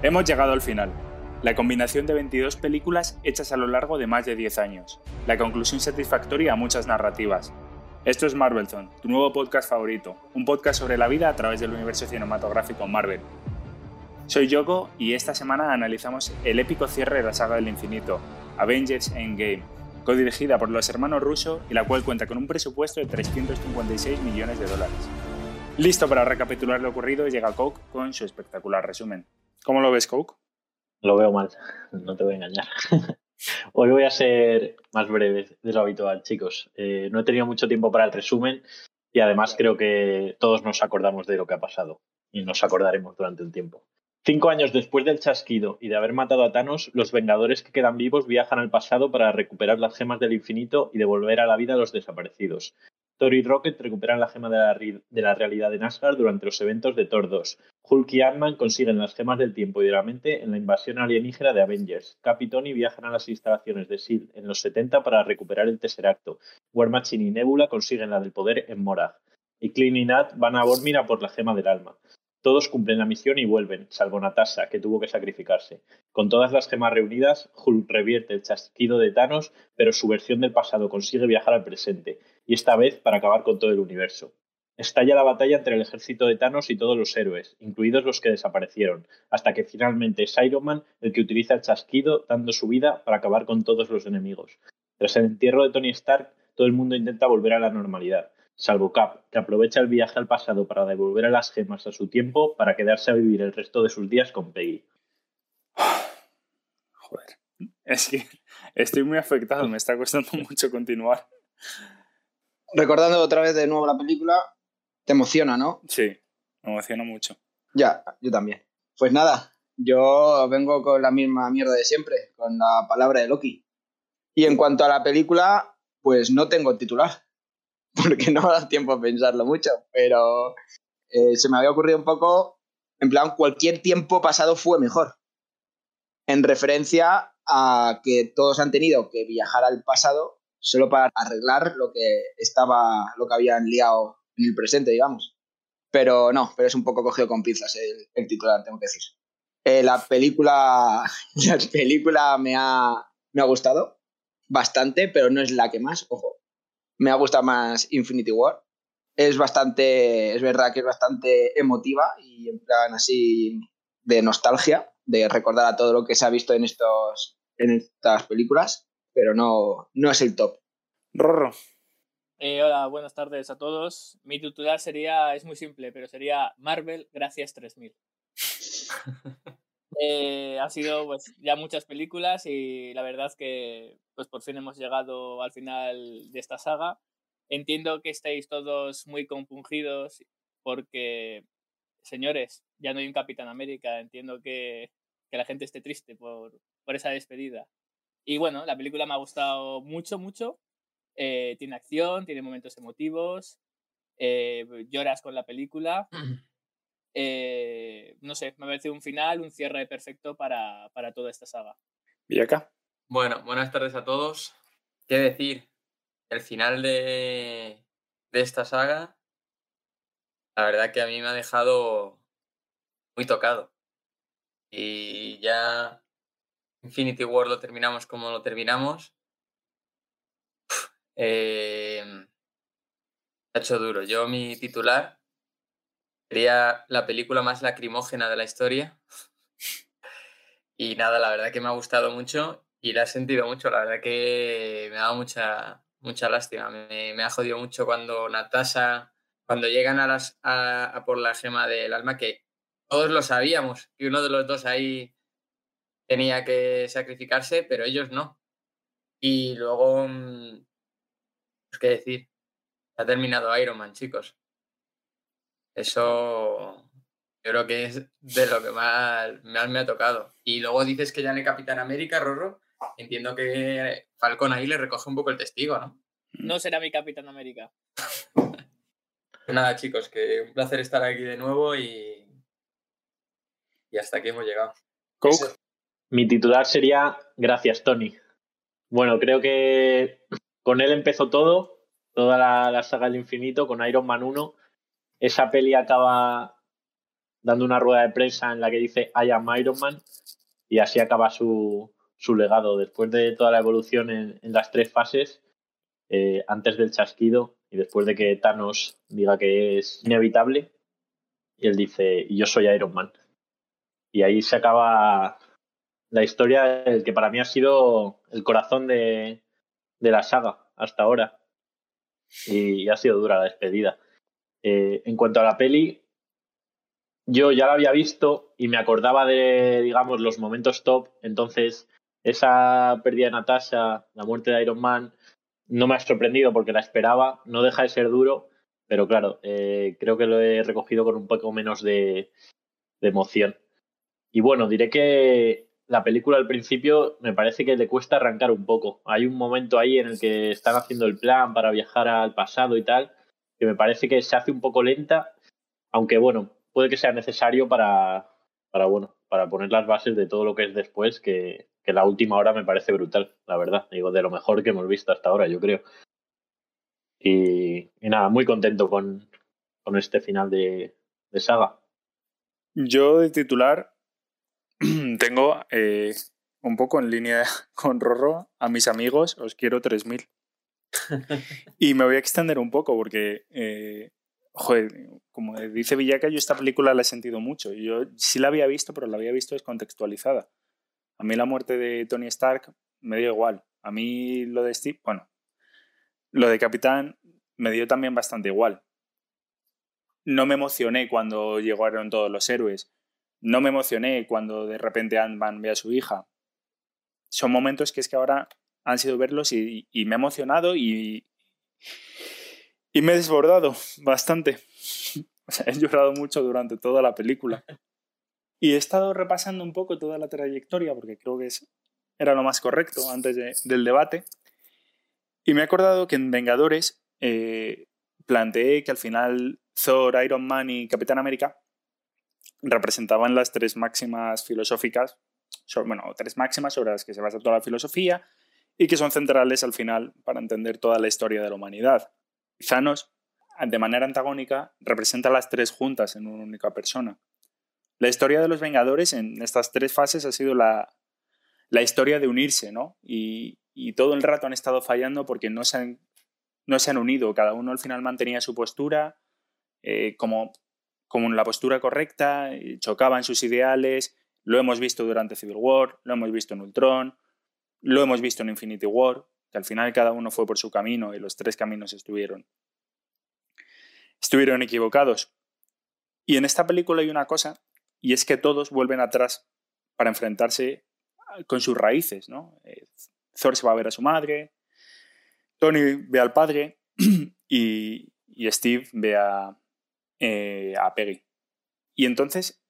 Hemos llegado al final. La combinación de 22 películas hechas a lo largo de más de 10 años. La conclusión satisfactoria a muchas narrativas. Esto es Marvelton, tu nuevo podcast favorito, un podcast sobre la vida a través del universo cinematográfico Marvel. Soy Yoko y esta semana analizamos el épico cierre de la saga del infinito, Avengers Endgame, codirigida por los hermanos Russo y la cual cuenta con un presupuesto de 356 millones de dólares. Listo para recapitular lo ocurrido, llega Coke con su espectacular resumen. ¿Cómo lo ves, Coke? Lo veo mal, no te voy a engañar. Hoy voy a ser más breve de lo habitual, chicos. Eh, no he tenido mucho tiempo para el resumen y además creo que todos nos acordamos de lo que ha pasado y nos acordaremos durante un tiempo. Cinco años después del chasquido y de haber matado a Thanos, los Vengadores que quedan vivos viajan al pasado para recuperar las gemas del infinito y devolver a la vida a los desaparecidos. Thor y Rocket recuperan la gema de la, realidad de Asgard durante los eventos de Thor 2. Hulk y Ant-Man consiguen las gemas del tiempo y de la mente en la invasión alienígena de Avengers. Cap y Tony viajan a las instalaciones de S.H.I.E.L.D. en los 70 para recuperar el Tesseracto. War Machine y Nebula consiguen la del poder en Morag. Y Clint y Nat van a Bormir por la gema del alma. Todos cumplen la misión y vuelven, salvo Natasha, que tuvo que sacrificarse. Con todas las gemas reunidas, Hulk revierte el chasquido de Thanos, pero su versión del pasado consigue viajar al presente, y esta vez para acabar con todo el universo. Estalla la batalla entre el ejército de Thanos y todos los héroes, incluidos los que desaparecieron, hasta que finalmente es Iron Man el que utiliza el chasquido, dando su vida para acabar con todos los enemigos. Tras el entierro de Tony Stark, todo el mundo intenta volver a la normalidad, salvo Cap, que aprovecha el viaje al pasado para devolver a las gemas a su tiempo para quedarse a vivir el resto de sus días con Peggy. Joder, es que estoy muy afectado, me está costando mucho continuar. Recordando otra vez de nuevo la película, te emociona, ¿no? Sí, me emociona mucho. Ya, yo también. Pues nada, yo vengo con la misma mierda de siempre, con la palabra de Loki. Y en cuanto a la película, pues no tengo titular porque no dado tiempo a pensarlo mucho, pero eh, se me había ocurrido un poco, en plan, cualquier tiempo pasado fue mejor, en referencia a que todos han tenido que viajar al pasado solo para arreglar lo que estaba, lo que habían liado en el presente, digamos. Pero no, pero es un poco cogido con pinzas el, titular, tengo que decir. Eh, la película, la película me ha, me ha gustado bastante, pero no es la que más, ojo me ha gustado más Infinity War. Es bastante, es verdad que es bastante emotiva y en plan así de nostalgia, de recordar a todo lo que se ha visto en, estos, en estas películas, pero no, no es el top. Rorro. Eh, hola, buenas tardes a todos. Mi titular sería, es muy simple, pero sería Marvel, gracias 3000. Eh, ha sido pues, ya muchas películas y la verdad que pues por fin hemos llegado al final de esta saga. Entiendo que estáis todos muy compungidos porque, señores, ya no hay un Capitán América. Entiendo que, que la gente esté triste por, por, esa despedida. Y bueno, la película me ha gustado mucho, mucho. Eh, tiene acción, tiene momentos emotivos, eh, lloras con la película. Eh, no sé, me parece un final, un cierre perfecto para, para toda esta saga. ¿Y acá? Bueno, buenas tardes a todos. ¿Qué decir? El final de, de esta saga, la verdad que a mí me ha dejado muy tocado. Y ya Infinity War lo terminamos como lo terminamos. Eh, ha hecho duro. Yo mi titular Sería la película más lacrimógena de la historia. Y nada, la verdad que me ha gustado mucho y la he sentido mucho. La verdad que me ha dado mucha, mucha lástima. Me, ha jodido mucho cuando Natasha, cuando llegan a, las, a, por la gema del alma, que todos lo sabíamos, que uno de los dos ahí tenía que sacrificarse, pero ellos no. Y luego, mm, pues qué decir, ha terminado Iron Man, chicos. Eso yo creo que es de lo que más, me ha tocado. Y luego dices que ya en el Capitán América, Rorro, entiendo que Falcon ahí le recoge un poco el testigo, ¿no? No será mi Capitán América. Nada, chicos, que un placer estar aquí de nuevo y, y hasta aquí hemos llegado. Coke. Mi titular sería Gracias, Tony. Bueno, creo que con él empezó todo toda la, la saga del infinito con Iron Man 1. Esa peli acaba dando una rueda de prensa en la que dice I am Iron Man y así acaba su, su legado. Después de toda la evolución en, las tres fases, eh, antes del chasquido y después de que Thanos diga que es inevitable, él dice, yo soy Iron Man. Y ahí se acaba la historia, el que para mí ha sido el corazón de, de la saga hasta ahora. Y ha sido dura la despedida. Eh, en cuanto a la peli, yo ya la había visto y me acordaba de, digamos, los momentos top. Entonces, esa pérdida de Natasha, la muerte de Iron Man, no me ha sorprendido porque la esperaba. No deja de ser duro, pero claro, eh, creo que lo he recogido con un poco menos de, de emoción. Y bueno, diré que la película al principio me parece que le cuesta arrancar un poco. Hay un momento ahí en el que están haciendo el plan para viajar al pasado y tal, que me parece que se hace un poco lenta, aunque bueno, puede que sea necesario para, para bueno, para poner las bases de todo lo que es después, que, que la última hora me parece brutal, la verdad. Digo, de lo mejor que hemos visto hasta ahora, yo creo. Y, nada, muy contento con, con este final de, de saga. Yo de titular tengo eh, un poco en línea con Rorro a mis amigos, os quiero 3000. Y me voy a extender un poco porque, eh, joder, como dice Villaca, yo esta película la he sentido mucho. Yo sí la había visto, pero la había visto descontextualizada. A mí la muerte de Tony Stark me dio igual. A mí lo de Steve, bueno, lo de Capitán me dio también bastante igual. No me emocioné cuando llegaron todos los héroes. No me emocioné cuando de repente Ant-Man ve a su hija. Son momentos que es que ahora han sido verlos y, y me ha emocionado y, y me he desbordado bastante. O sea, he llorado mucho durante toda la película. Y he estado repasando un poco toda la trayectoria porque creo que es, era lo más correcto antes de, del debate. Y me he acordado que en Vengadores eh, planteé que al final Thor, Iron Man y Capitán América representaban las tres máximas filosóficas, bueno, tres máximas sobre las que se basa toda la filosofía y que son centrales al final para entender toda la historia de la humanidad. Thanos, de manera antagónica, representa las tres juntas en una única persona. La historia de los Vengadores en estas tres fases ha sido la, la historia de unirse, ¿no? Y, y, todo el rato han estado fallando porque no se han, no se han unido. Cada uno al final mantenía su postura eh, como, como la postura correcta, chocaban sus ideales. Lo hemos visto durante Civil War, lo hemos visto en Ultron, lo hemos visto en Infinity War, que al final cada uno fue por su camino y los tres caminos estuvieron, estuvieron equivocados. Y en esta película hay una cosa, y es que todos vuelven atrás para enfrentarse con sus raíces, ¿no? Eh, Thor se va a ver a su madre, Tony ve al padre y, Steve ve a, eh, a Peggy. Y entonces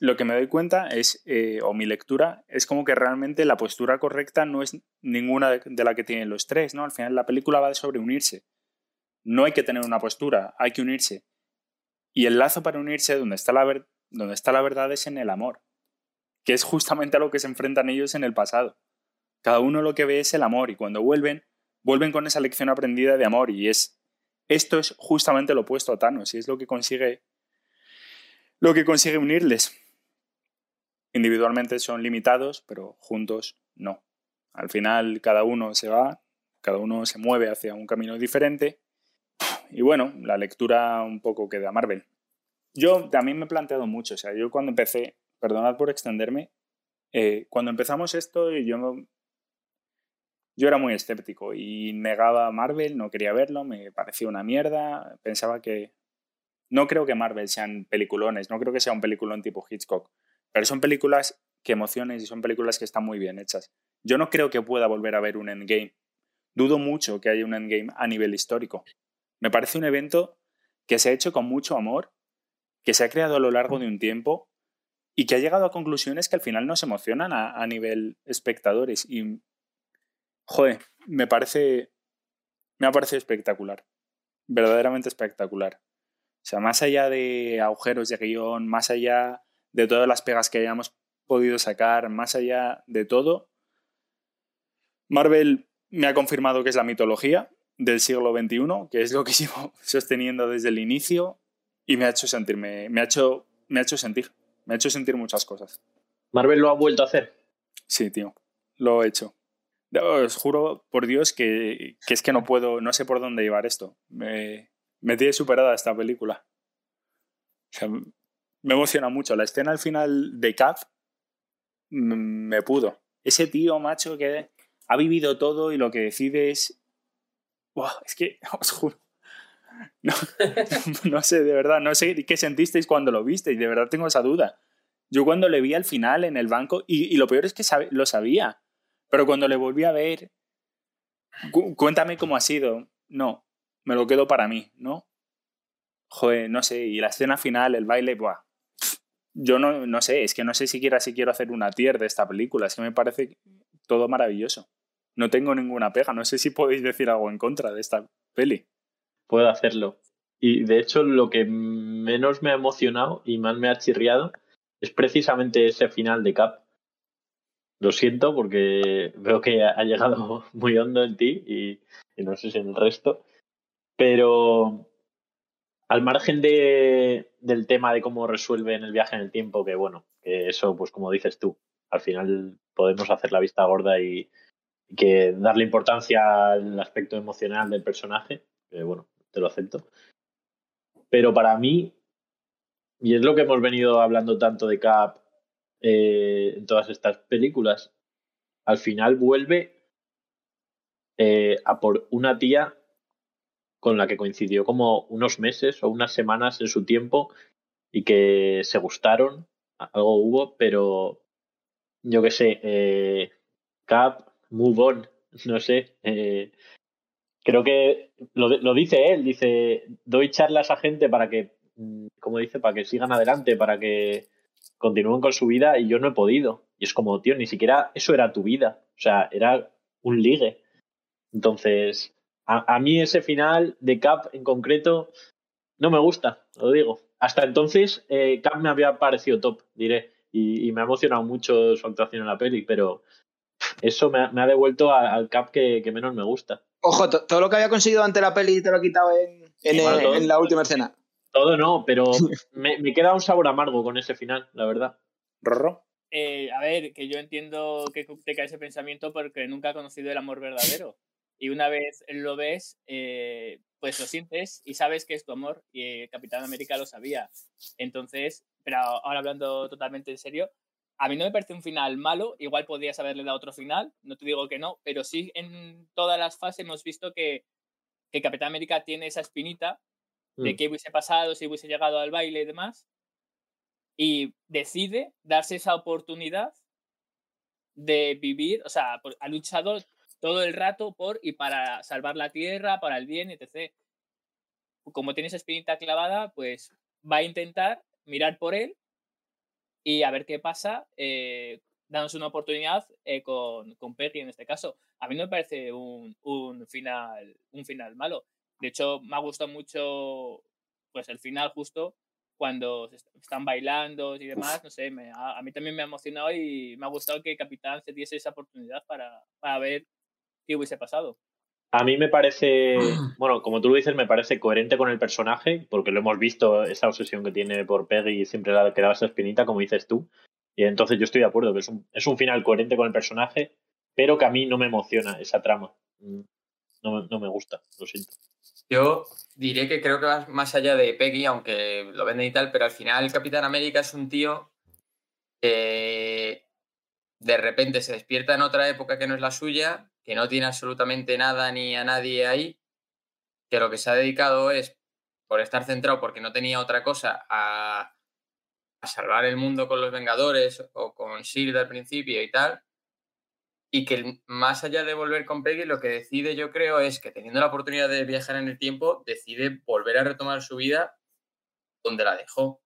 lo que me doy cuenta es, eh, o mi lectura, es como que realmente la postura correcta no es ninguna de la que tienen los tres, ¿no? Al final la película va sobre unirse. No hay que tener una postura, hay que unirse. Y el lazo para unirse, donde está la, está la verdad, es en el amor, que es justamente a lo que se enfrentan ellos en el pasado. Cada uno lo que ve es el amor y cuando vuelven, vuelven con esa lección aprendida de amor y es esto es justamente lo opuesto a Thanos y es lo que consigue lo que consigue unirles. Individualmente son limitados, pero juntos no. Al final cada uno se va, cada uno se mueve hacia un camino diferente. Y bueno, la lectura un poco queda a Marvel. Yo también me he planteado mucho, o sea, yo cuando empecé, perdonad por extenderme, eh, cuando empezamos esto yo yo era muy escéptico y negaba a Marvel, no quería verlo, me parecía una mierda, pensaba que... No creo que Marvel sean peliculones, no creo que sea un peliculón tipo Hitchcock, pero son películas que emociones y son películas que están muy bien hechas. Yo no creo que pueda volver a ver un Endgame. Dudo mucho que haya un Endgame a nivel histórico. Me parece un evento que se ha hecho con mucho amor, que se ha creado a lo largo de un tiempo y que ha llegado a conclusiones que al final nos emocionan a, a nivel espectadores. Y joder, me parece, me ha parecido espectacular, verdaderamente espectacular. O sea, más allá de agujeros de guion, más allá de todas las pegas que hayamos podido sacar, más allá de todo, Marvel me ha confirmado que es la mitología del siglo XXI, que es lo que sigo sosteniendo desde el inicio, y me ha hecho sentirme, me ha hecho, me ha hecho sentir, me ha hecho sentir muchas cosas. ¿Marvel lo ha vuelto a hacer? Sí, tío, lo he hecho. Os juro por Dios que, que es que no puedo, no sé por dónde llevar esto. Me, me tiene superada esta película. O sea, me emociona mucho. La escena al final de Cap me pudo. Ese tío, macho, que ha vivido todo y lo que decide es. es que, os juro. No, no, sé, de verdad, no sé qué sentisteis cuando lo visteis, de verdad tengo esa duda. Yo cuando le vi al final en el banco, y, lo peor es que lo sabía, pero cuando le volví a ver, cuéntame cómo ha sido. No, me lo quedo para mí, ¿no? Joder, no sé, y la escena final, el baile, buah. Yo no, no sé, es que no sé siquiera si quiero hacer una tier de esta película, es que me parece todo maravilloso. No tengo ninguna pega, no sé si podéis decir algo en contra de esta peli. Puedo hacerlo. Y de hecho, lo que menos me ha emocionado y más me ha chirriado es precisamente ese final de Cap. Lo siento porque veo que ha llegado muy hondo en ti y, y no sé si en el resto. Pero al margen de, del tema de cómo resuelven el viaje en el tiempo, que bueno, que eso, pues como dices tú, al final podemos hacer la vista gorda y, que darle importancia al aspecto emocional del personaje, que bueno, te lo acepto. Pero para mí, y es lo que hemos venido hablando tanto de Cap eh, en todas estas películas, al final vuelve eh, a por una tía con la que coincidió como unos meses o unas semanas en su tiempo y que se gustaron, algo hubo, pero yo qué sé, eh, Cap, Move On, no sé. Eh, creo que lo, lo, dice él, dice, doy charlas a gente para que, mm, como dice, para que sigan adelante, para que continúen con su vida y yo no he podido. Y es como, tío, ni siquiera eso era tu vida, o sea, era un ligue. Entonces, a, mí ese final de Cap en concreto no me gusta, lo digo. Hasta entonces eh, Cap me había parecido top, diré, y, me ha emocionado mucho su actuación en la peli, pero eso me ha, devuelto al Cap que, menos me gusta. Ojo, todo lo que había conseguido ante la peli te lo he quitado en, la última escena. Todo no, pero me, me, queda un sabor amargo con ese final, la verdad. ¿Rorro? Eh, a ver, que yo entiendo que te cae ese pensamiento porque nunca ha conocido el amor verdadero y una vez lo ves, eh, pues lo sientes y sabes que es tu amor y Capitán América lo sabía. Entonces, pero ahora hablando totalmente en serio, a mí no me parece un final malo, igual podrías haberle dado otro final, no te digo que no, pero sí en todas las fases hemos visto que, que Capitán América tiene esa espinita de mm. qué hubiese pasado si hubiese llegado al baile y demás, y decide darse esa oportunidad de vivir, o sea, ha luchado todo el rato por y para salvar la tierra, para el bien, etc. Como tiene esa espinita clavada, pues va a intentar mirar por él y a ver qué pasa, eh, una oportunidad eh, con, con Peggy en este caso. A mí no me parece un, un, final, un final malo. De hecho, me ha gustado mucho pues el final justo cuando están bailando y demás, no sé, a, mí también me ha emocionado y me ha gustado que Capitán se diese esa oportunidad para, para ver qué hubiese pasado. A mí me parece, bueno, como tú lo dices, me parece coherente con el personaje, porque lo hemos visto, esa obsesión que tiene por Peggy y siempre le ha quedado esa espinita, como dices tú. Y entonces yo estoy de acuerdo, que es un, es un final coherente con el personaje, pero que a mí no me emociona esa trama. Mm, no, no me gusta, lo siento. Yo diré que creo que va más allá de Peggy, aunque lo venden y tal, pero al final Capitán América es un tío que de repente se despierta en otra época que no es la suya que no tiene absolutamente nada ni a nadie ahí, que lo que se ha dedicado es, por estar centrado, porque no tenía otra cosa, a, salvar el mundo con los Vengadores o con Shield al principio y tal, y que más allá de volver con Peggy, lo que decide yo creo es que teniendo la oportunidad de viajar en el tiempo, decide volver a retomar su vida donde la dejó.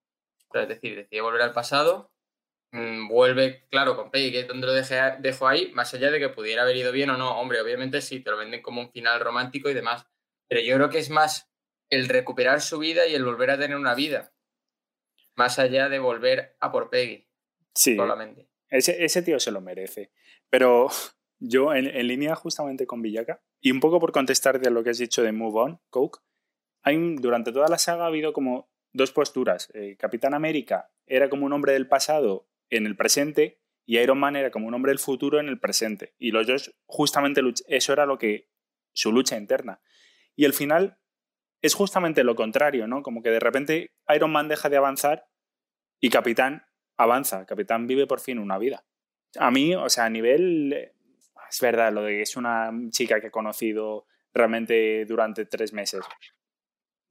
Es decir, decide volver al pasado Mm, vuelve, claro, con Peggy, que es donde lo dejé, dejo ahí, más allá de que pudiera haber ido bien o no. Hombre, obviamente sí, te lo venden como un final romántico y demás. Pero yo creo que es más el recuperar su vida y el volver a tener una vida. Más allá de volver a por Peggy. Sí. Ese, ese tío se lo merece. Pero yo, en, línea justamente con Villaca, Y un poco por contestarte a lo que has dicho de Move On, Coke, hay durante toda la saga ha habido como dos posturas. Eh, Capitán América era como un hombre del pasado en el presente y Iron Man era como un hombre del futuro en el presente. Y los dos, justamente, eso era lo que. su lucha interna. Y al final es justamente lo contrario, ¿no? Como que de repente Iron Man deja de avanzar y Capitán avanza. Capitán vive por fin una vida. A mí, o sea, a nivel. Es verdad, lo de que es una chica que he conocido realmente durante tres meses.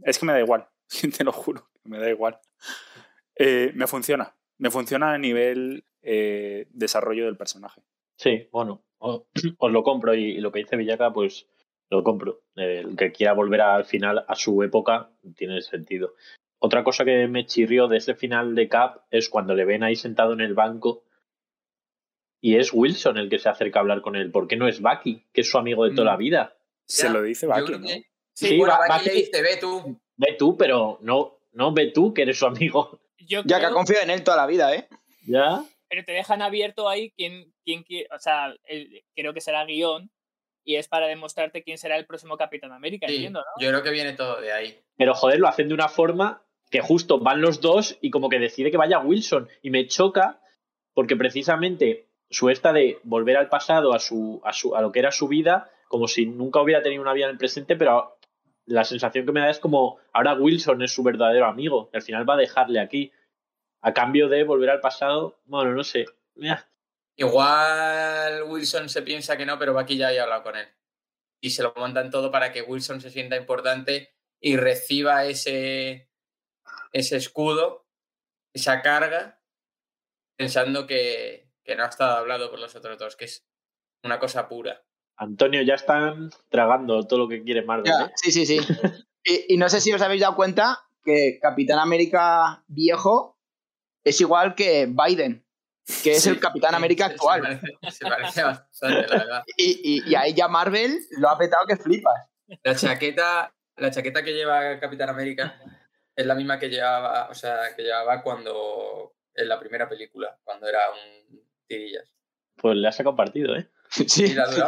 Es que me da igual, te lo juro, me da igual. Eh, me funciona, me funciona a nivel eh, desarrollo del personaje. Sí, bueno, os, lo compro y, lo que dice Villaca, pues lo compro. El que quiera volver al final a su época tiene sentido. Otra cosa que me chirrió de ese final de Cap es cuando le ven ahí sentado en el banco y es Wilson el que se acerca a hablar con él. ¿Por qué no es Bucky, que es su amigo de toda la mm. vida? Se lo dice Bucky, ¿no? Sí, Bucky, le dice, ve tú. Ve tú, pero no, no ve tú que eres su amigo. Ya que ha confiado en él toda la vida, ¿eh? Ya pero te dejan abierto ahí quién, quién, o sea, creo que será guion y es para demostrarte quién será el próximo Capitán América, entiendo, ¿no? Yo creo que viene todo de ahí. Pero joder, lo hacen de una forma que justo van los dos y como que decide que vaya Wilson y me choca porque precisamente su esta de volver al pasado a su, a su a lo que era su vida como si nunca hubiera tenido una vida en el presente, pero la sensación que me da es como ahora Wilson es su verdadero amigo, al final va a dejarle aquí a cambio de volver al pasado, bueno, no sé. Igual Wilson se piensa que no, pero Bucky ya había hablado con él. Y se lo montan todo para que Wilson se sienta importante y reciba ese, ese escudo, esa carga, pensando que, no ha estado hablado por los otros dos, que es una cosa pura. Antonio, ya están tragando todo lo que quiere Marvel. ¿eh? Sí, sí, sí. y, y, no sé si os habéis dado cuenta que Capitán América viejo es igual que Biden, que es el Capitán América actual. Se parece, bastante, la verdad. Y, y, ahí ya Marvel lo ha petado que flipas. La chaqueta, la chaqueta que lleva Capitán América es la misma que llevaba, o sea, que llevaba cuando en la primera película, cuando era un tirillas. Pues le ha sacado partido, ¿eh? Sí, la dura,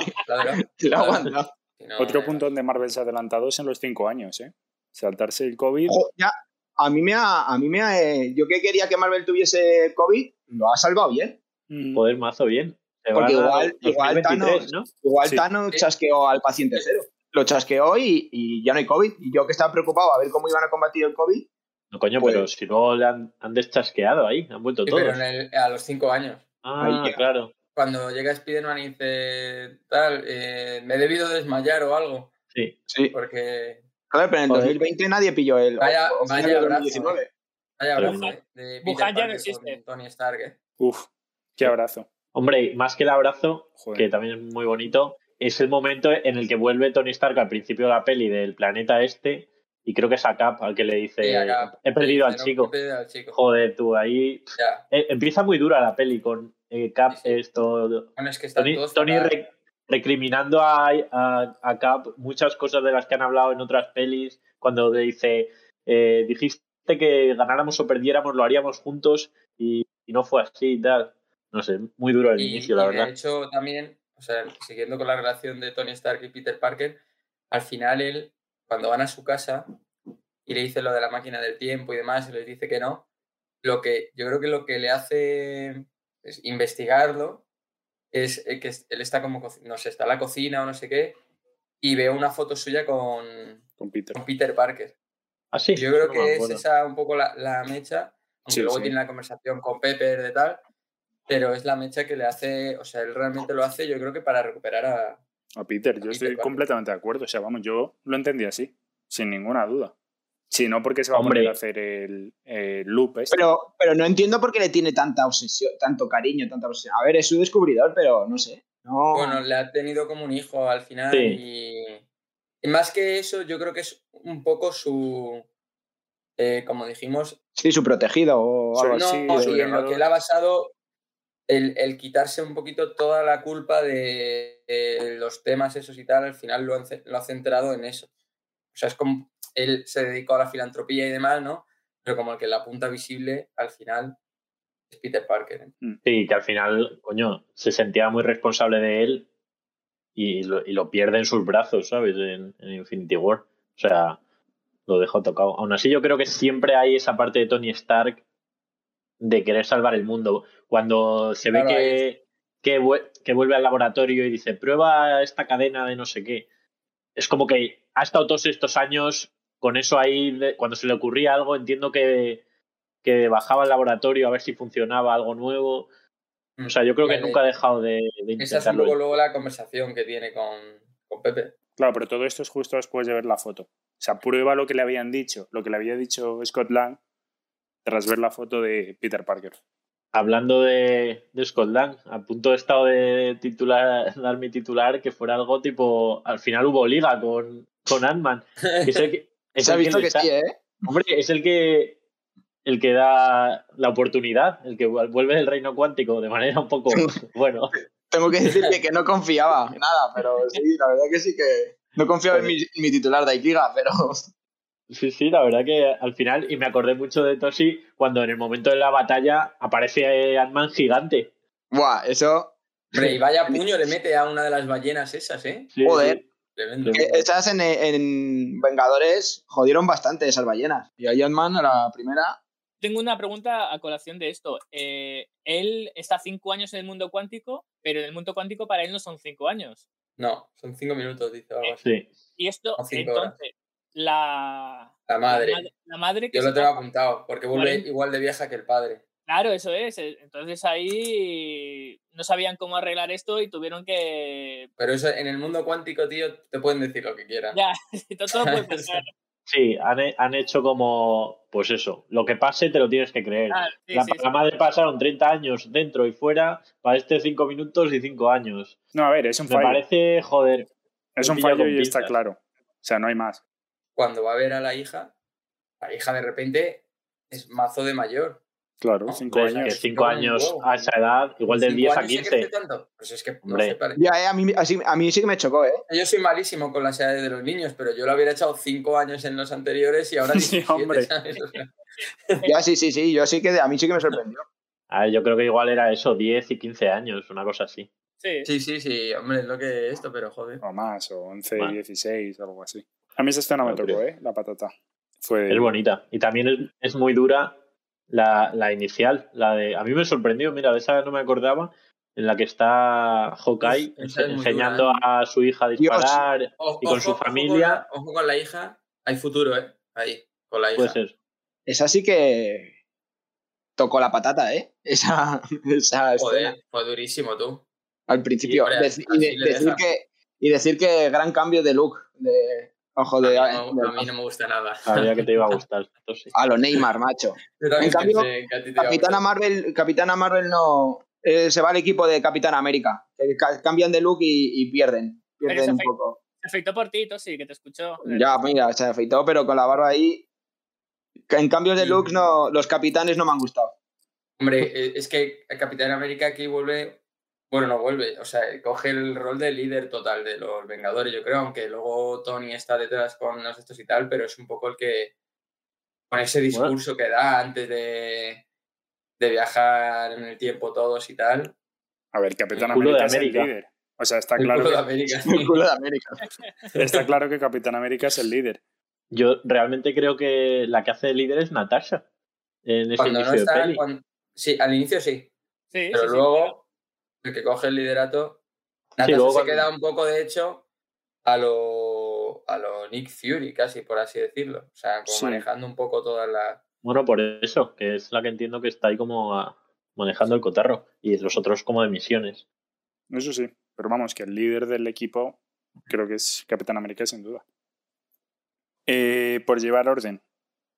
la Otro punto donde Marvel se ha adelantado es en los cinco años, ¿eh? Saltarse el COVID. ya, a mí me ha, a mí me ha, eh, yo que quería que Marvel tuviese COVID, lo ha salvado bien. Mm. Poder mazo bien. Porque igual, igual, Thanos, igual chasqueó al paciente cero. Lo chasqueó y, ya no hay COVID. Y yo que estaba preocupado a ver cómo iban a combatir el COVID. No, coño, pero pues si no le han, han deschasqueado ahí, han vuelto todos. Pero a los cinco años. Ah, claro. Cuando llega Spiderman y dice, tal, eh, me he debido desmayar o algo. Sí. Sí. Porque Claro, pero en el 2020 nadie pilló el. Vaya, vaya abrazo. Vaya abrazo. De, Peter ya no existe. Tony Stark. ¿eh? Uf, qué abrazo. Hombre, más que el abrazo, que también es muy bonito, es el momento en el que vuelve Tony Stark al principio de la peli del planeta este. Y creo que es a Cap al que le dice: He perdido al, chico. Joder, tú ahí. Eh, empieza muy dura la peli con eh, Cap, esto. Bueno, es que Tony, Tony recriminando a, a, Cap muchas cosas de las que han hablado en otras pelis, cuando dice, eh, dijiste que ganáramos o perdiéramos, lo haríamos juntos y, no fue así y tal. No sé, muy duro el inicio, la verdad. De hecho, también, o sea, siguiendo con la relación de Tony Stark y Peter Parker, al final él, cuando van a su casa y le dice lo de la máquina del tiempo y demás, y les dice que no, lo que yo creo que lo que le hace es investigarlo es eh, que él está como, no sé, está en la cocina o no sé qué, y veo una foto suya con, con, Peter. con Peter Parker. ¿Ah, sí? Yo creo que es esa un poco la, la mecha, aunque luego tiene la conversación con Pepper de tal, pero es la mecha que le hace, o sea, él realmente lo hace, yo creo que para recuperar a... A Peter, yo estoy completamente de acuerdo, o sea, vamos, yo lo entendí así, sin ninguna duda. Si no, porque se va a poner a hacer el, loop. Este. Pero, pero no entiendo por qué le tiene tanta obsesión, tanto cariño, tanta obsesión. A ver, es su descubridor, pero no sé. Bueno, le ha tenido como un hijo al final y, más que eso, yo creo que es un poco su, eh, como dijimos... Sí, su protegido o algo así. y en lo que él ha basado el, quitarse un poquito toda la culpa de, los temas esos y tal, al final lo, lo ha centrado en eso. O sea, es como él se dedicó a la filantropía y demás, ¿no? Pero como el que la punta visible al final es Peter Parker. ¿eh? Mm. Sí, que al final, coño, se sentía muy responsable de él y lo, y lo pierde en sus brazos, ¿sabes? En, en Infinity War. O sea, lo dejó tocado. Aún así, yo creo que siempre hay esa parte de Tony Stark de querer salvar el mundo. Cuando se ve Claro, que, que vuelve al laboratorio y dice, prueba esta cadena de no sé qué. Es como que ha estado todos estos años con eso ahí, cuando se le ocurría algo, entiendo que, que bajaba al laboratorio a ver si funcionaba algo nuevo. O sea, yo creo que nunca ha dejado de, de Esa es poco luego la conversación que tiene con, con Pepe. Claro, pero todo esto es justo después de ver la foto. O sea, prueba lo que le habían dicho, lo que le había dicho Scott Lang tras ver la foto de Peter Parker. Hablando de, de Scott Lang, a punto he estado de titular, dar mi titular que fuera algo tipo. Al final hubo liga con, con Ant-Man. que, es Se ha el que visto que está- sí, ¿eh? Hombre, es el que el que da la oportunidad, el que vuelve del reino cuántico de manera un poco bueno. Tengo que decir que, que no confiaba en nada, pero sí, la verdad que sí que no confiaba en mi, en mi titular de Aikiga, pero Sí, sí, la verdad que al final, y me acordé mucho de Toshi cuando en el momento de la batalla aparece Ant-Man gigante. buah, eso Hombre, y vaya puño le mete a una de las ballenas esas, ¿eh? Sí, Joder. sí. Tremendo. Esas en, en Vengadores jodieron bastante esas ballenas. Y a Iron Man a la primera, Tengo una pregunta a colación de esto. Eh, él está cinco años en el mundo cuántico, pero en el mundo cuántico para él no son cinco años. No, son cinco minutos, dice algo así. Sí. Y esto, entonces, la, La madre. la, la madre que Yo lo tengo apuntado, porque vuelve igual de vieja que el padre. Claro, eso es. eh, Entonces ahí no sabían cómo arreglar esto y tuvieron que. Pero eso en el mundo cuántico, tío, te pueden decir lo que quieran. Ya, todo, todo puede pasar. Sí, han, han hecho como, pues eso, lo que pase te lo tienes que creer. Sí, la, sí, la madre pasaron 30 años dentro y fuera, para este 5 minutos y 5 años. No, a ver, es un Me fallo. parece, joder, Es me un fallo y está claro. O sea, no hay más. Cuando va a ver a la hija, la hija de repente es mazo de mayor. Claro, No, cinco Hombre, que años. 5 un años huevo. a esa edad, igual del ¿Cinco 10 a años se crece 15. tanto? Pues es que no Hombre. sé, ya, eh, a, mí, así- a mí sí que me chocó, ¿eh? Yo soy malísimo con las edades de los niños, pero yo lo hubiera echado cinco años en los anteriores y ahora Sí, 17, hombre. ¿sabes? Ya, sí, sí, sí, yo sí que a mí sí que me sorprendió. A ver, yo creo que igual era eso, 10 y 15 años, una cosa así. Sí. Sí, sí, sí, hombre, es lo que esto, pero joder. O más, o 11, Bueno. 16, algo así. A mí esa escena me No tocó, creo. ¿eh? La patata. Fue... Es bonita. Y también es, es muy dura la, la inicial, la de... A mí me sorprendió, mira, de esa no me acordaba, en la que está Hawkeye es enseñando dura, ¿eh? a su hija a disparar. O- Y con su ojo familia- la- Ojo con la hija, hay futuro, ¿eh? Ahí, con la hija. Puede ser. Esa sí que tocó la patata, ¿eh? Esa, esa escena. Joder, fue durísimo tú. Al principio. hombre, Deci- y, de- decir que, y decir que gran cambio de look. De, ojo, A mí, de, no, de- a mí no me gusta nada. Sabía que te iba a gustar. sí. a lo Neymar, macho. En cambio, Capitana. Marvel, Capitana Marvel no. eh, se va al equipo de Capitán América. que cambian de look y, y pierden. Pierden un poco. Se afeitó por ti, sí, que te escuchó. Ya, mira, se afeitó, pero con la barba ahí. En cambios de Sí. looks, no, los capitanes no me han gustado. Hombre, eh, es que el Capitán América aquí vuelve. Bueno, no vuelve, o sea, coge el rol de líder total de los Vengadores, yo creo, aunque luego Tony está detrás con los estos y tal, pero es un poco el que. con ese discurso que da antes de, de viajar en el tiempo todos y tal. A ver, Capitán El culo de América es el líder. O sea, está El claro, culo de América. El culo de América. está claro que Capitán América es el líder. Yo realmente creo que la que hace de líder es Natasha. En ese Cuando no de está. peli. cuando- Sí, al inicio sí, Sí, pero sí, sí. luego el que coge el liderato. Natasha luego se cuando- queda un poco, de hecho, a lo, a lo Nick Fury, casi, por así decirlo. O sea, como Sí. manejando un poco todas las. Bueno, por eso, que es la que entiendo que está ahí como a- manejando el cotarro. Y los otros como de misiones. Eso sí. Pero vamos, que el líder del equipo creo que es Capitán América sin duda. Eh, por llevar orden,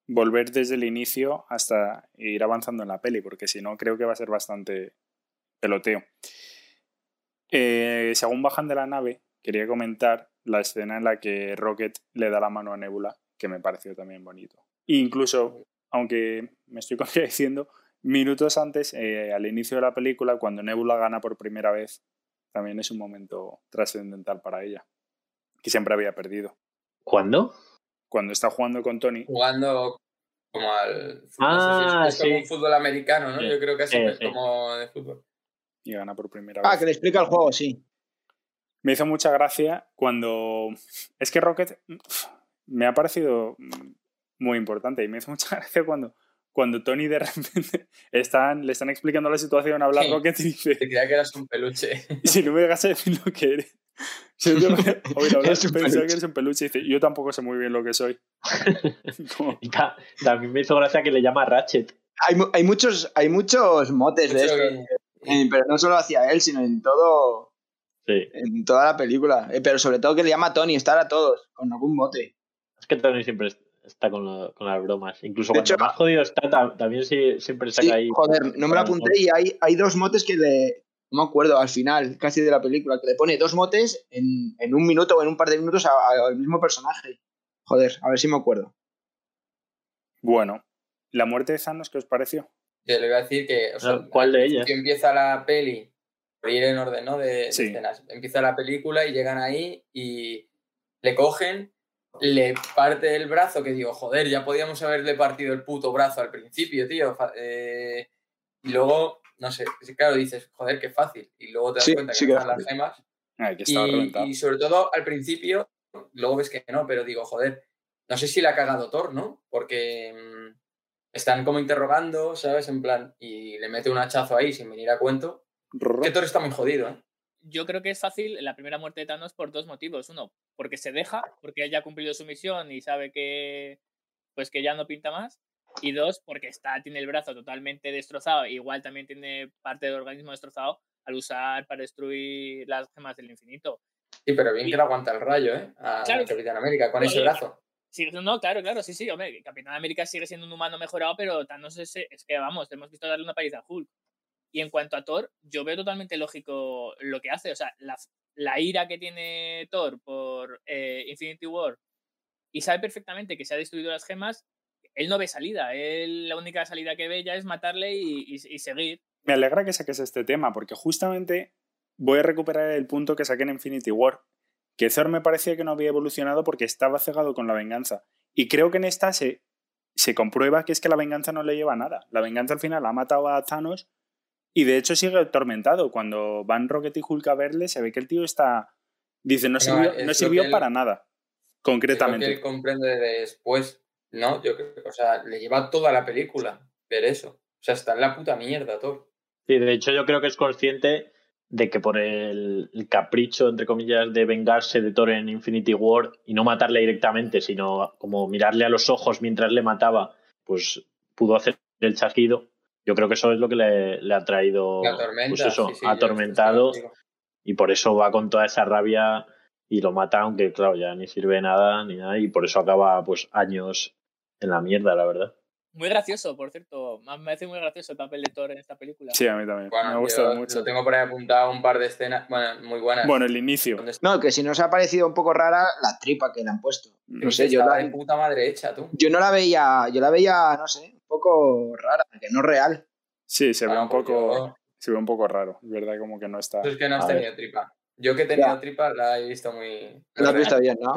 volver desde el inicio hasta ir avanzando en la peli, porque si no creo que va a ser bastante peloteo. Eh, según bajan de la nave, quería comentar la escena en la que Rocket le da la mano a Nebula, que me pareció también bonito. E incluso, aunque me estoy contradiciendo, minutos antes, eh, al inicio de la película, cuando Nebula gana por primera vez, también es un momento trascendental para ella, que siempre había perdido. ¿Cuándo? Cuando está jugando con Tony, jugando como al fútbol. Ah, es, es como sí. un fútbol americano, ¿no? Sí, Yo creo que así sí, es como de fútbol. Y gana por primera Ah, vez. que le explica el juego, sí. me hizo mucha gracia cuando... Es que Rocket me ha parecido muy importante y me hizo mucha gracia cuando, cuando Tony de repente están, le están explicando la situación a hablar Sí. Rocket y dice, Te creía que eras un peluche. si no me dejas decir lo que eres. Si pensaba peluche. que eres un peluche y dice, yo tampoco sé muy bien lo que soy. También me hizo gracia que le llama Ratchet. Hay, hay muchos, hay muchos motes de esto. Pero no solo hacia él, sino en todo, Sí. en toda la película. Eh, pero sobre todo que le llama a Tony, estar a todos, con algún mote. Es que Tony siempre est- está con, lo- con las bromas. Incluso De cuando hecho- más jodido está, ta- también sí- siempre saca Sí, ahí. joder, no me lo apunté y hay, hay dos motes que le. No me acuerdo, al final, casi de la película, que le pone dos motes en, en un minuto o en un par de minutos a- a- al mismo personaje. Joder, a ver si me acuerdo. bueno, ¿la muerte de Thanos qué os pareció? Yo le iba a decir que. O sea, Ah, ¿Cuál de ellas? Que empieza la peli, por ir en orden, ¿no? De, escenas. Empieza la película y llegan ahí y le cogen, le parte el brazo, que digo, joder, ya podíamos haberle partido el puto brazo al principio, tío. eh, y luego, no sé, claro, dices, joder, qué fácil. Y luego te das Sí, cuenta que sí que están las gemas. Ay, que estaba reventado. Y, y sobre todo al principio, luego ves que no, pero digo, joder, no sé si le ha cagado Thor, ¿no? Porque mm, están como interrogando, ¿sabes? En plan, y le mete un hachazo ahí sin venir a cuento. Que Thor está muy jodido, ¿eh? Yo creo que es fácil la primera muerte de Thanos por dos motivos. Uno, porque se deja, porque él ya ha cumplido su misión y sabe que pues que ya no pinta más. Y dos, porque está, tiene el brazo totalmente destrozado, igual también tiene parte del organismo destrozado al usar para destruir las gemas del infinito. Sí, pero bien que le aguanta el rayo, ¿eh? A Claro. Capitán América con ese brazo. Sí, no, claro, claro, sí, sí, hombre, Capitán América sigue siendo un humano mejorado, pero Thanos es, es que, vamos, hemos visto darle una paliza a Hulk. Y en cuanto a Thor, yo veo totalmente lógico lo que hace. O sea, la, la ira que tiene Thor por eh, Infinity War y sabe perfectamente que se ha destruido las gemas, él no ve salida. Él la única salida que ve ya es matarle y, y- y seguir. Me alegra que saques este tema, porque justamente voy a recuperar el punto que saqué en Infinity War. Que Thor me parecía que no había evolucionado porque estaba cegado con la venganza. Y creo que en esta se, se comprueba que es que la venganza no le lleva a nada. La venganza al final ha matado a Thanos y de hecho sigue atormentado. Cuando van Rocket y Hulk a verle, se ve que el tío está. Dice, no sirvió, es no lo sirvió que él- para nada. Es lo que Concretamente. él comprende después, ¿no? Yo creo, o sea, le lleva toda la película ver eso. O sea, está en la puta mierda, Thor. Sí, de hecho yo creo que es consciente de que por el, el capricho, entre comillas, de vengarse de Thor en Infinity War y no matarle directamente, sino como mirarle a los ojos mientras le mataba, pues pudo hacer el chasquido. Yo creo que eso es lo que le, le ha traído pues eso, sí, sí, yo atormentado y por eso va con toda esa rabia y lo mata, aunque claro, ya ni sirve de nada ni nada y por eso acaba pues años en la mierda, la verdad. Muy gracioso, por cierto. Me parece muy gracioso el papel de Thor en esta película. Sí, a mí también. Bueno, me ha gustado yo mucho. Lo tengo por ahí apuntado un par de escenas, bueno, muy buenas. Bueno, el inicio. No, que si nos ha parecido un poco rara la tripa que le han puesto. No sé, yo la, de puta madre hecha, tú. yo no la veía, yo la veía, no sé, un poco rara, que no real. Sí, se ve Bueno, un pues poco. yo- Se ve un poco raro, es verdad, como que no está. Tú es que no has A ver. tenido tripa. Yo que he tenido Ya. tripa la he visto muy. Lo has visto bien, ¿no?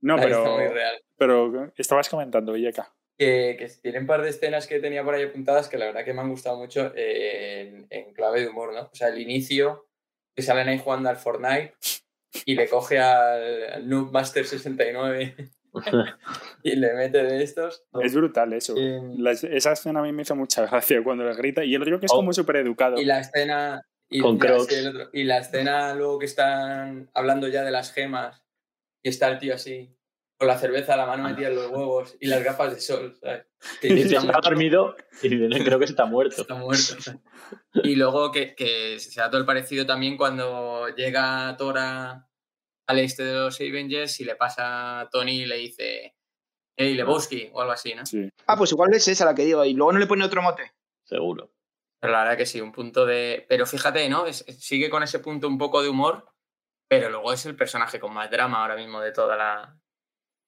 No, La he visto pero. muy real. Pero estabas comentando, Villeca. Que, que tiene un par de escenas que tenía por ahí apuntadas que la verdad que me han gustado mucho eh, en, en clave de humor, ¿no? O sea, el inicio, que salen ahí jugando al Fortnite y le coge al, al Noob Master 69 y le mete de estos. Es brutal eso. Eh, La- esa escena a mí me hizo mucha gracia cuando le grita. Y el otro que es Oh. como súper educado. Y la escena. Y, Con sí, el otro. y la escena luego que están hablando ya de las gemas y está el tío así, con la cerveza, la mano metida en los huevos y las gafas de sol, ¿sabes? Que Y "Está ha dormido y dice, "No, creo que está muerto. Está muerto. Y luego que, que se da todo el parecido también cuando llega Tora al este de los Avengers y le pasa a Tony y le dice, hey, Lebowski o algo así, ¿no? Sí. Ah, pues igual es esa la que digo, y luego no le pone otro mote. Seguro. Pero la verdad que sí, un punto de... Pero fíjate, ¿no? Es- sigue con ese punto un poco de humor, pero luego es el personaje con más drama ahora mismo de toda la...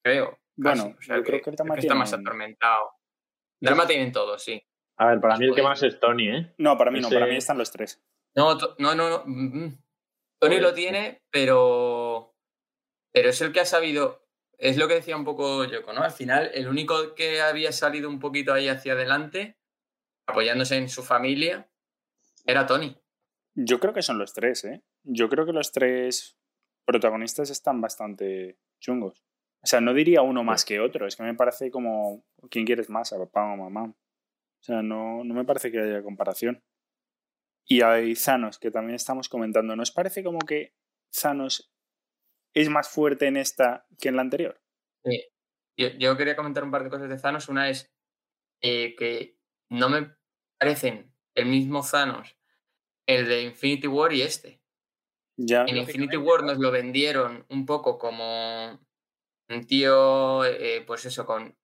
Creo. Bueno, casi. O sea, yo creo que el está más atormentado. Drama tienen todos, sí. A ver, para mí el que más es Tony, ¿eh? No, para mí no, para mí están los tres. No, no, no, no. mm, mm. Tony lo tiene, pero. Pero es el que ha sabido. Es lo que decía un poco Yoko, ¿no? Al final, el único que había salido un poquito ahí hacia adelante, apoyándose en su familia, era Tony. Yo creo que son los tres, ¿eh? yo creo que los tres protagonistas están bastante chungos. O sea, no diría uno más que otro, es que me parece como, ¿quién quieres más? ¿A papá o a mamá? O sea, no, no me parece que haya comparación. Y hay Thanos, que también estamos comentando. ¿Nos parece como que Thanos es más fuerte en esta que en la anterior? Sí. Yo, yo quería comentar un par de cosas de Thanos. Una es eh, que no me parecen el mismo Thanos el de Infinity War y este. Ya. En Infinity War nos lo vendieron un poco como un tío, eh, pues eso, con,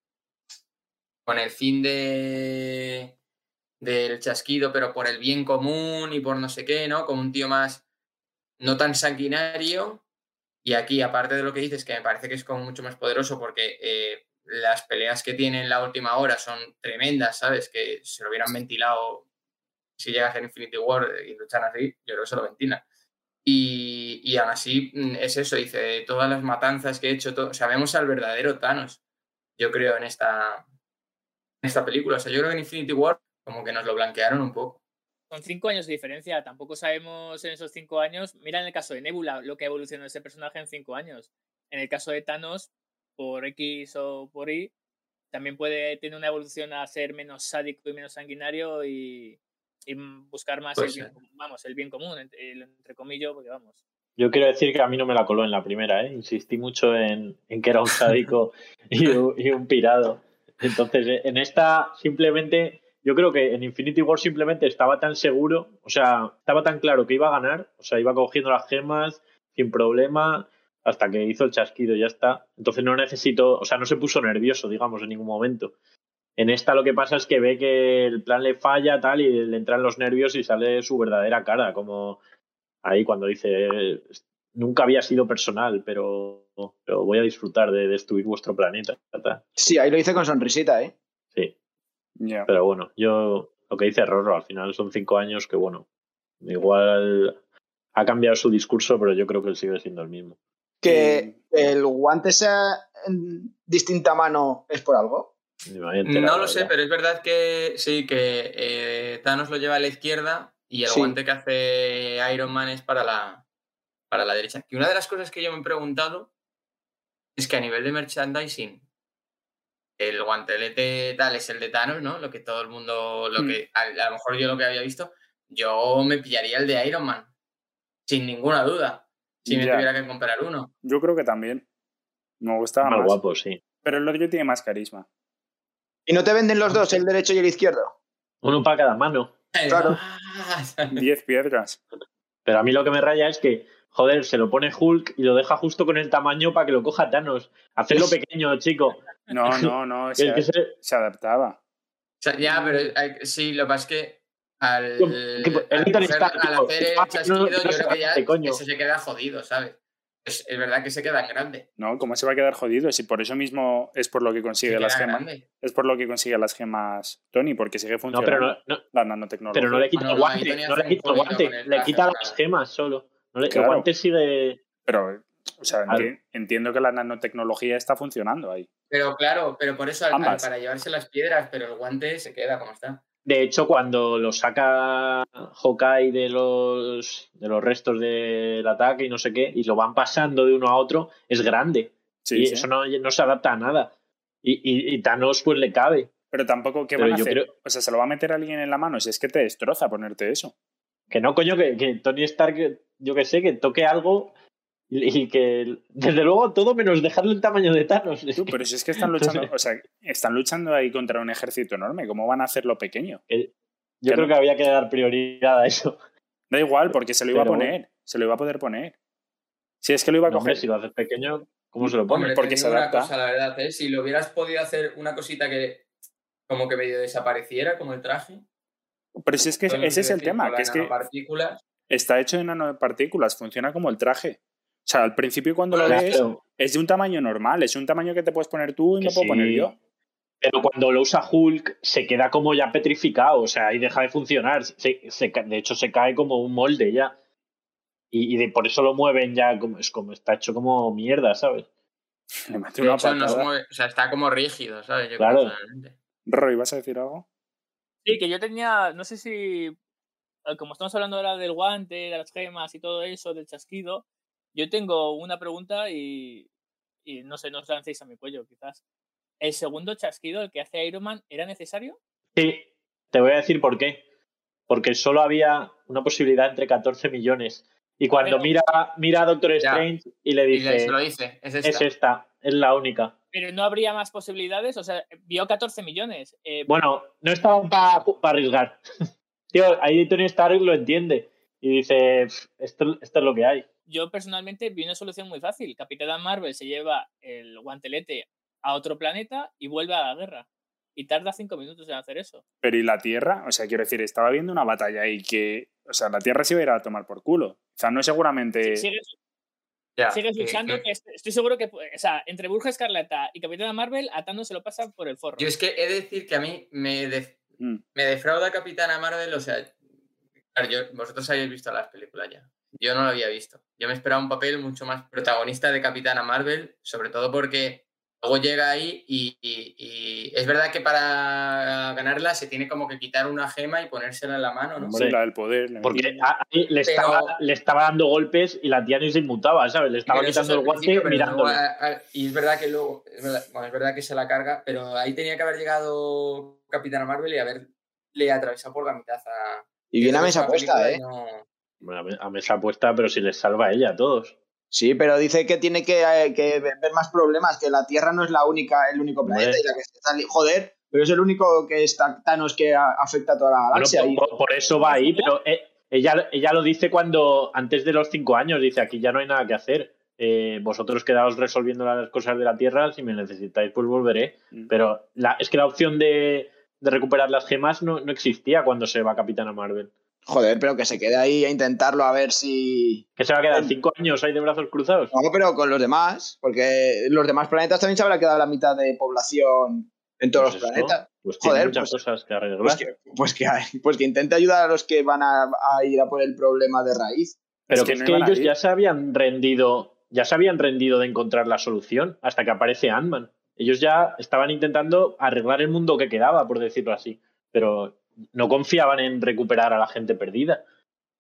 con el fin de del chasquido, pero por el bien común y por no sé qué, ¿no? Como un tío más no tan sanguinario. Y aquí, aparte de lo que dices, que me parece que es como mucho más poderoso porque eh, las peleas que tiene en la última hora son tremendas, ¿sabes? Que se lo hubieran ventilado si llegas a Infinity War y luchan así, yo creo que se lo ventilan. Y, y aún así mm, es eso, dice, todas las matanzas que he hecho, todo, o sea, vemos al verdadero Thanos, yo creo, en esta, en esta película. O sea, yo creo que en Infinity War como que nos lo blanquearon un poco. Con cinco años de diferencia, tampoco sabemos en esos cinco años. Mira en el caso de Nebula lo que ha evolucionado ese personaje en cinco años. En el caso de Thanos, por X o por Y, también puede tener una evolución a ser menos sádico y menos sanguinario y, y buscar más Pues el, bien, sí. vamos, el bien común, entre, el- entre comillas, porque vamos. Yo quiero decir que a mí no me la coló en la primera, ¿eh? Insistí mucho en, en que era un sádico y, un, y un pirado. Entonces, eh, en esta simplemente, yo creo que en Infinity War simplemente estaba tan seguro, o sea, estaba tan claro que iba a ganar, o sea, iba cogiendo las gemas sin problema hasta que hizo el chasquido, ya está. Entonces no necesito, o sea, no se puso nervioso, digamos, en ningún momento. En esta lo que pasa es que ve que el plan le falla, tal, y le entran los nervios y sale su verdadera cara, como ahí cuando dice, nunca había sido personal, pero, pero voy a disfrutar de destruir vuestro planeta. ta, ta". Sí, ahí lo hice con sonrisita, ¿eh? Sí, pero bueno, yo lo que dice Rorro, al final son cinco años que, bueno, igual ha cambiado su discurso, pero yo creo que él sigue siendo el mismo. Que el guante sea en distinta mano es por algo. No lo sé, pero es verdad que sí, que eh, Thanos lo lleva a la izquierda y el Sí. guante que hace Iron Man es para la, para la derecha. Y una de las cosas que yo me he preguntado es que a nivel de merchandising, el guantelete tal es el de Thanos, ¿no? Lo que todo el mundo, lo Mm. que a, a lo mejor yo lo que había visto, yo me pillaría el de Iron Man, sin ninguna duda, si me Ya. tuviera que comprar uno. Yo creo que también. Me gustaba Más más. guapo, sí. Pero el otro tiene más carisma. ¿Y no te venden los dos, el derecho y el izquierdo? Uno para cada mano. Claro. Diez piedras. Pero a mí lo que me raya es que, joder, se lo pone Hulk y lo deja justo con el tamaño para que lo coja Thanos. Hacerlo pequeño, chico. No, no, no. Se, El que se- se adaptaba. O sea, ya, pero sí, lo que pasa es que al, Que- hacer el no- chasquido, no yo creo que ya coño. eso se queda jodido, ¿sabes? Es, es verdad que se queda en grande. ¿No? ¿Cómo se va a quedar jodido? Si por eso mismo es por lo que consigue las gemas. grande. Es por lo que consigue las gemas Tony, porque sigue No, funcionando pero no, no- la nanotecnología. pero no le quita Bueno, el guante. Tony No le quita el guante. Le quita las gemas solo. No le- Claro. El guante sigue. Pero, o sea, enti- entiendo que la nanotecnología está funcionando ahí. Pero claro, pero por eso al- al- para llevarse las piedras, pero el guante se queda como está. De hecho, cuando lo saca Hawkeye de los, de los restos del ataque y no sé qué, y lo van pasando de uno a otro, es grande. Sí, y sí. eso no, no se adapta a nada. Y, y, y Thanos, pues le cabe. Pero tampoco, ¿qué Pero van a hacer? creo- O sea, se lo va a meter alguien en la mano. Si es que te destroza ponerte eso. Que no, coño, que, que Tony Stark, yo que sé, que toque algo y, que, desde luego, todo menos dejarle el tamaño de Thanos. Tú, pero si es que están luchando, o sea, están luchando ahí contra un ejército enorme. ¿Cómo van a hacerlo pequeño? yo que creo no- que había que dar prioridad a eso. Da igual, porque se lo iba Pero a poner. Se lo iba a poder poner. Si es que lo iba a No, hombre, coger. si lo haces pequeño, ¿cómo se lo pone? Hombre, porque se digo una adapta. cosa, la verdad, ¿eh? Si lo hubieras podido hacer una cosita que como que medio desapareciera, como el traje. Pero si es que ese es el decir, tema, que es que está hecho de nanopartículas, funciona como el traje. O sea, al principio cuando lo Claro, ves, es de un tamaño normal, es un tamaño que te puedes poner tú y me puedo sí. poner yo. Pero cuando lo usa Hulk, se queda como ya petrificado, o sea, ahí deja de funcionar. Se, se ca- de hecho, se cae como un molde ya. Y, y de, por eso lo mueven ya, como, es como está hecho como mierda, ¿sabes? Le de una hecho, no se mueve, o sea, está como rígido, ¿sabes? Yo Claro. creo, realmente. Roy, ¿vas a decir algo? Sí, que yo tenía, no sé si como estamos hablando ahora del guante, de las gemas y todo eso, del chasquido, yo tengo una pregunta y, y no sé, no os lancéis a mi cuello, quizás. ¿El segundo chasquido, el que hace Iron Man, era necesario? Sí, te voy a decir por qué. Porque solo había una posibilidad entre 14 millones. Y cuando Pero- mira, mira a Doctor Ya. Strange y le Y dice, le- se lo dice, es esta. es esta, es la única. Pero no habría más posibilidades, o sea, vio 14 millones. Eh, Bueno, no estaban para arriesgar. Tío, ahí Tony Stark lo entiende. Y dice, "Pff, esto, esto es lo que hay. yo personalmente vi una solución muy fácil. Capitana Marvel se lleva el guantelete a otro planeta y vuelve a la guerra. Y tarda cinco minutos en hacer eso. Pero ¿y la Tierra? O sea, quiero decir, estaba viendo una batalla ahí que... O sea, la Tierra se iba a ir a tomar por culo. O sea, no seguramente... Sigue, Ya, sigue que- luchando. estoy seguro que, o sea, entre Burja Escarlata y Capitana Marvel, a Thanos se lo pasa por el forro. Yo es que he de decir que a mí me, de- Mm. me defrauda Capitana Marvel, o sea, claro, yo- vosotros habéis visto las películas ya. Yo no lo había visto. Yo me esperaba un papel mucho más protagonista de Capitana Marvel, sobre todo porque luego llega ahí y, y- y es verdad que para ganarla se tiene como que quitar una gema y ponérsela en la mano, ¿no? Sí, la del poder. la Porque a- ahí le, Pero- estaba, le estaba dando golpes y la tía ni se inmutaba, ¿sabes? Le estaba quitando el guante mirándole. a- a- y es verdad que luego, es verdad, bueno, es verdad que se la carga, pero ahí tenía que haber llegado Capitana Marvel y haberle atravesado por la mitad a. Y viene a mesa puesta, ¿eh? no- Bueno, a me- a mesa puesta, pero si les salva a ella a todos. Sí, pero dice que tiene que, eh, que ver más problemas, que la Tierra no es la única, el único planeta y la que se está Joder, pero es el único que está Thanos que a- afecta a toda la Bueno, galaxia. por, y- por- por eso va ahí, pero eh, ella, ella lo dice cuando, antes de los cinco años, dice, aquí ya no hay nada que hacer. Eh, vosotros quedaos resolviendo las cosas de la Tierra, si me necesitáis, pues volveré. Mm. Pero la, es que la opción de, de recuperar las gemas no, no existía cuando se va Capitana Marvel. Joder, pero que se quede ahí a intentarlo a ver si. ¿Qué se va a quedar? ¿Cinco años ahí de brazos cruzados? No, pero con los demás, porque los demás planetas también se habrá quedado la mitad de población en todos Pues los eso, planetas. Pues tiene Joder, muchas pues- cosas que arreglar. Pues que, pues, que, pues que intente ayudar a los que van a, a ir a por el problema de raíz. Pero Es que que es que ellos ya se habían rendido, ya se habían rendido de encontrar la solución hasta que aparece Ant-Man. Ellos ya estaban intentando arreglar el mundo que quedaba, por decirlo así. Pero no confiaban en recuperar a la gente perdida.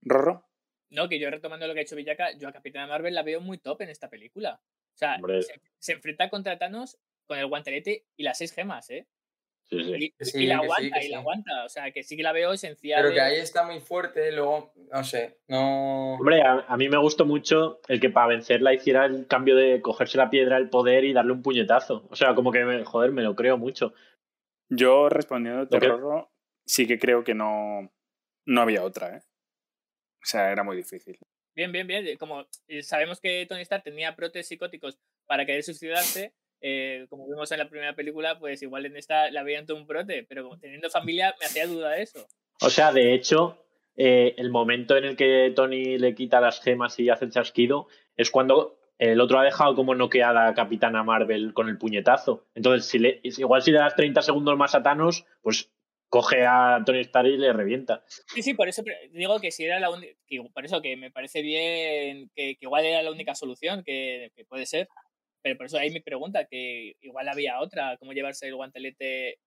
¿Rorro? No, que yo retomando lo que ha hecho Villaca, yo a Capitana Marvel la veo muy top en esta película. O sea, se, se enfrenta contra Thanos con el guantelete y las seis gemas, ¿eh? Sí, sí. Y, Que sí, y la aguanta, que y la sí. aguanta. O sea, que sí que la veo esencial. Pero que ahí está muy fuerte, luego, no sé, no. Hombre, a, a mí me gustó mucho el que para vencerla hiciera el cambio de cogerse la piedra del poder y darle un puñetazo. O sea, como que, joder, me lo creo mucho. Yo respondiendo que- Rorro, sí que creo que no, no había otra, ¿eh? O sea, era muy difícil. Bien, bien, bien. Como eh, sabemos que Tony Stark tenía brotes psicóticos para querer suicidarse, eh, como vimos en la primera película, pues igual en esta la veían todo un brote, pero como teniendo familia me hacía duda de eso. O sea, de hecho, eh, el momento en el que Tony le quita las gemas y hace el chasquido es cuando el otro ha dejado como noqueada a Capitana Marvel con el puñetazo. Entonces, si le, igual si le das 30 segundos más a Thanos, pues coge a Tony Stark y le revienta. Sí, sí, por eso digo que si era la única, por eso que me parece bien que, que igual era la única solución, que, que puede ser. Pero por eso ahí mi pregunta, que igual había otra, cómo llevarse el guantelete.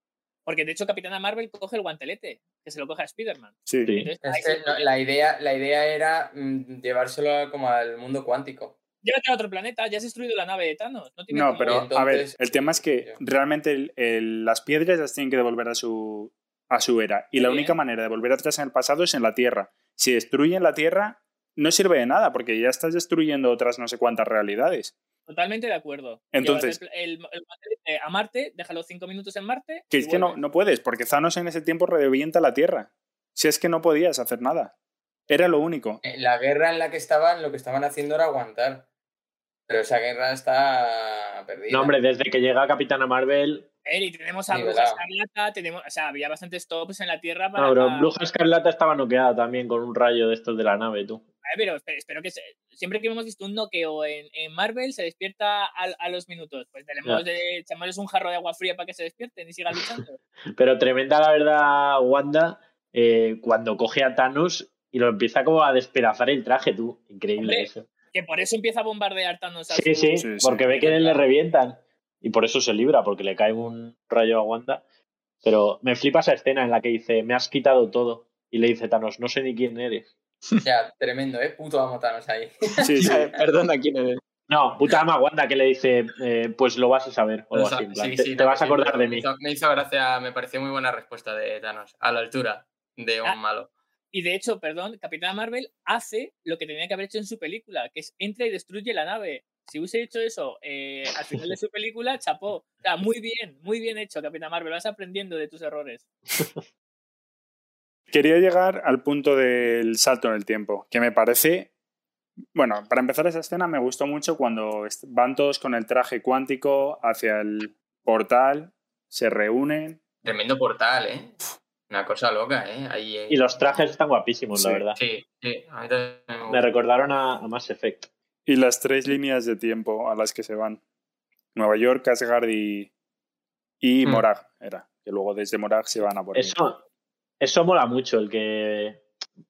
Porque de hecho Capitana Marvel coge el guantelete, que se lo coge a Spider-Man. Sí. Sí. Entonces, ahí Es que se- no, la, idea, la idea era mm, llevárselo como al mundo cuántico. Llévate a otro planeta, ya has destruido la nave de Thanos. No, tiene No, pero a ver, el tema es que realmente el- el- las piedras las tienen que devolver a su, a su era. Y la bien. única manera de volver atrás en el pasado es en la Tierra. Si destruyen la Tierra, no sirve de nada, porque ya estás destruyendo otras no sé cuántas realidades. Totalmente de acuerdo. Entonces- el, el- el a Marte, déjalo cinco minutos en Marte. Que es que no, no puedes, porque Thanos en ese tiempo revienta la Tierra. Si es que no podías hacer nada. Era lo único. Eh, La guerra en la que estaban, lo que estaban haciendo era aguantar. Pero esa guerra está perdida. No, hombre, desde que llega Capitana Marvel. Eh, y tenemos a Bruja. Escarlata, tenemos, o sea, había bastantes tops en la Tierra para. No, pero Bruja Escarlata estaba noqueada también con un rayo de estos de la nave, tú. Eh, pero espero, espero que se- siempre que hemos visto un noqueo en, en Marvel se despierta a, a los minutos. Pues tenemos de echarles un jarro de agua fría para que se despierten y sigan luchando. Pero tremenda, la verdad, Wanda, eh, cuando coge a Thanos y lo empieza como a despedazar el traje, tú. Increíble Hombre, eso. que por eso empieza a bombardear Thanos a Sí, su- sí, Sí, sí. porque ve que le revientan. Y por eso se libra, porque le cae un rayo a Wanda. Pero me flipa esa escena en la que dice, me has quitado todo. Y le dice Thanos, no sé ni quién eres. Ya, tremendo, ¿eh? Puto amo Thanos ahí. Sí, sí. Perdona, ¿quién eres? No, puta ama Wanda que le dice, eh, pues lo vas a saber. O algo así, en plan, Sí, te, sí, te vas a acordar me de mí. hizo- Me hizo gracia, me pareció muy buena respuesta de Thanos, a la altura de un Ah. malo. Y de hecho, perdón, Capitana Marvel hace lo que tenía que haber hecho en su película, que es entra y destruye la nave. Si hubiese hecho eso eh, al final de su película, chapó. O sea, muy bien, muy bien hecho, Capitana Marvel. Vas aprendiendo de tus errores. Quería llegar al punto del salto en el tiempo, que me parece... Bueno, para empezar esa escena me gustó mucho cuando van todos con el traje cuántico hacia el portal, se reúnen. Tremendo portal, ¿eh? Una cosa loca, ¿eh? Ahí, eh. Y los trajes están guapísimos, la verdad. Sí, sí, a mí también me recordaron a, a Mass Effect. Y las tres líneas de tiempo a las que se van. Nueva York, Asgard y, y Hmm. Morag, era. Que luego desde Morag se van a por Eso, eso mola mucho, el que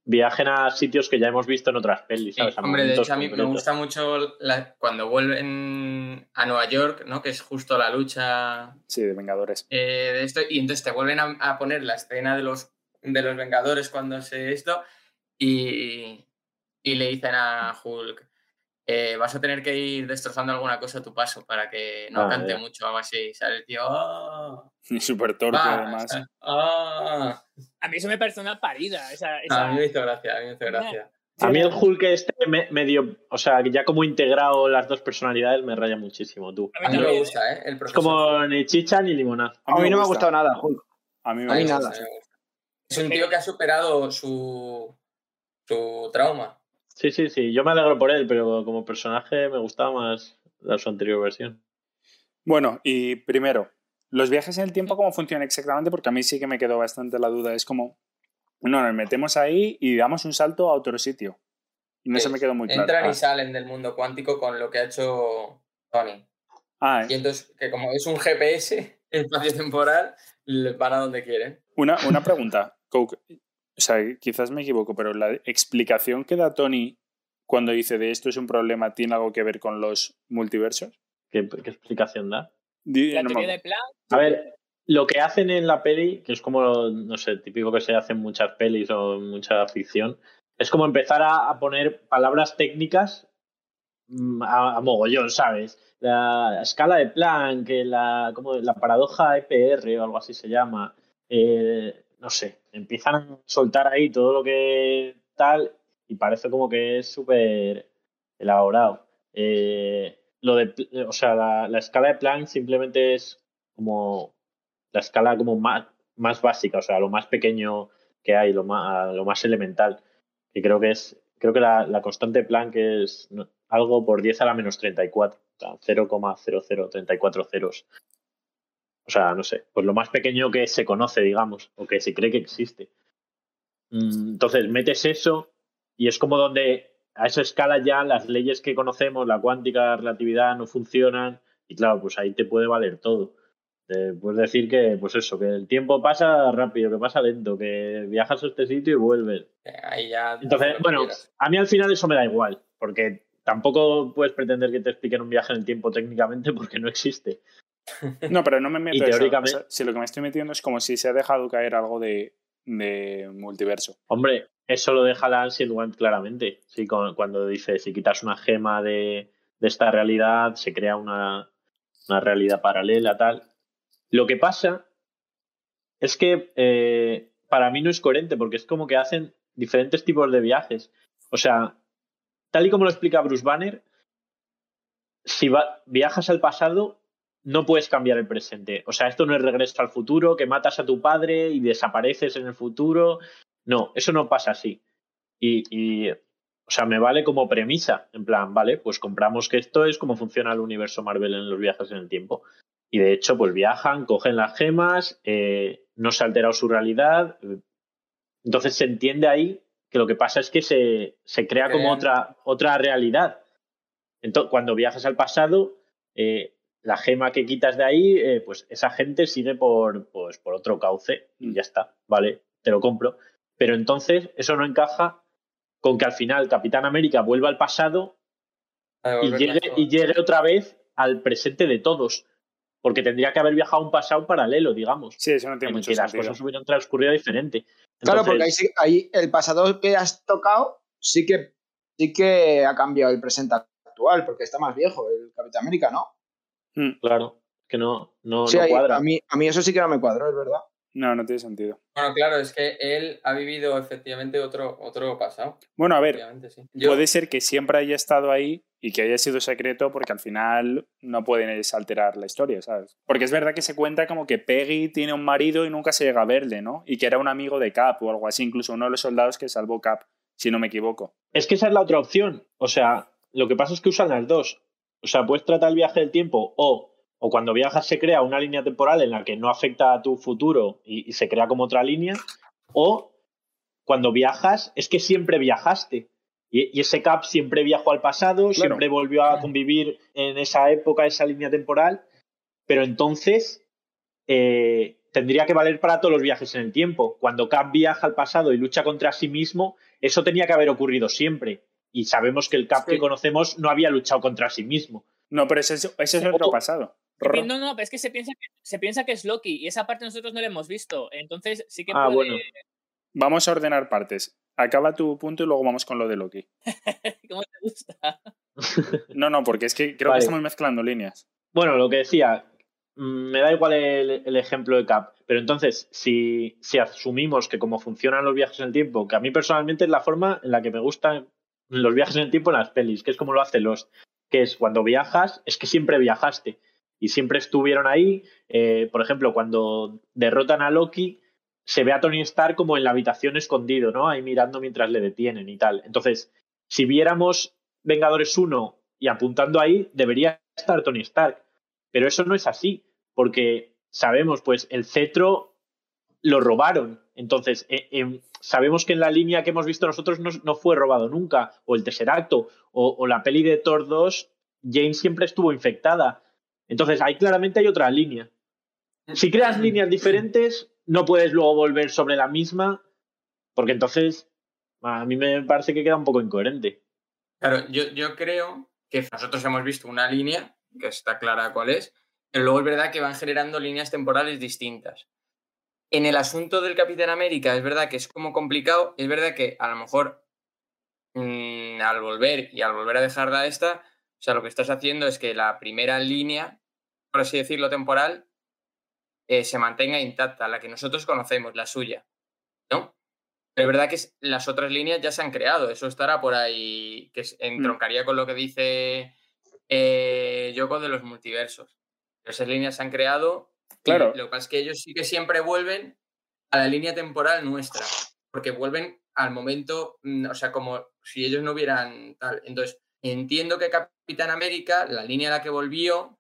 viajen a sitios que ya hemos visto en otras pelis, hombre, de hecho a mí me gusta mucho la- cuando vuelven a Nueva York, ¿no? Que es justo la lucha Sí, de Vengadores. eh, de esto, y entonces te vuelven a, a poner la escena de los, de los Vengadores cuando se esto, y, y le dicen a Hulk, eh, vas a tener que ir destrozando alguna cosa a tu paso para que no Ah, cante ya. mucho, algo así, sale el tío, "Ah, Y súper torpe, va", además. "Ah". A mí eso me parece una parida. Esa, A mí me hizo gracia, a mí me hizo gracia. A mí el Hulk este me- medio, o sea, ya como integrado las dos personalidades me raya muchísimo, tú. a mí mí me gusta, ¿eh? El Es profesor. como ni chicha ni limonada. A mí no me ha gusta. gustado nada, Hulk. A mí me A mí gusta. nada. me. Es un tío que ha superado su, su trauma. Sí, sí, sí. Yo me alegro por él, pero como personaje me gustaba más la su anterior versión. Bueno, y primero, los viajes en el tiempo, ¿cómo funcionan exactamente? Porque a mí sí que me quedó bastante la duda. Es como, no, nos metemos ahí y damos un salto a otro sitio. Y no se me quedó muy claro. Entran Ah. y salen del mundo cuántico con lo que ha hecho Tony. Ah, Y ¿eh? entonces, que como es un GPS espacio-temporal, van a donde quieren. una, una pregunta, Coke. O sea, quizás me equivoco, pero la explicación que da Tony cuando dice de esto es un problema tiene algo que ver con los multiversos. ¿Qué, qué explicación da? Di- la no me teoría acuerdo. de plan. A ver, lo que hacen en la peli, que es como, no sé, típico que se hace en muchas pelis o en mucha ficción, es como empezar a, a poner palabras técnicas mm, a, a mogollón, ¿sabes? La escala de Planck, la, como la paradoja EPR o algo así se llama. Eh, no sé, empiezan a soltar ahí todo lo que tal y parece como que es súper elaborado. Eh, lo de, o sea, la, la escala de Planck simplemente es como la escala como más, más básica, o sea, lo más pequeño que hay, lo más, lo más elemental. Y creo que es, creo que la, la constante de Planck es algo por 10 a la menos 34, o sea, 0,0034 ceros. O sea, no sé, pues lo más pequeño que se conoce, digamos, o que se cree que existe. Mm, Entonces, metes eso y es como donde a esa escala ya las leyes que conocemos, la cuántica, la relatividad, no funcionan. Y claro, pues ahí te puede valer todo. Te puedes decir que, pues eso, que el tiempo pasa rápido, que pasa lento, que viajas a este sitio y vuelves. Eh, Ahí ya. Entonces, bueno, quieras. a mí al final eso me da igual, porque tampoco puedes pretender que te expliquen un viaje en el tiempo técnicamente porque no existe. No, pero no me meto Y en eso. teóricamente- O sea, si lo que me estoy metiendo es como si se ha dejado caer algo de, de multiverso. Hombre, eso lo deja la Ancient One claramente. Sí, cuando dice, si quitas una gema de, de esta realidad, se crea una, una realidad paralela, tal. Lo que pasa es que eh, para mí no es coherente, porque es como que hacen diferentes tipos de viajes. O sea, tal y como lo explica Bruce Banner, si va- viajas al pasado, no puedes cambiar el presente. O sea, esto no es regreso al futuro, que matas a tu padre y desapareces en el futuro. No, eso no pasa así. Y, y, o sea, me vale como premisa. En plan, vale, pues compramos que esto es como funciona el universo Marvel en los viajes en el tiempo. Y de hecho, pues viajan, cogen las gemas, eh, no se ha alterado su realidad. Entonces se entiende ahí que lo que pasa es que se, se crea como otra, otra realidad. Entonces, cuando viajas al pasado, eh, la gema que quitas de ahí, eh, pues esa gente sigue por, pues, por otro cauce y ya está, vale, te lo compro. Pero entonces eso no encaja con que al final Capitán América vuelva al pasado y llegue, las y llegue otra vez al presente de todos. porque tendría que haber viajado a un pasado paralelo, digamos. Sí, eso no tiene en mucho que las sentido. cosas hubieran transcurrido diferente. Claro, porque ahí, sí- ahí el pasado que has tocado sí que, sí que ha cambiado el presente actual, porque está más viejo el Capitán América, ¿no? Mm, Claro, que no, no, Sí, no ahí- cuadra. a, mí, a mí eso sí que no me cuadró, es verdad. No, no tiene sentido. Bueno, claro, es que él ha vivido efectivamente otro, otro pasado. Bueno, a ver, Efectivamente, sí. Yo- puede ser que siempre haya estado ahí y que haya sido secreto porque al final no puedes alterar la historia, ¿sabes? Porque es verdad que se cuenta como que Peggy tiene un marido y nunca se llega a verle, ¿no? Y que era un amigo de Cap o algo así, incluso uno de los soldados que salvó Cap, si no me equivoco. Es que esa es la otra opción. O sea, lo que pasa es que usan las dos. O sea, puedes tratar el viaje del tiempo o, o cuando viajas se crea una línea temporal en la que no afecta a tu futuro y, y se crea como otra línea. O cuando viajas es que siempre viajaste. Y, y ese Cap siempre viajó al pasado, siempre volvió a convivir en esa época, esa línea temporal. Pero entonces eh, tendría que valer para todos los viajes en el tiempo. Cuando Cap viaja al pasado y lucha contra sí mismo, eso tenía que haber ocurrido siempre. Y sabemos que el Cap Sí. que conocemos no había luchado contra sí mismo. No, pero ese, es- ese es otro pasado. Se pi- No, no, pero es que se piensa que, se piensa que es Loki y esa parte nosotros no la hemos visto. Entonces sí que Ah, puede. bueno. Vamos a ordenar partes. Acaba tu punto y luego vamos con lo de Loki. ¿Cómo te gusta? No, no, porque es que creo Vale. que estamos mezclando líneas. Bueno, lo que decía, mm, me da igual el, el ejemplo de Cap, pero entonces, si, si asumimos que como funcionan los viajes en el tiempo, que a mí personalmente es la forma en la que me gustan los viajes en el tiempo en las pelis, que es como lo hace los, que es cuando viajas, es que siempre viajaste y siempre estuvieron ahí. Eh, por ejemplo, cuando derrotan a Loki, se ve a Tony Stark como en la habitación escondido, ¿no? Ahí mirando mientras le detienen y tal. Entonces, si viéramos Vengadores 1 y apuntando ahí, debería estar Tony Stark. Pero eso no es así, porque sabemos, pues, el cetro lo robaron. Entonces, eh, em, sabemos que en la línea que hemos visto nosotros no, no fue robado nunca, o el Tesseracto, o, o la peli de Thor 2, Jane siempre estuvo infectada. Entonces, ahí claramente hay otra línea. Si creas líneas diferentes, no puedes luego volver sobre la misma, porque entonces a mí me parece que queda un poco incoherente. Claro, yo, yo creo que nosotros hemos visto una línea, que está clara cuál es, pero luego es verdad que van generando líneas temporales distintas. En el asunto del Capitán América, es verdad que es como complicado, es verdad que a lo mejor mm, al volver y al volver a dejar la esta, o sea, lo que estás haciendo es que la primera línea, por así decirlo, temporal, eh, se mantenga intacta, la que nosotros conocemos, la suya, ¿no? Pero es verdad que las otras líneas ya se han creado, eso estará por ahí, que es- entroncaría con lo que dice eh, Yoko de los multiversos. Esas líneas se han creado. Y Claro. Lo que pasa es que ellos sí que siempre vuelven a la línea temporal nuestra, porque vuelven al momento, mm, o sea, como si ellos no hubieran tal. Entonces, entiendo que Capitán América, la línea a la que volvió,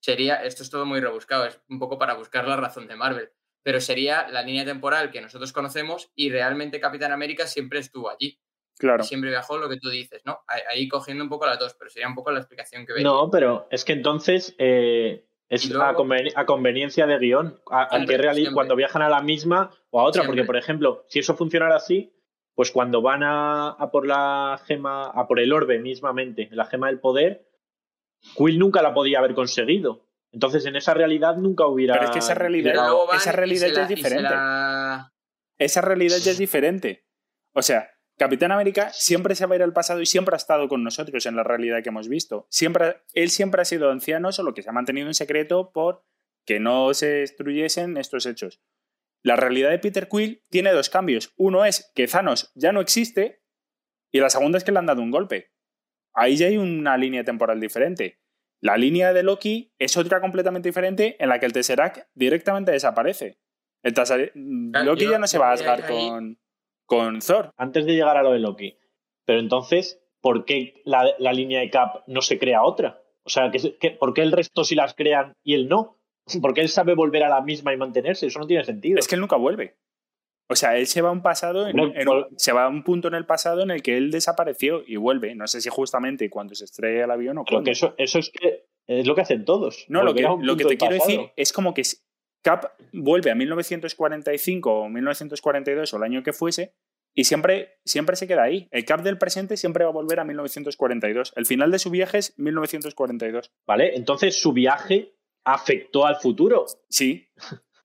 sería, esto es todo muy rebuscado, es un poco para buscar la razón de Marvel, pero sería la línea temporal que nosotros conocemos y realmente Capitán América siempre estuvo allí. Claro. Siempre viajó lo que tú dices, ¿no? Ahí, ahí cogiendo un poco las dos, pero sería un poco la explicación que veis. No, pero es que entonces eh, es luego- a, conveni- a conveniencia de guion, a, que cuando viajan a la misma o a otra, porque por ejemplo, si eso funcionara así, pues cuando van a, a por la gema, a por el orbe mismamente, la gema del poder, Quill nunca la podía haber conseguido. Entonces en esa realidad nunca hubiera. Pero es que esa realidad- esa realidad ya la- es diferente. la- Esa realidad ya es diferente. O sea, Capitán América siempre se va a ir al pasado y siempre ha estado con nosotros en la realidad que hemos visto. Siempre, él siempre ha sido anciano, solo que se ha mantenido en secreto por que no se destruyesen estos hechos. La realidad de Peter Quill tiene dos cambios. Uno es que Thanos ya no existe y la segunda es que le han dado un golpe. Ahí ya hay una línea temporal diferente. La línea de Loki es otra completamente diferente en la que el Tesseract directamente desaparece. El Tesseract- Loki yo- ya no se va a voy a ir Asgard ahí. con, con Thor. Antes de llegar a lo de Loki. Pero entonces, ¿por qué la, la línea de Cap no se crea otra? O sea, ¿qué, qué- ¿por qué el resto sí las crean y él no? ¿Por qué él sabe volver a la misma y mantenerse? Eso no tiene sentido. Es que él nunca vuelve. O sea, él se va a un pasado, en- Hombre, en un- vol- se va a un punto en el pasado en el que él desapareció y vuelve. No sé si justamente cuando se estrella el avión o cuando. que eso, eso es que es lo que hacen todos. No, lo que, lo que te quiero pasado. decir es como que Cap vuelve a 1945 o 1942 o el año que fuese y siempre, siempre se queda ahí. El Cap del presente siempre va a volver a 1942. El final de su viaje es 1942. ¿Vale? Entonces su viaje afectó al futuro. Sí.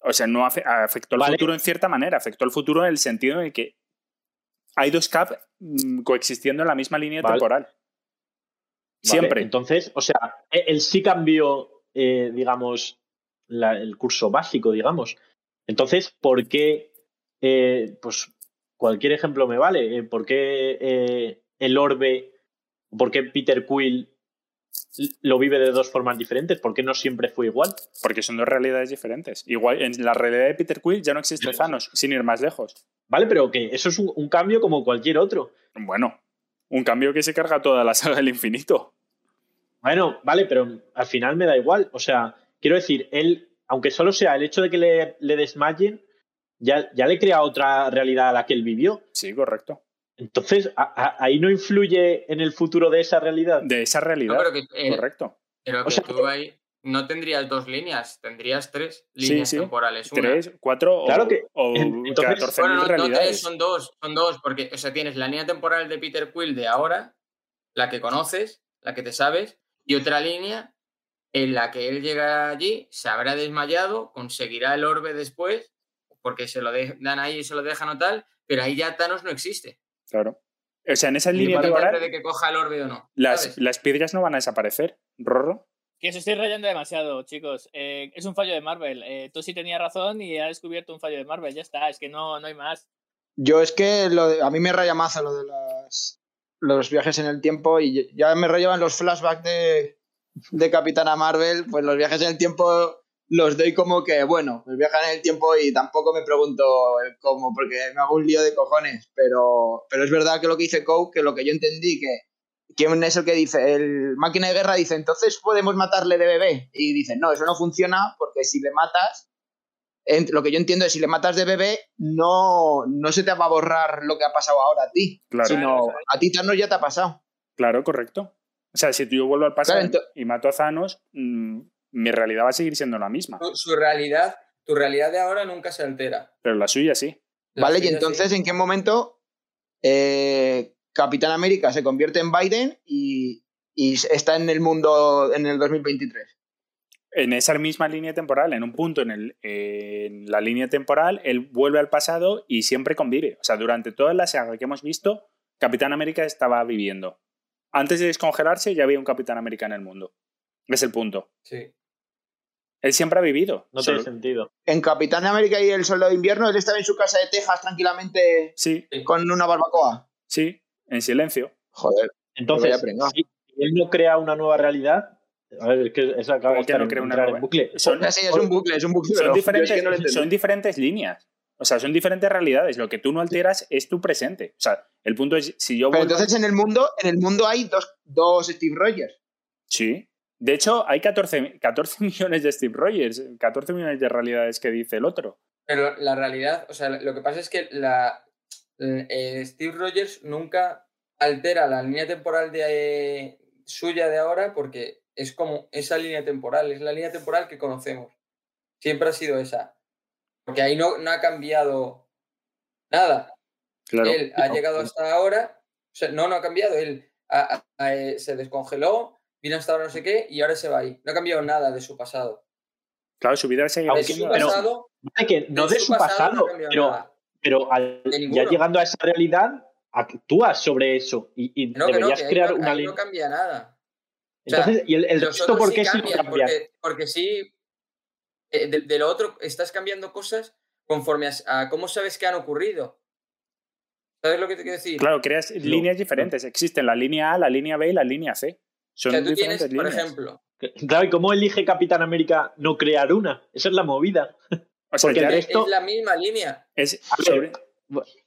O sea, no afe- afectó al Vale. futuro en cierta manera, afectó al futuro en el sentido en el que hay dos Cap mm, coexistiendo en la misma línea Vale. temporal. ¿vale? Siempre. Entonces, o sea, e- él sí cambió, eh, digamos, la- el curso básico, digamos. Entonces, ¿por qué, eh, pues, cualquier ejemplo me vale? Eh, ¿Por qué eh, el orbe, por qué Peter Quill lo vive de dos formas diferentes? ¿Por qué no siempre fue igual? Porque son dos realidades diferentes. Igual, en la realidad de Peter Quill ya no existe. Thanos, sin ir más lejos. ¿Vale? Pero que eso es un, un cambio como cualquier otro. Bueno, un cambio que se carga toda la saga del infinito. Bueno, vale, pero al final me da igual. O sea, quiero decir, él, aunque solo sea el hecho de que le, le desmayen, ya, ya le crea otra realidad a la que él vivió. Sí, correcto. Entonces, a- a- ahí no influye en el futuro de esa realidad. De esa No, realidad. pero que, eh, correcto. pero O sea, tú ahí no tendrías dos líneas, tendrías tres Sí, líneas sí. temporales. Una. Tres, cuatro o, Claro que- o en- entonces- 14.000 Bueno, no, no tres, son dos, son dos, porque, o sea, tienes la línea temporal de Peter Quill de ahora, la que conoces, la que te sabes, y otra línea en la que él llega allí, se habrá desmayado, conseguirá el orbe después, porque se lo dan ahí y se lo dejan o tal, pero ahí ya Thanos no existe. Claro. O sea, en esa línea Independiente temporal, de que coja el orbe o no. las, piedras no van a desaparecer. Rorro. Que os estoy rayando demasiado, chicos. Eh, es un fallo de Marvel. Eh, tú sí tenías razón y has descubierto un fallo de Marvel. Ya está, es que no, no hay más. Yo es que lo de- a mí me raya mazo lo de las, los viajes en el tiempo y ya me rayaban los flashbacks de, de Capitana Marvel, pues los viajes en el tiempo los doy como que, bueno, pues viajan en el tiempo y tampoco me pregunto el cómo, porque me hago un lío de cojones, pero, pero es verdad que lo que dice Coke, que lo que yo entendí, que ¿quién es el que dice? El máquina de guerra dice, entonces podemos matarle de bebé. Y dice, no, eso no funciona porque si le matas, en- lo que yo entiendo es si le matas de bebé, no, no se te va a borrar lo que ha pasado ahora a ti, Claro. sino a ti Thanos ya te ha pasado. Claro, correcto. O sea, si yo vuelvo al pasado Claro, y mato a Thanos, mm, mi realidad va a seguir siendo la misma. Tu, su realidad, tu realidad de ahora nunca se altera. Pero la suya sí. La ¿Vale? Y entonces, sí. ¿en qué momento eh, Capitán América se convierte en Biden y, y está en el mundo en el 2023? En esa misma línea temporal, en un punto en, el, en la línea temporal, él vuelve al pasado y siempre convive. O sea, durante toda la saga que hemos visto, Capitán América estaba viviendo. Antes de descongelarse ya había un Capitán América en el mundo. Es el punto. Sí. Él siempre ha vivido. No tiene sentido. En Capitán América y el Soldado de Invierno, él estaba en su casa de Texas tranquilamente Sí, con una barbacoa. sí, en silencio. Joder. Entonces, si él no crea una nueva realidad, a ver, es que esa acaba ¿Cómo de no en- crea una entrar nueva? en bucle. Son- Sí, es un bucle, es un bucle. Es que no son diferentes líneas. O sea, son diferentes realidades. Lo que tú no alteras es tu presente. O sea, el punto es, si yo Pero vuelvo- entonces en el mundo, en el mundo hay dos, dos Steve Rogers. Sí. De hecho, hay 14, 14 millones de Steve Rogers, 14 millones de realidades que dice el otro. Pero la realidad, o sea, lo que pasa es que la eh, Steve Rogers nunca altera la línea temporal de, suya de ahora porque es como esa línea temporal, es la línea temporal que conocemos. Siempre ha sido esa. Porque ahí no, no ha cambiado nada. Claro. Él ha llegado hasta ahora, o sea, no, no ha cambiado, él eh, se descongeló, vino hasta ahora no sé qué y ahora se va ahí. No ha cambiado nada de su pasado. Claro, su vida sigue De su pero- que no de de su pasado, no pero, pero al- ya llegando a esa realidad, actúas sobre eso y, y No, que no, deberías que ahí crear no- una ahí no cambia nada. o sea, Entonces, ¿y el, el resto por sí qué sí cambian, cambia? porque, porque sí, de, de lo otro estás cambiando cosas conforme a, a cómo sabes que han ocurrido. ¿Sabes lo que te quiero decir? Claro, creas líneas diferentes. Existen la línea A, la línea B y la línea C. o Son sea, tú diferentes tienes, por líneas. ejemplo, Claro, ¿y cómo elige Capitán América no crear una? Esa es la movida. o sea, porque el es, resto- es la misma línea. es A ver, sobre-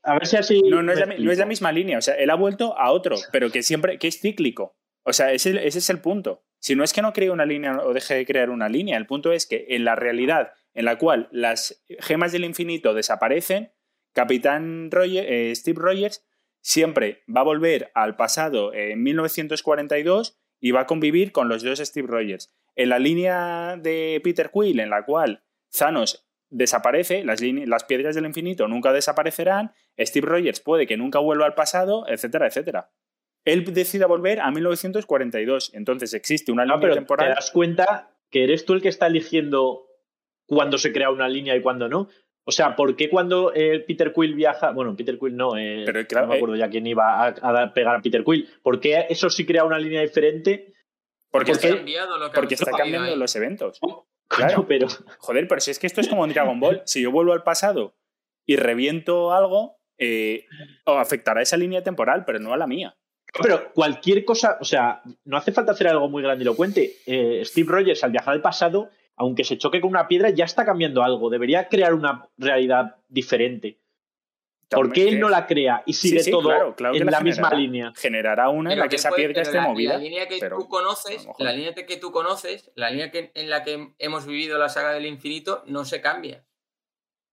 A ver si así. No, no es, la, mi- no es la explico. misma línea. O sea, él ha vuelto a otro, pero que siempre, que es cíclico. O sea, ese, ese es el punto. Si no es que no cree una línea o deje de crear una línea, el punto es que en la realidad en la cual las gemas del infinito desaparecen, Capitán eh, Steve Rogers siempre va a volver al pasado en 1942 y va a convivir con los dos Steve Rogers. En la línea de Peter Quill, en la cual Thanos desaparece, las, las piedras del infinito nunca desaparecerán, Steve Rogers puede que nunca vuelva al pasado, etcétera, etcétera. Él decide volver a 1942, entonces existe una No, línea pero te temporal. das cuenta que eres tú el que está eligiendo cuándo se crea una línea y cuándo no. O sea, ¿por qué cuando eh, Peter Quill viaja, bueno, Peter Quill no, eh, Pero claro, no me acuerdo ya quién iba a, a pegar a Peter Quill, ¿por qué eso sí crea una línea diferente? Porque, Porque está, lo que porque cambiando ahí. los eventos. Coño, Claro. pero Joder, pero si es que esto es como en Dragon Ball. Si yo vuelvo al pasado y reviento algo, eh, afectará esa línea temporal, pero no a la mía. Pero cualquier cosa, o sea, no hace falta hacer algo muy grandilocuente. Eh, Steve Rogers, al viajar al pasado, aunque se choque con una piedra, ya está cambiando algo. Debería crear una realidad diferente. ¿Por qué él no la crea y sigue Sí, sí, todo claro, claro que en la la misma generará. línea? Generará una en la que que esa puede- piedra esté la, movida. La línea que pero tú conoces, la línea que tú conoces, la línea que, en la que hemos vivido la saga del infinito, no se cambia.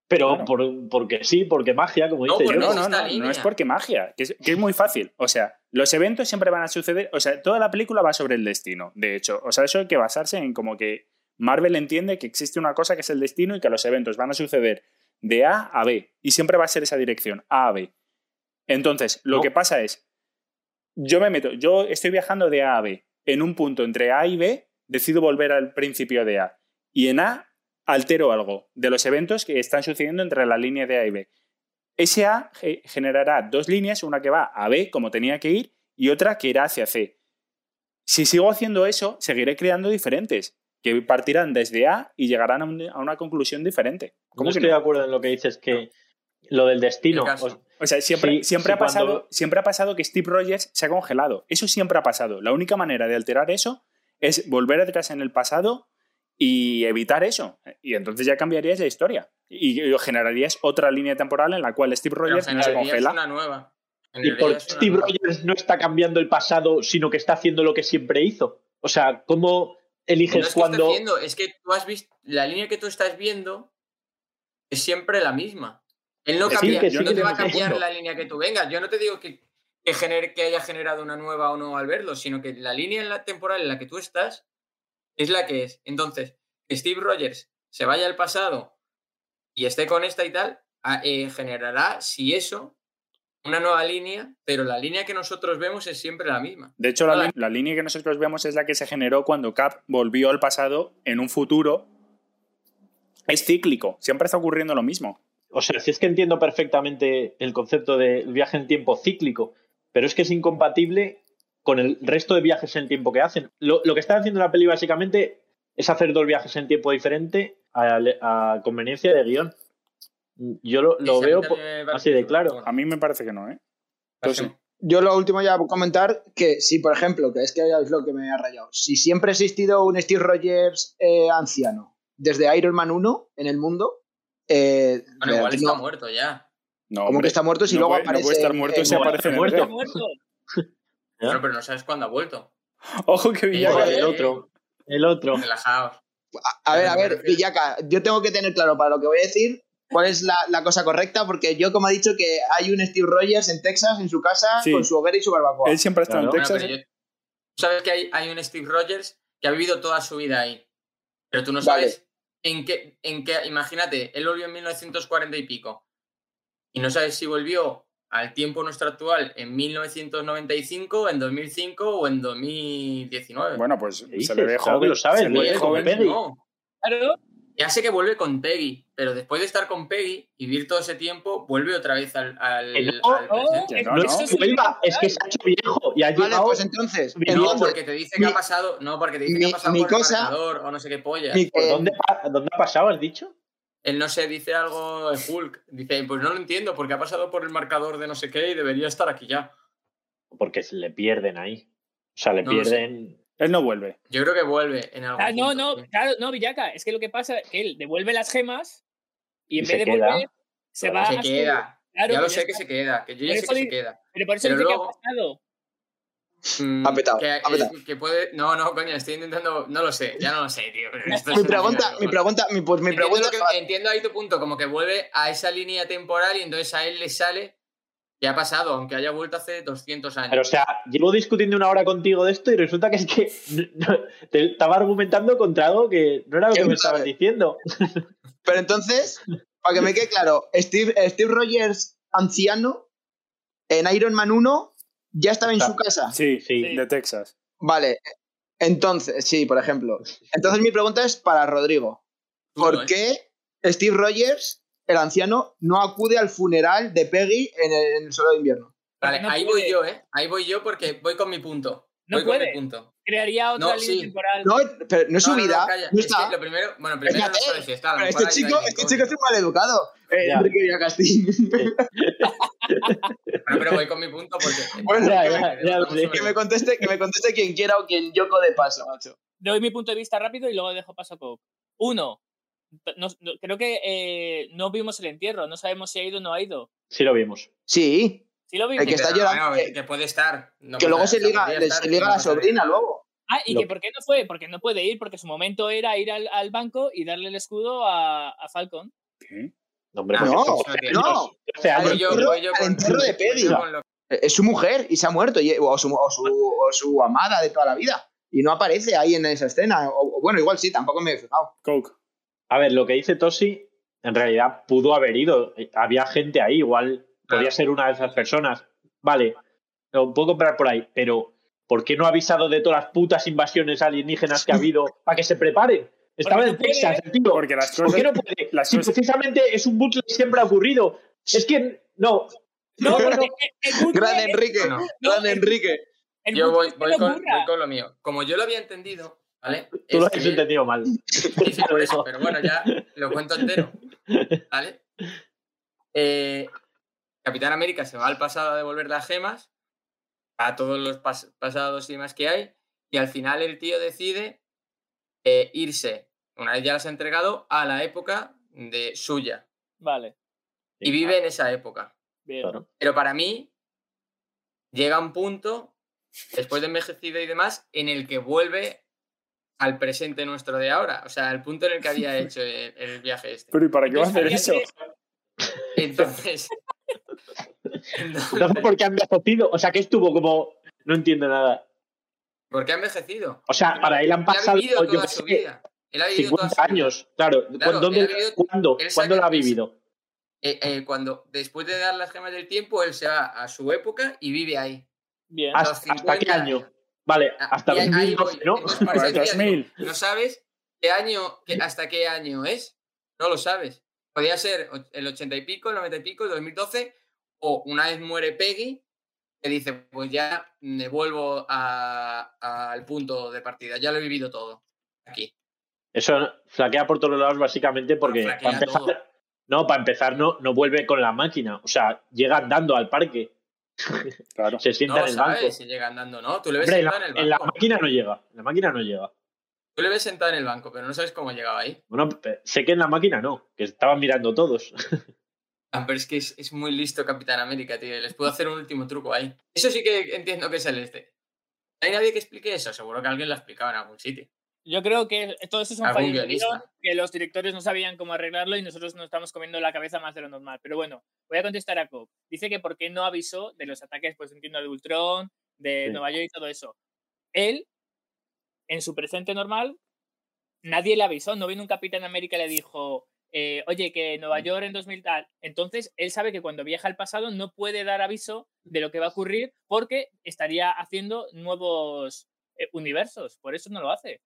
Pero Claro. por- porque sí, porque magia, como No, dice porque yo. No, es no, no, no es porque magia, que es, que es muy fácil. O sea, los eventos siempre van a suceder. O sea, toda la película va sobre el destino, de hecho. O sea, eso hay que basarse en como que Marvel entiende que existe una cosa que es el destino y que los eventos van a suceder de A a B. Y siempre va a ser esa dirección, A a B. Entonces, lo No. que pasa es, yo me meto, yo estoy viajando de A a B. En un punto entre A y B, decido volver al principio de A. Y en A altero algo de los eventos que están sucediendo entre la línea de A y B. Ese A ge- generará dos líneas, una que va a B, como tenía que ir, y otra que irá hacia C. Si sigo haciendo eso, seguiré creando diferentes, que partirán desde A y llegarán a, un- a una conclusión diferente. No ¿Cómo que estoy no? de acuerdo en lo que dices, que lo del destino. O sea, siempre, Sí, siempre, sí, ha pasado, cuando- siempre ha pasado que Steve Rogers se ha congelado. Eso siempre ha pasado. La única manera de alterar eso es volver atrás en el pasado y evitar eso. Y entonces ya cambiarías la historia. Y, y generarías otra línea temporal en la cual Steve Rogers no se congela. una nueva. ¿Y por Steve nueva. Rogers no está cambiando el pasado, sino que está haciendo lo que siempre hizo? O sea, ¿cómo eliges No es que cuando. haciendo, es que tú has visto, la línea que tú estás viendo es siempre la misma. Él no, sí, cambia, que sí, no que te va a cambiar la línea que tú vengas. Yo no te digo que, que, genere, que haya generado una nueva o no al verlo, sino que la línea en la temporal en la que tú estás es la que es. Entonces, Steve Rogers se vaya al pasado y esté con esta y tal, a- eh, generará, si eso, una nueva línea, pero la línea que nosotros vemos es siempre la misma. De hecho, la, la línea que nosotros vemos es la que se generó cuando Cap volvió al pasado en un futuro. Es cíclico, siempre está ocurriendo lo mismo. O sea, si es que entiendo perfectamente el concepto del viaje en tiempo cíclico, pero es que es incompatible con el resto de viajes en tiempo que hacen. Lo, lo que están haciendo en la peli básicamente es hacer dos viajes en tiempo diferente a, a conveniencia de guion. Yo lo, veo así de claro. A mí me parece que no, ¿eh? Entonces, Yo lo último ya voy a comentar que si, por ejemplo, que es que es lo que me ha rayado, si siempre ha existido un Steve Rogers eh, anciano, desde Iron Man 1 en el mundo, eh, Bueno, igual no, está muerto ya. no, hombre, que está muerto si no luego puede, no aparece puede estar en- muerto en- si no, aparece en el muerto. Bueno, pero no sabes cuándo ha vuelto. Ojo que Villaga. Joder, el otro. El otro. Relajados. A ver, a Pero me ver, Villaca, yo tengo que tener claro para lo que voy a decir cuál es la, la cosa correcta, porque yo, como he dicho, que hay un Steve Rogers en Texas, en su casa, Sí. con su hoguera y su barbacoa. Él siempre ha estado Claro. en Bueno, Texas. pero yo- tú sabes que hay, hay un Steve Rogers que ha vivido toda su vida ahí. Pero tú no Vale. sabes en qué, en qué. Imagínate, él volvió en 1940 y pico. Y no sabes si volvió al tiempo nuestro actual en 1995, en 2005 o en 2019. Bueno, pues ¿Qué se le ve? Claro que joven. lo sabes, se le joven. Peggy. No. Claro, Ya sé que vuelve con Peggy, pero después de estar con Peggy y vivir todo ese tiempo, vuelve otra vez al, al, Que no, al no, presente. Que no, No, no. es que vuelva, es que se ha hecho viejo y ha Vale, pues entonces, No, porque te dice que mi- ha pasado. No, porque te dice que mi- ha pasado mi por el cosa- marcador o no sé qué polla. mi- ¿Por eh, dónde, ha- dónde ha pasado, has dicho? Él no sé, dice algo de Hulk. Dice, pues no lo entiendo, porque ha pasado por el marcador de no sé qué y debería estar aquí ya. Porque se le pierden ahí. O sea, le No pierden. Él no vuelve. Yo creo que vuelve en algún Ah, no, punto, no, claro, no, Villaca, es que lo que pasa es que él devuelve las gemas y en Y vez de queda. volver, se Claro, va Se a su- queda. Claro, ya lo sé que se queda, que yo ya sé que se queda. Pero por eso Pero dice luego- que ha pasado. Mm, Ha petado, que, ha petado. eh, que puede. No, no, coño, estoy intentando. No lo sé, ya no lo sé, tío. mi pregunta, mi pregunta, mi, pues mi Entiendo, pregunta que- entiendo ahí tu punto, como que vuelve a esa línea temporal y entonces a él le sale que ha pasado, aunque haya vuelto hace 200 años. Pero, o sea, llevo discutiendo una hora contigo de esto y resulta que es que te estaba argumentando contra algo que no era lo que ¿Quién me estabas sabe? diciendo. Pero entonces, para que me quede claro, Steve, Steve Rogers, anciano, en Iron Man 1, ya estaba en su casa. Sí, Sí. de Texas. Vale. Entonces, sí, por ejemplo. Entonces mi pregunta es para Rodrigo. ¿Por ¿eh? qué Steve Rogers, el anciano, no acude al funeral de Peggy en el, en el Solo de Invierno? Vale, no ahí puede. voy yo, ¿eh? Ahí voy yo porque voy con mi punto. No voy con puede. mi punto. Crearía otra No, línea sí. temporal. No, pero no es su No, no, no, vida. no Es está. que lo primero, bueno, primero no está lo Pero mejor este chico, este con- chico es un maleducado. Eh. Enrique Villacastín. Bueno, pero voy con mi punto porque. Bueno, Ya, que, ya, me, ya sé. que me conteste, que me conteste quien quiera o quien yoco de paso, macho. Doy mi punto de vista rápido y luego dejo paso a Coke. Uno, no- no- creo que eh, no vimos el entierro, no sabemos si ha ido o no ha ido. Sí lo vimos. Sí, Sí lo vimos. El que está Pero, llorando, bueno, que- que puede estar. no que luego se liga, podría le- estar, se liga no la sobrina luego. Ah, y Lo- que por qué no fue, porque no puede ir, porque su momento era ir al, al banco y darle el escudo a, a Falcon. ¿Qué? No, hombre, Ah, porque No, no tiene- no. 13 Al entierro- de con lo- Es su mujer y se ha muerto, y- o su, o su, o su amada de toda la vida. Y no aparece ahí en esa escena. O, o bueno, igual sí, tampoco me he fijado. Coke. A ver, lo que dice Tosi, en realidad pudo haber ido. Había gente ahí, igual podía Claro. ser una de esas personas. Vale, lo puedo comprar por ahí, pero ¿por qué no ha avisado de todas las putas invasiones alienígenas que ha habido para que se preparen? Estaba Porque en. Texas, el tío. Porque las ¿Por cosas. qué no puede? las Si cosas- precisamente es un bucle que siempre ha ocurrido. Es que no. No, No, bucle Gran Enrique, No, no. no, gran Enrique. el Yo voy, con, ocurra. voy con lo mío. Como yo lo había entendido, ¿vale? Tú Es lo has que- entendido mal. Sí, sí, por eso, pero bueno, ya lo cuento entero. ¿Vale? Eh, Capitán América se va al pasado a devolver las gemas a todos los pas- pasados y demás que hay. Y al final el tío decide eh, irse, una vez ya las ha entregado, a la época de suya. Vale, Y vive en esa época. bien. Pero para mí llega un punto, después de envejecido y demás, en el que vuelve al presente nuestro de ahora. O sea, al punto en el que había hecho el, el viaje este. Pero ¿y para qué va a hacer eso? Entonces. Entonces, entonces ¿por qué ha envejecido? O sea, que estuvo como. No entiendo nada. ¿Por qué ha envejecido? O sea, para él han Él ha pasado, vivido yo toda su sé, vida. Él ha vivido toda 50 su vida. años. Claro. Claro, ¿Dónde- él ha vivido- ¿Cuándo? él ¿Cuándo lo ha vivido? Eh, eh, cuando, después de dar las gemas del tiempo, él se va a su época y vive ahí. Bien. ¿Hasta, hasta qué 50 año? Vale, Ah, hasta y ahí- ahí 2012, voy. ¿no? Entonces, por Para eso el decía, digo, 2000. ¿No sabes qué año, qué- hasta qué año es? No lo sabes. Podría ser el 80 y pico, el 90 y pico, el 2012, o una vez muere Peggy, que dice, pues ya me vuelvo a- al punto de partida, ya lo he vivido todo aquí. Eso flaquea por todos lados básicamente porque flaquea para empezar, todo. no, para empezar no, no vuelve con la máquina. O sea, llega andando al parque, Claro. se sienta en el banco. sabes si llega andando, ¿no? Tú le ves Hombre, en, sentado la, en en el la banco. máquina no llega. En la máquina no llega. Tú le ves sentado en el banco, pero no sabes cómo llegaba ahí. Bueno, sé que en la máquina no, que estaban mirando todos. Ah, pero es que es, es muy listo Capitán América, tío. Les puedo hacer un último truco ahí. Eso sí que entiendo que es el este. ¿Hay nadie que explique eso? Seguro que alguien lo ha explicado en algún sitio. Yo creo que todo eso es un fallo que los directores no sabían cómo arreglarlo y nosotros nos estamos comiendo la cabeza más de lo normal. Pero bueno, voy a contestar a Cobb. Dice que por qué no avisó de los ataques, pues entiendo, de Ultron, de Sí. Nueva York y todo eso. Él, en su presente normal, nadie le avisó. No vino un Capitán América y le dijo, eh, oye, que Nueva. York en 2000 tal. Entonces, él sabe que cuando viaja al pasado no puede dar aviso de lo que va a ocurrir porque estaría haciendo nuevos eh, universos. Por eso no lo hace.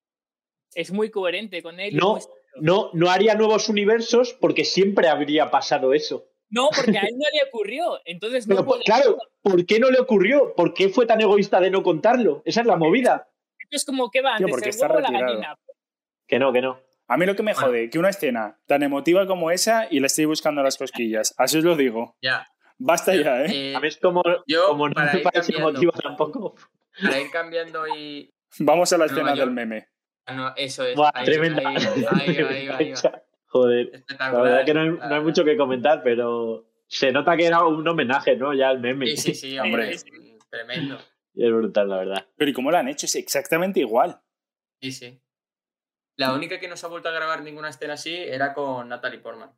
Es muy coherente con él. No. No, no haría nuevos universos porque siempre habría pasado eso. No, porque a él no le ocurrió. Entonces no Pero, puede- claro, ¿por qué no le ocurrió? ¿Por qué fue tan egoísta de no contarlo? Esa es la movida. Esto es como que va Tío, antes porque el huevo o la gallina. Que no, que no. A mí lo que me Bueno. jode, que una escena tan emotiva como esa y le estoy buscando las cosquillas. Así os lo digo. Ya. Basta ya, ¿eh? Eh, A mí es como, yo, como no me parece motivo tampoco. para ir cambiando y. Vamos a la escena del meme. Ah, no, eso es. Buah, ahí, tremenda. ahí, ahí, ahí, ahí, ahí. Joder. La verdad que no hay, la no hay mucho que comentar, pero se nota que era un homenaje, ¿no? Ya al meme. Sí, sí, sí, hombre. es Tremendo. Y es brutal, la verdad. Pero ¿y cómo lo han hecho? Es exactamente igual. Sí, sí. La única que no se ha vuelto a grabar ninguna escena así era con Natalie Portman.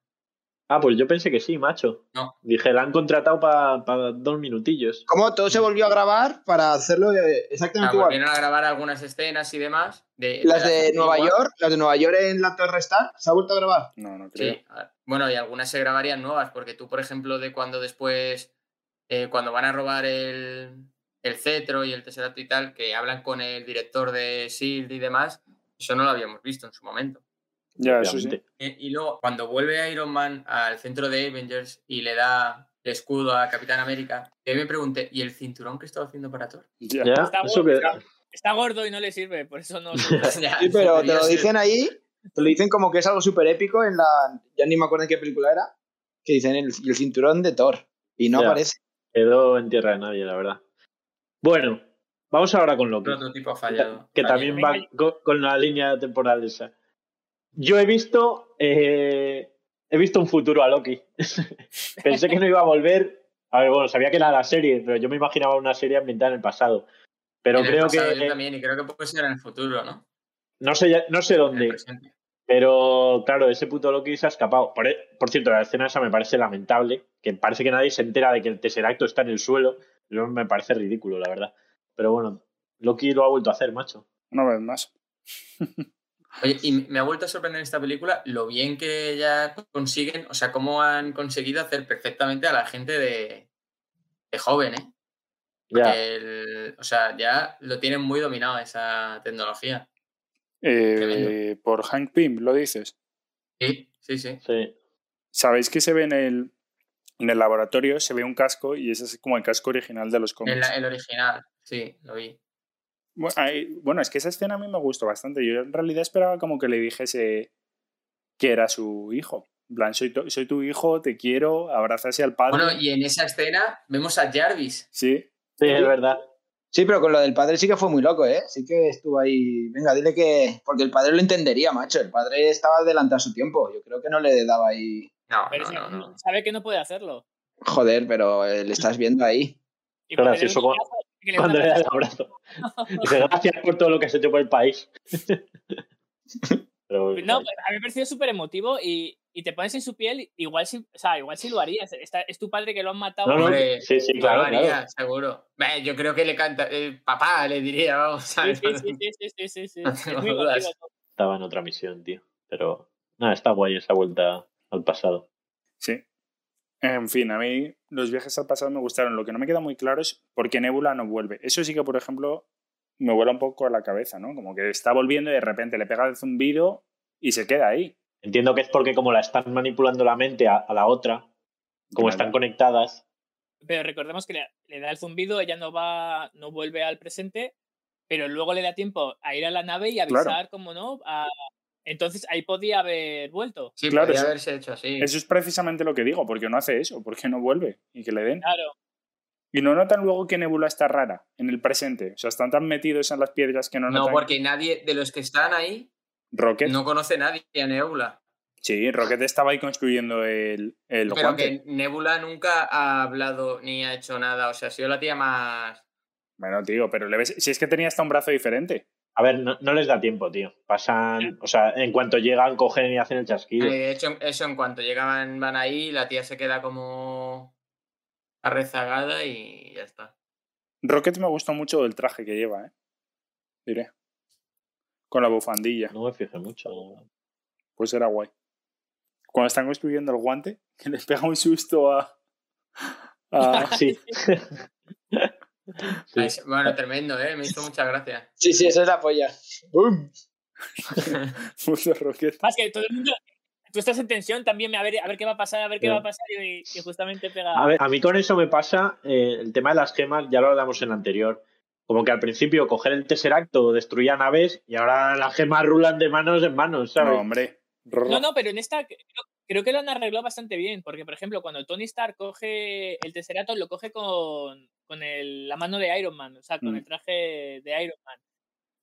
Ah, pues yo pensé que sí, macho. No. Dije, la han contratado para dos minutillos. ¿Cómo todo se volvió a grabar para hacerlo Ah, exactamente igual? volvieron a grabar algunas escenas y demás. De, Las de Nueva. York, las de Nueva York en la Torre Star, ¿se ha vuelto a grabar? No, no creo. Sí. a- Bueno, y algunas se grabarían nuevas, porque tú, por ejemplo, de cuando después, eh, cuando van a robar el, el cetro y el tesseracto y tal, que hablan con el director de SHIELD y demás, eso no lo habíamos visto en su momento. Ya, eso sí. obviamente. Y, y luego, cuando vuelve Iron Man al centro de Avengers y le da el escudo a Capitán América, yo me pregunté, ¿y el cinturón que estaba haciendo para Thor? Ya. Está eso gordo, que- está, está gordo y no le sirve, por eso no. Ya, Sí, pero te lo dicen ahí, te lo dicen como que es algo súper épico en la. Ya ni me acuerdo en qué película era. Que dicen el, el cinturón de Thor. Y no Ya. aparece. Quedó en tierra de nadie, la verdad. Bueno, vamos ahora con Loki. prototipo fallado. que también va con, con la línea temporal esa. Yo he visto, eh, he visto un futuro a Loki. Pensé que no iba a volver. A ver, bueno, sabía que era la serie, pero yo me imaginaba una serie ambientada en el pasado. Pero En el creo pasado que yo también, y creo que puede ser en el futuro, ¿no? no sé, no sé dónde, pero claro, ese puto Loki se ha escapado. Por, e- por cierto, la escena esa me parece lamentable, que parece que nadie se entera de que el Tesseracto está en el suelo. Eso me parece ridículo, la verdad. Pero bueno, Loki lo ha vuelto a hacer, macho. Una vez más. Oye, y me ha vuelto a sorprender esta película lo bien que ya consiguen, o sea, cómo han conseguido hacer perfectamente a la gente de, de joven, ¿eh? Ya. El- o sea, ya lo tienen muy dominado esa tecnología. Eh, por Hank Pym, lo dices. Sí, sí, sí. Sí. ¿Sabéis que se ve en el, en el laboratorio? Se ve un casco y ese es como el casco original de los cómics. El, el original, sí, lo vi. Bueno, hay- bueno, es que esa escena a mí me gustó bastante. Yo en realidad esperaba como que le dijese que era su hijo. En plan, soy tu, soy tu hijo, te quiero, abrazase al padre. Bueno, y en esa escena vemos a Jarvis. Sí, Sí, es verdad. Sí, pero con lo del padre sí que fue muy loco, ¿eh? Sí que estuvo ahí. Venga, dile que. Porque el padre lo entendería, macho. El padre estaba adelantado a su tiempo. Yo creo que no le daba ahí. No, Pero no, si- no, no. sabe que no puede hacerlo. Joder, pero eh, le estás viendo ahí. Y cuando le abrazo, que le da un Cuando le da el abrazo. abrazo. Dice, gracias por todo lo que has hecho por el país. Pero, No, pues, a mí me pareció súper emotivo y, y te pones en su piel, igual sí, o sea, igual sí lo harías. Está- es tu padre que lo han matado. No, no, Hombre, sí, sí, yo claro, lo haría, claro. seguro. Yo creo que le canta, eh, papá le diría, vamos, Sí, ¿sabes? sí, sí, sí, sí, sí, sí. No estaba en otra misión, tío. Pero nada, está guay esa vuelta al pasado. sí. En fin, a mí los viajes al pasado me gustaron. Lo que no me queda muy claro es por qué Nebula no vuelve. Eso sí que, por ejemplo, me vuela un poco a la cabeza, ¿no? Como que está volviendo y de repente le pega el zumbido y se queda ahí. Entiendo que es porque como la están manipulando la mente a, a la otra, como Claro. están conectadas, Pero recordemos que le, le da el zumbido, ella no va, no vuelve al presente, pero luego le da tiempo a ir a la nave y avisar, Claro. como no, a- entonces ahí podía haber vuelto. Sí, Claro, eso- haberse hecho así. Eso es precisamente lo que digo. ¿Por qué no hace eso? ¿Por qué no vuelve? Y que le den. Claro. Y no notan luego que Nebula está rara en el presente. O sea, están tan metidos en las piedras que no No, notan. porque nadie de los que están ahí Rocket. no conoce nadie a Nebula. Sí, Rocket estaba ahí construyendo el, el Pero guante. que Nebula nunca ha hablado ni ha hecho nada. O sea, ha sido la tía más. Bueno, tío, pero le ves. Si es que tenía hasta un brazo diferente. A ver, no, no les da tiempo, tío. Pasan, o sea, en cuanto llegan, cogen y hacen el chasquido. Eh, De hecho, eso en cuanto llegaban, van ahí, la tía se queda como arrezagada y ya está. Rocket me gustó mucho el traje que lleva, ¿eh? Diré. Con la bufandilla. No me fijé mucho. Pues era guay. Cuando están construyendo el guante, que les pega un susto a. a- Sí. Sí. Bueno, tremendo, ¿eh? Me hizo mucha gracia. Sí, sí, esa es la polla. ¡Bum! puto Rocket. Más que todo el mundo, tú estás en tensión también, a ver, a ver qué va a pasar, a ver qué va a pasar y, y justamente pega. A ver, a mí con eso me pasa eh, el tema de las gemas, ya lo hablamos en el anterior. Como que al principio coger el Tesseracto destruía naves y ahora las gemas rulan de manos en manos, ¿sabes? No, hombre. No, no, pero en esta creo, que lo han arreglado bastante bien, porque por ejemplo, cuando Tony Stark coge el Tesserato, lo coge con, con el- la mano de Iron Man, o sea, con Mm. el traje de Iron Man.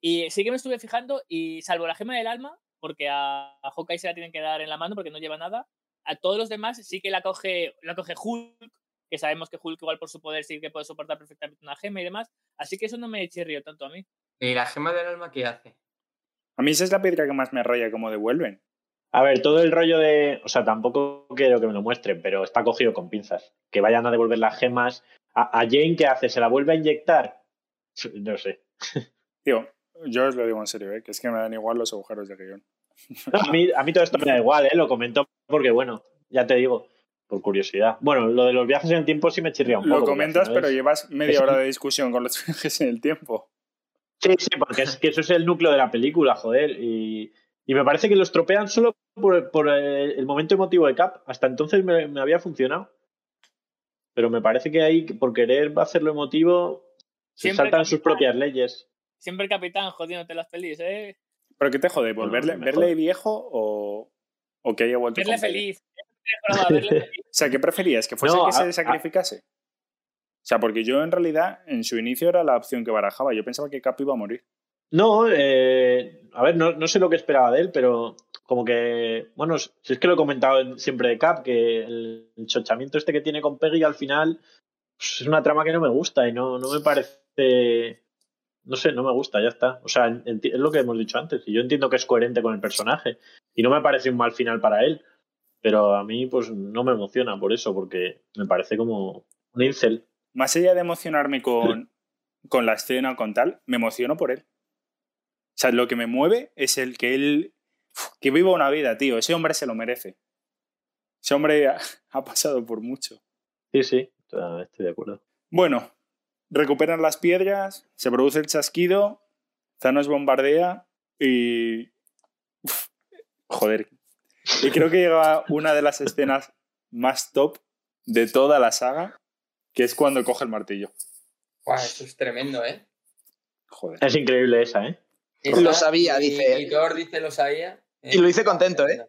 Y sí que me estuve fijando, y salvo la gema del alma, porque a, a Hawkeye se la tienen que dar en la mano porque no lleva nada, a todos los demás sí que la coge, la coge Hulk, que sabemos que Hulk igual por su poder sí que puede soportar perfectamente una gema y demás, así que eso no me chirrió tanto a mí. ¿Y la gema del alma qué hace? A mí esa es la piedra que más me raya, como devuelven. A ver, todo el rollo de. O sea, tampoco quiero que me lo muestren, pero está cogido con pinzas. Que vayan a devolver las gemas. ¿A, a Jane qué hace? ¿Se la vuelve a inyectar? No sé. Tío, yo os lo digo en serio, ¿eh? que es que me dan igual los agujeros de guion. A mí, a mí todo esto me da igual, ¿eh? Lo comento porque, bueno, ya te digo. por curiosidad. Bueno, lo de los viajes en el tiempo sí me chirría un poco. Lo comentas, pero es- llevas media hora de discusión con los viajes en el tiempo. Sí, sí, porque es que eso es el núcleo de la película, joder. Y, y me parece que lo estropean solo por, por el, el momento emotivo de Cap. Hasta entonces me, me había funcionado. Pero me parece que ahí, por querer hacerlo emotivo, se Siempre saltan sus propias leyes. Siempre el capitán jodiéndote las pelis, ¿eh? ¿Pero qué te jode? ¿Por No, verle, verle jode. viejo o, o que haya vuelto Verle feliz. Broma, verle feliz. O sea, ¿qué preferías? ¿Que fuese No, que a- se sacrificase? O sea, porque yo en realidad en su inicio era la opción que barajaba. Yo pensaba que Cap iba a morir. No, eh, a ver, no, no sé lo que esperaba de él, pero como que, bueno, si es que lo he comentado en- siempre de Cap, que el, el chochamiento este que tiene con Peggy al final pues, es una trama que no me gusta y no, no me parece, no sé, no me gusta, ya está. O sea, es lo que hemos dicho antes, y yo entiendo que es coherente con el personaje y no me parece un mal final para él, pero a mí pues no me emociona por eso, porque me parece como un incel. Más allá de emocionarme con, con la escena o con tal, me emociono por él. O sea, lo que me mueve es el que él. que viva una vida, tío. Ese hombre se lo merece. Ese hombre ha, ha pasado por mucho. Sí, sí, estoy de acuerdo. Bueno, recuperan las piedras, se produce el chasquido, Thanos bombardea y. uf, joder. Y creo que llega una de las escenas más top de toda la saga, que es cuando coge el martillo. Guau, esto es tremendo, ¿eh? Joder. Es increíble esa, ¿eh? Lo sabía, y- dice él. Y Thor dice lo sabía. Y lo hice contento, ¿eh?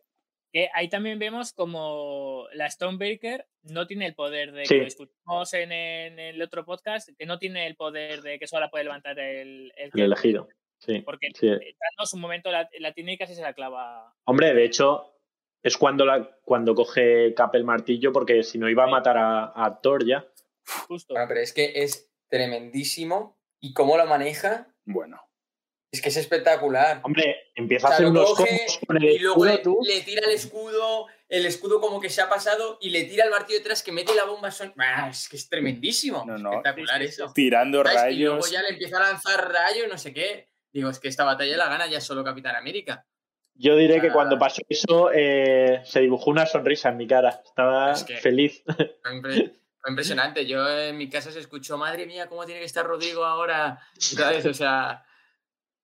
Que ahí también vemos como la Stonebreaker no tiene el poder de Sí. que lo discutimos en, en el otro podcast, que no tiene el poder de que solo puede levantar el, el, El elegido. Sí. Porque sí. Thanos un momento la, la tiene y casi se la clava. Hombre, de hecho, es cuando, la, cuando coge Cap el martillo, porque si no iba a matar a, a Thor ya. Justo. Bueno, pero es que es tremendísimo. Y cómo lo maneja, Bueno. Es que es espectacular. Hombre, empieza O a hacer lo unos combos con el Y luego escudo, le, tú. le tira el escudo, el escudo como que se ha pasado y le tira el martillo detrás que mete la bomba. Son... Ah, es que es tremendísimo. No, no. Espectacular eso. Tirando ¿Sabes? Y luego rayos. ya le empieza a lanzar rayos, no sé qué. Digo, es que esta batalla la gana ya solo Capitán América. Yo diré que cuando pasó eso, eh, se dibujó una sonrisa en mi cara. Estaba Es que- feliz. Fue impresionante. Yo en mi casa se escuchó, madre mía, ¿cómo tiene que estar Rodrigo ahora? ¿Sabes? O sea,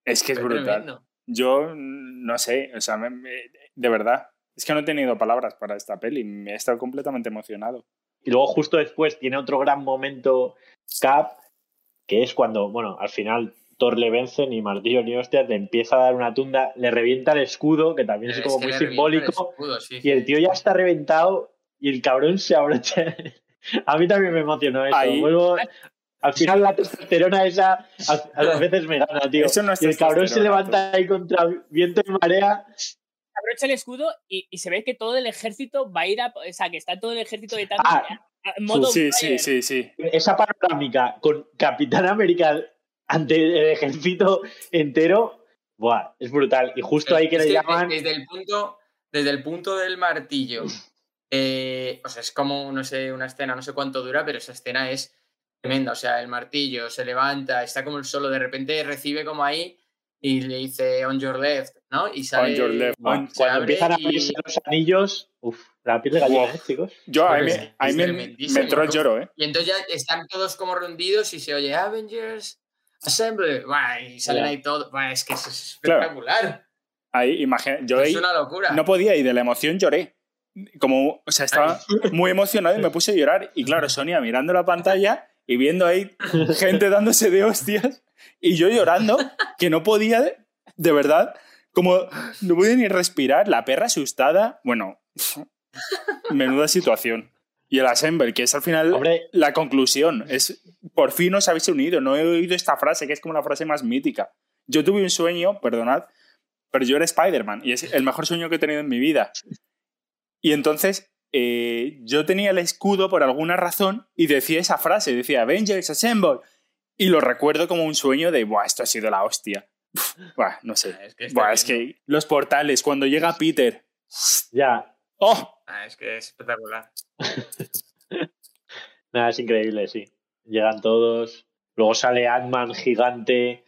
Es que es fue brutal. tremendo. Yo no sé, o sea, me- me- de verdad. Es que no he tenido palabras para esta peli. Me he estado completamente emocionado. Y luego justo después tiene otro gran momento Cap, que es cuando, bueno, al final Thor le vence, ni martillo ni hostias, le empieza a dar una tunda, le revienta el escudo, que también es, como que muy el simbólico, escudo, sí, y el tío ya está reventado y el cabrón se abrocha. a mí también me emocionó eso. Ahí- Vuelvo- al final la testosterona esa a, a veces me gana, tío. Eso no es y el cabrón se levanta ahí contra viento y marea. Abrocha el escudo y, y se ve que todo el ejército va a ir a. O sea, que está todo el ejército de Thanos Ah, modo. Sí, sí, sí, sí. esa panorámica con Capitán América ante el ejército entero, buah, es brutal. Y justo ahí que le llaman. Desde el punto, desde el punto del martillo. eh, o sea, es como, no sé, una escena, no sé cuánto dura, pero esa escena es tremenda. O sea, el martillo se levanta, está como el solo, de repente recibe como ahí y le dice on your left, ¿no? Y sale. On your left. On- cuando empiezan a y- abrirse los anillos, uff, la piel de gallina, Wow. ¿eh, chicos? Yo ahí Pues me, ahí me, me entró el lloro, ¿eh? Y entonces ya están todos como rendidos y se oye Avengers, Assemble, Buah, y salen Ya. ahí todos. Es que es Claro. espectacular. Ahí, imagina, yo es ahí una locura. no podía y de la emoción lloré. Como, o sea, estaba muy emocionado y me puse a llorar. Y claro, Sonia mirando la pantalla y viendo ahí gente dándose de hostias y yo llorando, que no podía, de verdad, como no podía ni respirar, la perra asustada. Bueno, menuda situación. Y el Assemble, que es al final Hombre, la conclusión, es por fin os habéis unido. No he oído esta frase, que es como la frase más mítica. Yo tuve un sueño, perdonad, pero yo era Spider-Man y es el mejor sueño que he tenido en mi vida. Y entonces eh, yo tenía el escudo por alguna razón y decía esa frase, decía Avengers Assemble. Y lo recuerdo como un sueño de, Buah, esto ha sido la hostia. Buah, no sé. Ah, Es que, es Buah, es que los portales, cuando llega Peter. ya, ¡Oh! Ah, es que es espectacular. nada, es increíble, sí. Llegan todos. Luego sale Ant-Man gigante.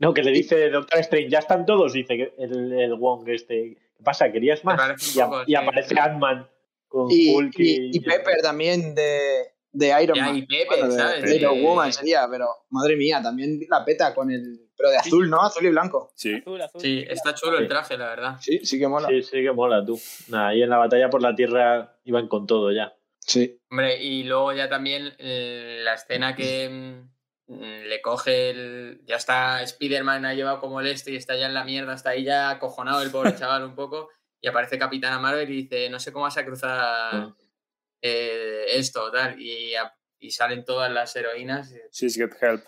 No, que le dice Doctor Strange, ya están todos, dice que el, el Wong este. ¿Qué pasa? ¿Querías más? Y, a- poco, y sí. aparece Ant-Man Con Y, Hulk y, y Pepper también de, de Iron Ya, Man. y Pepe, Bueno, de, ¿sabes? de Iron De- Woman sería, pero madre mía, también la peta con el. Pero de azul, ¿no? Azul y blanco. Sí. Azul, azul. Sí, está chulo el traje, la verdad. Sí, sí que mola. Sí, sí que mola tú. Nada, ahí en la batalla por la Tierra iban con todo ya. Sí. Hombre, y luego ya también eh, la escena que mm, le coge el. Ya está Spider-Man, ha llevado como el este y está ya en la mierda, está ahí ya acojonado el pobre chaval un poco. Y aparece Capitana Marvel y dice: No sé cómo vas a cruzar Ah. eh, esto, tal. Y, y salen todas las heroínas. y She's Get Help.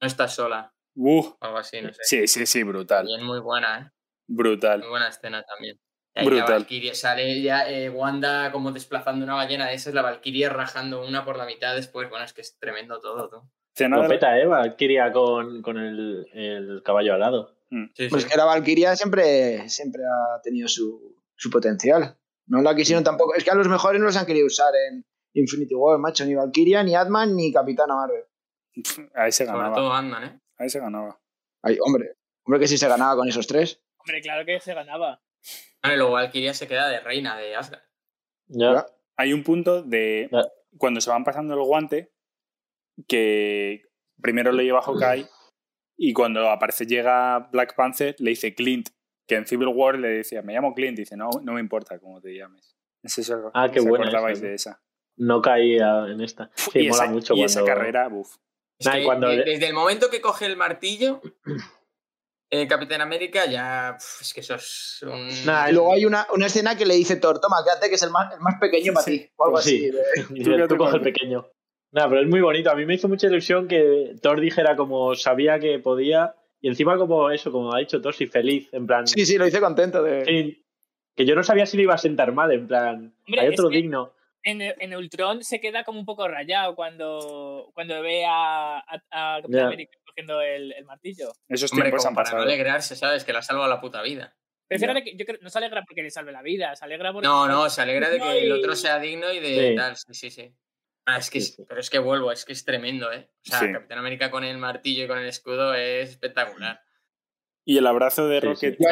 No estás sola, Uh, algo así, no sé. sí, sí, sí, brutal. Bien, muy buena, ¿eh? Brutal. Muy buena escena también. Y ahí Brutal. La Valkyrie sale ya eh, Wanda como desplazando una ballena de esas, la Valkyrie rajando una por la mitad después. Bueno, es que es tremendo todo, tú. Escena Lo peta, ¿eh? Valkyria con, con el, el caballo al lado. Sí, Pues sí. que la Valkyria siempre, siempre ha tenido su, su potencial. No la quisieron tampoco. Es que a los mejores no los han querido usar en Infinity War, macho. Ni Valkyria, ni Atman, ni Capitana Marvel. Ahí se Sobre ganaba. todo Ant-Man, ¿eh? Ahí se ganaba. Ay, hombre. Hombre, que si se ganaba con esos tres. Hombre, claro que se ganaba. Luego Valkyria se queda de reina de Asgard. Ya. Ya. Hay un punto de Ya. cuando se van pasando el guante que primero lo lleva Hawkeye y cuando aparece llega Black Panther le dice Clint, que en Civil War le decía, me llamo Clint, dice, no, no me importa cómo te llames. Es eso, Ah, qué ¿os buena de esa? No caía en esta. Sí, y mola esa, mucho y esa cuando... carrera, uf. Es Nah, y que cuando de- le- desde el momento que coge el martillo, eh, Capitán América ya. pf, es que eso es un. Nah, Y luego hay una, una escena que le dice Thor, toma, quédate que es el más, el más pequeño para Sí, ti. O algo pues sí. así. Dice, quédate tú coge el pequeño. Nada, pero es muy bonito. A mí me hizo mucha ilusión que Thor dijera como sabía que podía y encima como eso, como ha dicho Thor, sí, feliz, en plan... Sí, sí, lo hice contento de. sí, que yo no sabía si le iba a sentar mal, en plan... Hombre, hay otro digno. En, en Ultron se queda como un poco rayado cuando, cuando ve a, a, a Capitán. América cogiendo el, el martillo. Esos Hombre, tiempos como han para no pasado. alegrarse, ¿sabes? Que la salva la puta vida. Fíjate que yo creo no se alegra porque le salve la vida, se alegra porque. No, no, se alegra de que el otro sea digno y de Sí. tal. Sí, sí, sí. Ah, es que, Sí, sí. Pero es que vuelvo, es que es tremendo, ¿eh? O sea, Sí. Capitán América con el martillo y con el escudo es espectacular. Y el abrazo de Rocket sí.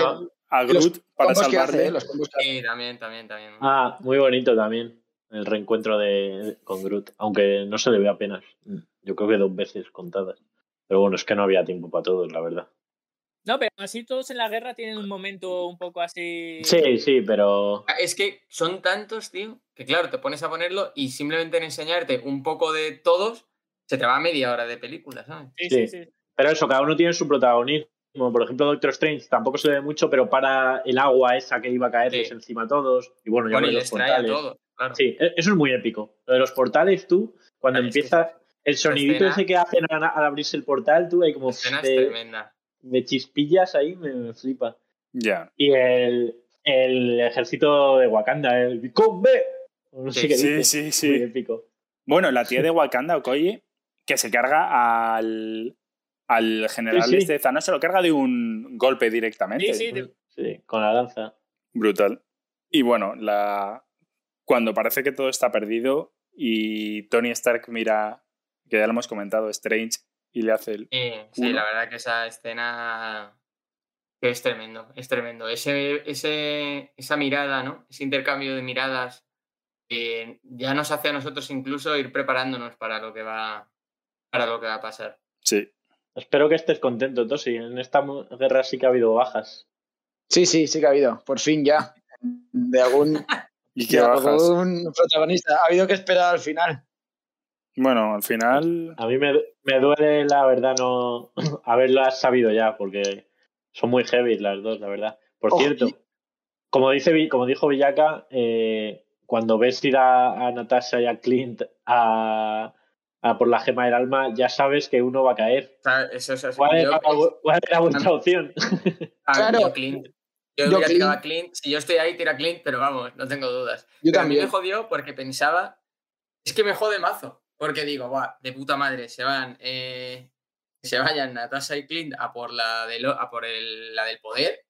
a- Groot para hace, salvarle. eh, los hace. Sí, también, también, también. Ah, muy bonito también. El reencuentro de, con Groot. Aunque no se le ve apenas. Yo creo que dos veces contadas. Pero bueno, es que no había tiempo para todos, la verdad. No, pero así todos en la guerra tienen un momento un poco así. Sí, sí, pero. Ah, Es que son tantos, tío, que claro, te pones a ponerlo y simplemente en enseñarte un poco de todos, se te va media hora de película, ¿sabes? Sí, sí, Sí. sí. Pero eso, cada uno tiene su protagonismo. Por ejemplo, Doctor Strange tampoco se ve mucho, pero para el agua esa que iba a caerles Sí. encima a todos. Y bueno, ya Bueno, los portales. todos, claro. Sí, e- eso es muy épico. Lo de los portales, tú, cuando Es que empieza el sonidito escena- ese que hacen al, abrirse el portal, tú, hay como La escena es tremenda. De chispillas ahí, me, me flipa. Ya. Y el, el ejército de Wakanda, el Vikombe, o no sé Sí, qué Sí, dice. sí, Muy sí. épico. Bueno, la tía de Wakanda, Okoye, que se carga al, al general Sí, sí. este de Thanos, se lo carga de un golpe directamente. Sí, sí, de- Sí, con la lanza. Brutal. Y bueno, la... cuando parece que todo está perdido y Tony Stark mira, que ya lo hemos comentado, Strange, y le hace el... Sí, la verdad que esa escena que es tremendo, es tremendo. Ese, ese, esa mirada, ¿no? Ese intercambio de miradas eh, ya nos hace a nosotros incluso ir preparándonos para lo que va, para lo que va a pasar. Sí. Espero que estés contento, Tosi. En esta guerra sí que ha habido bajas. Sí, sí, sí que ha habido. Por fin ya. De algún, ¿Y de algún protagonista. Ha habido que esperar al final. Bueno, al final... A mí me, me duele, la verdad, no haberlas sabido ya, porque son muy heavy las dos, la verdad. Por Ojo, cierto, y- como, dice, Vi- como dijo Villaca, eh, cuando ves ir a, a Natasha y a Clint a, a por la gema del alma, ya sabes que uno va a caer. Eso es así. ¿Cuál Yo- era, cuál era vuestra opción? a- Claro. yo Clint. Yo, Yo hubiera tirado a Clint. Clint. Si yo estoy ahí, tira a Clint, pero vamos, no tengo dudas. Yo Pero a mí me también. jodió porque pensaba. Es que me jode mazo. Porque digo, va, de puta madre, se van. eh, se vayan Natasha y Clint a por la, de lo- a por el- la del poder.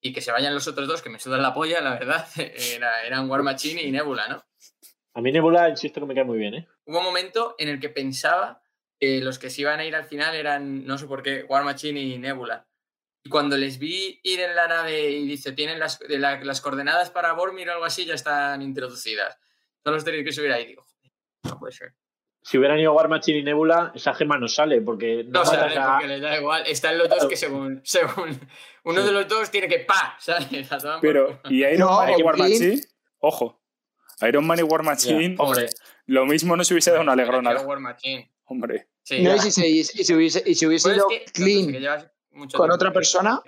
Y que se vayan los otros dos, que me sudan la polla, la verdad. Era, eran War Machine y Nebula, ¿no? A mí Nebula, insisto que me cae muy bien, ¿eh? Hubo un momento en el que pensaba que los que se iban a ir al final eran, no sé por qué, War Machine y Nebula. Y cuando les vi ir en la nave y dice, tienen las, la- las coordenadas para Bormir o algo así, ya están introducidas. Solo los tenéis que subir ahí. Digo, no puede ser. Si hubieran ido War Machine y Nebula, esa gema no sale, porque No matas sale a- porque les da igual. Están los dos que según, según uno de los dos tiene que pa, por Pero. ¿y Iron No, Man y War Machine? Ojo. Iron Man y War Machine, hombre, lo mismo no se hubiese dado una alegrona. quiero War Machine. Hombre. Sí, No, y si, se- y si hubiese, y si hubiese Pues es ido no, pues clean, que llevas mucho con otra que- persona,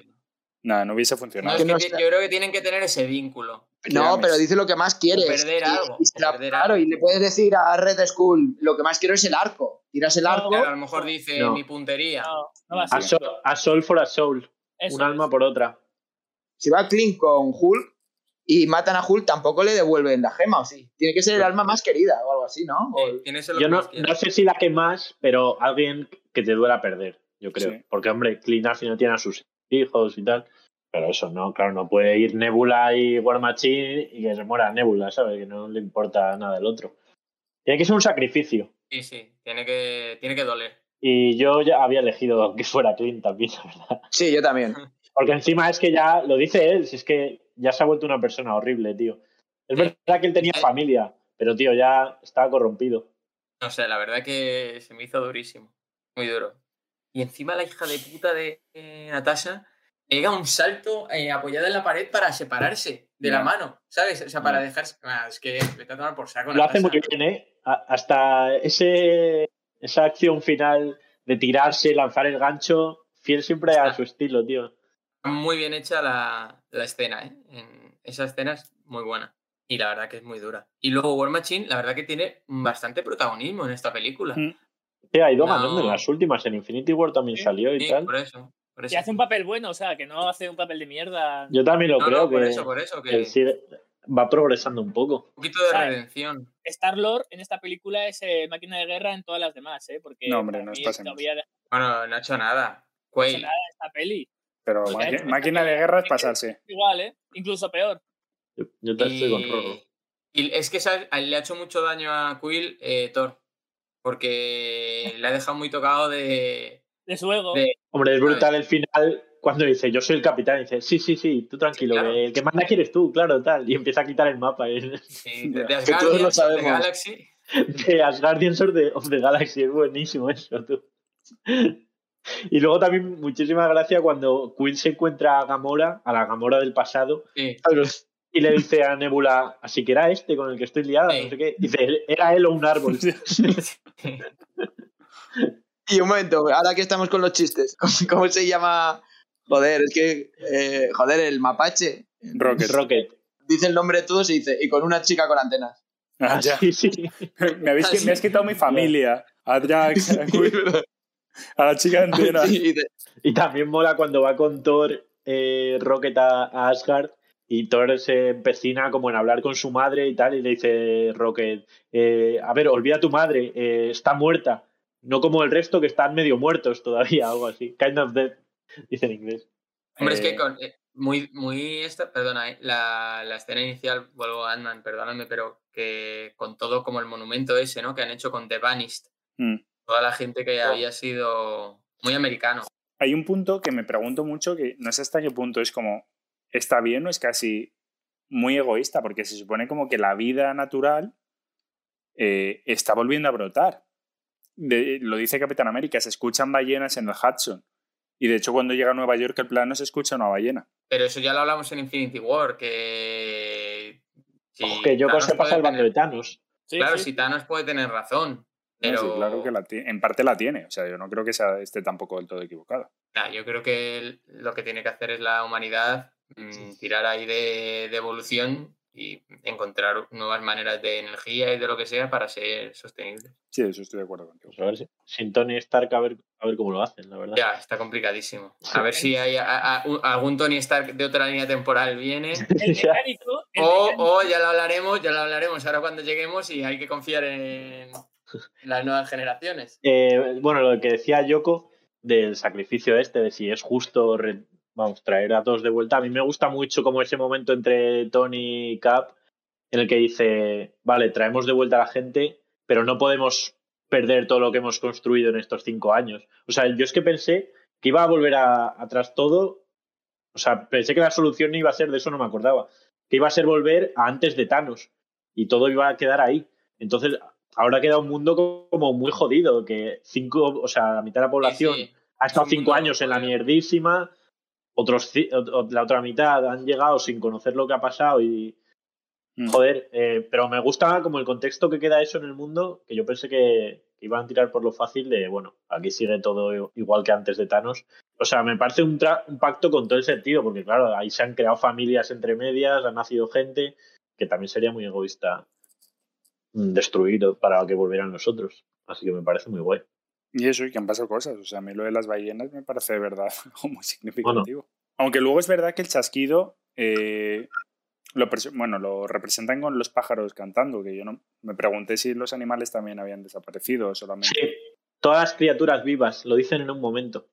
Nada, no hubiese No, funcionado. es que que no yo creo que tienen que tener ese vínculo. No, pero dice lo que más quieres. O perder Y- algo, y se o la- perder claro, algo. y le puedes decir a Red Skull, lo que más quiero es el arco. Tiras el arco. Claro, a lo mejor dice No. mi puntería. No, no va a so- soul for a soul, Eso un alma por otra. Si va clean con Hulk y matan a Hulk, tampoco le devuelven la gema, ¿o sí? Tiene que ser el alma más querida o algo así, ¿no? O- Sí, eso lo Yo no, no sé si la que más, pero alguien que te duela perder, yo creo. Sí. Porque, hombre, Clint al final tiene a sus hijos y tal. Pero eso no, claro, no puede ir Nebula y War Machine y que se muera Nebula, ¿sabes? Que no le importa nada el otro. Tiene que ser un sacrificio. Sí, sí, tiene que, tiene que doler. Y yo ya había elegido que fuera Clint también, la verdad. Sí, yo también. Porque encima es que ya lo dice él, si es que ya se ha vuelto una persona horrible, tío. Es Sí. verdad que él tenía familia, pero tío, ya estaba corrompido. No sé, la verdad que se me hizo durísimo. Muy duro. Y encima la hija de puta de eh, Natasha pega un salto eh, apoyada en la pared para separarse de la mano, ¿sabes? O sea, para dejarse. Ah, es que vete a tomar por saco. Lo hace muy bien, ¿eh? Hasta ese, esa acción final de tirarse, lanzar el gancho, fiel siempre a Está. su estilo, tío. Muy bien hecha la, la escena, ¿eh? En esa escena es muy buena. Y la verdad que es muy dura. Y luego War Machine, la verdad que tiene bastante protagonismo en esta película. Mm. Tío, ha ido No. ganando en las últimas, en Infinity War también Sí, salió y Sí, tal. por eso. Por eso. Y hace un papel bueno, o sea, que no hace un papel de mierda. Yo también lo No, creo no, por que, eso, por eso. Que sigue- va progresando un poco. un poquito de ¿Sabes? redención. Star-Lord en esta película es eh, máquina de guerra en todas las demás, ¿eh? Porque No, hombre, mí pasemos. todavía de- Bueno, no ha hecho nada. no hace Quail. nada esta peli. Pero Pues máquina de guerra es pasarse. Igual, ¿eh? Incluso peor. Yo, yo te- estoy con Rorro. y es que le ha hecho mucho daño a Quill eh, Thor. Porque le ha dejado muy tocado de. De su ego. De- Hombre, es brutal el final cuando dice, yo soy el capitán, y dice, sí, sí, sí, tú tranquilo, claro. que el que manda quieres tú, claro, tal. Y empieza a quitar el mapa ¿eh? sí, de, todos lo sabemos. Galaxy. de Asgardians of the, of the Galaxy. Es buenísimo eso, tú. Y luego también muchísima gracia cuando Quill se encuentra a Gamora, a la Gamora del pasado, Sí. Y le dice a Nebula, así que era este con el que estoy liada, Sí. no sé qué. Dice, era él o un árbol. Y un momento, ahora que estamos con los chistes, ¿cómo, se llama? Joder, es que. eh, joder, el mapache. Rocket. Rocket. Dice el nombre de todos y dice, y con una chica con antenas. Ah, ya. Sí, sí. Me, habéis, me has quitado mi familia. A Drax, a, la chica entera. Sí, y Y también mola cuando va con Thor, eh, Rocket a, a Asgard, y Thor se empecina como en hablar con su madre y tal, y le dice Rocket, eh, a ver, olvida a tu madre, eh, está muerta. No como el resto que están medio muertos todavía, algo así. Kind of dead, dice en inglés. Hombre, es Eh, que con, eh, muy, muy esta, perdona, eh, la, la escena inicial, vuelvo a Ant-Man, perdóname, pero que con todo como el monumento ese, ¿no? Que han hecho con The Vanished, Mm. toda la gente que había sido muy americano. Hay un punto que me pregunto mucho que no sé hasta qué punto es como, ¿está bien o es casi muy egoísta? Porque se supone como que la vida natural eh, está volviendo a brotar. De- lo dice Capitán América, se escuchan ballenas en el Hudson. Y de hecho cuando llega a Nueva York el plan no se escucha una ballena. Pero eso ya lo hablamos en Infinity War, que... si Ojo, que yo Thanos se pasa el bando de Thanos. Sí, Claro, sí. si Thanos puede tener razón, pero... sí, claro que la en parte la tiene. O sea, yo no creo que sea, esté tampoco del todo equivocado. Nah, yo creo que lo que tiene que hacer es la humanidad mm, tirar ahí de, de evolución y encontrar nuevas maneras de energía y de lo que sea para ser sostenible. Sí, eso estoy de acuerdo contigo. Pues a ver si, sin Tony Stark, a ver, a ver cómo lo hacen, la verdad. Ya, está complicadísimo. A ver si hay a- a- un- algún Tony Stark de otra línea temporal viene. El mecánico. el O, ya lo hablaremos, ya lo hablaremos ahora cuando lleguemos y hay que confiar en, en las nuevas generaciones. Eh, bueno, lo que decía Yoko del sacrificio este, de si es justo re- vamos, traer a todos de vuelta. A mí me gusta mucho como ese momento entre Tony y Cap en el que dice, vale, traemos de vuelta a la gente, pero no podemos perder todo lo que hemos construido en estos cinco años. O sea, yo es que pensé que iba a volver a, atrás todo. O sea, pensé que la solución iba a ser, de eso no me acordaba, que iba a ser volver a antes de Thanos y todo iba a quedar ahí. Entonces, ahora queda un mundo como muy jodido, que cinco, o sea, la mitad de la población Sí, sí. ha estado cinco años en la mierdísima, otros la otra mitad han llegado sin conocer lo que ha pasado y Mm. joder, eh, pero me gusta como el contexto que queda eso en el mundo, que yo pensé que iban a tirar por lo fácil de, bueno, aquí sigue todo igual que antes de Thanos. O sea, me parece un, tra- un pacto con todo el sentido, porque claro, ahí se han creado familias entre medias, ha nacido gente, que también sería muy egoísta mm, destruir para que volvieran los otros. Así que me parece muy guay. Y eso, y que han pasado cosas. O sea, a mí lo de las ballenas me parece de verdad algo muy significativo. Aunque luego es verdad que el chasquido eh, lo, bueno, lo representan con los pájaros cantando, que yo no me pregunté si los animales también habían desaparecido solamente. Sí, todas las criaturas vivas, lo dicen en un momento.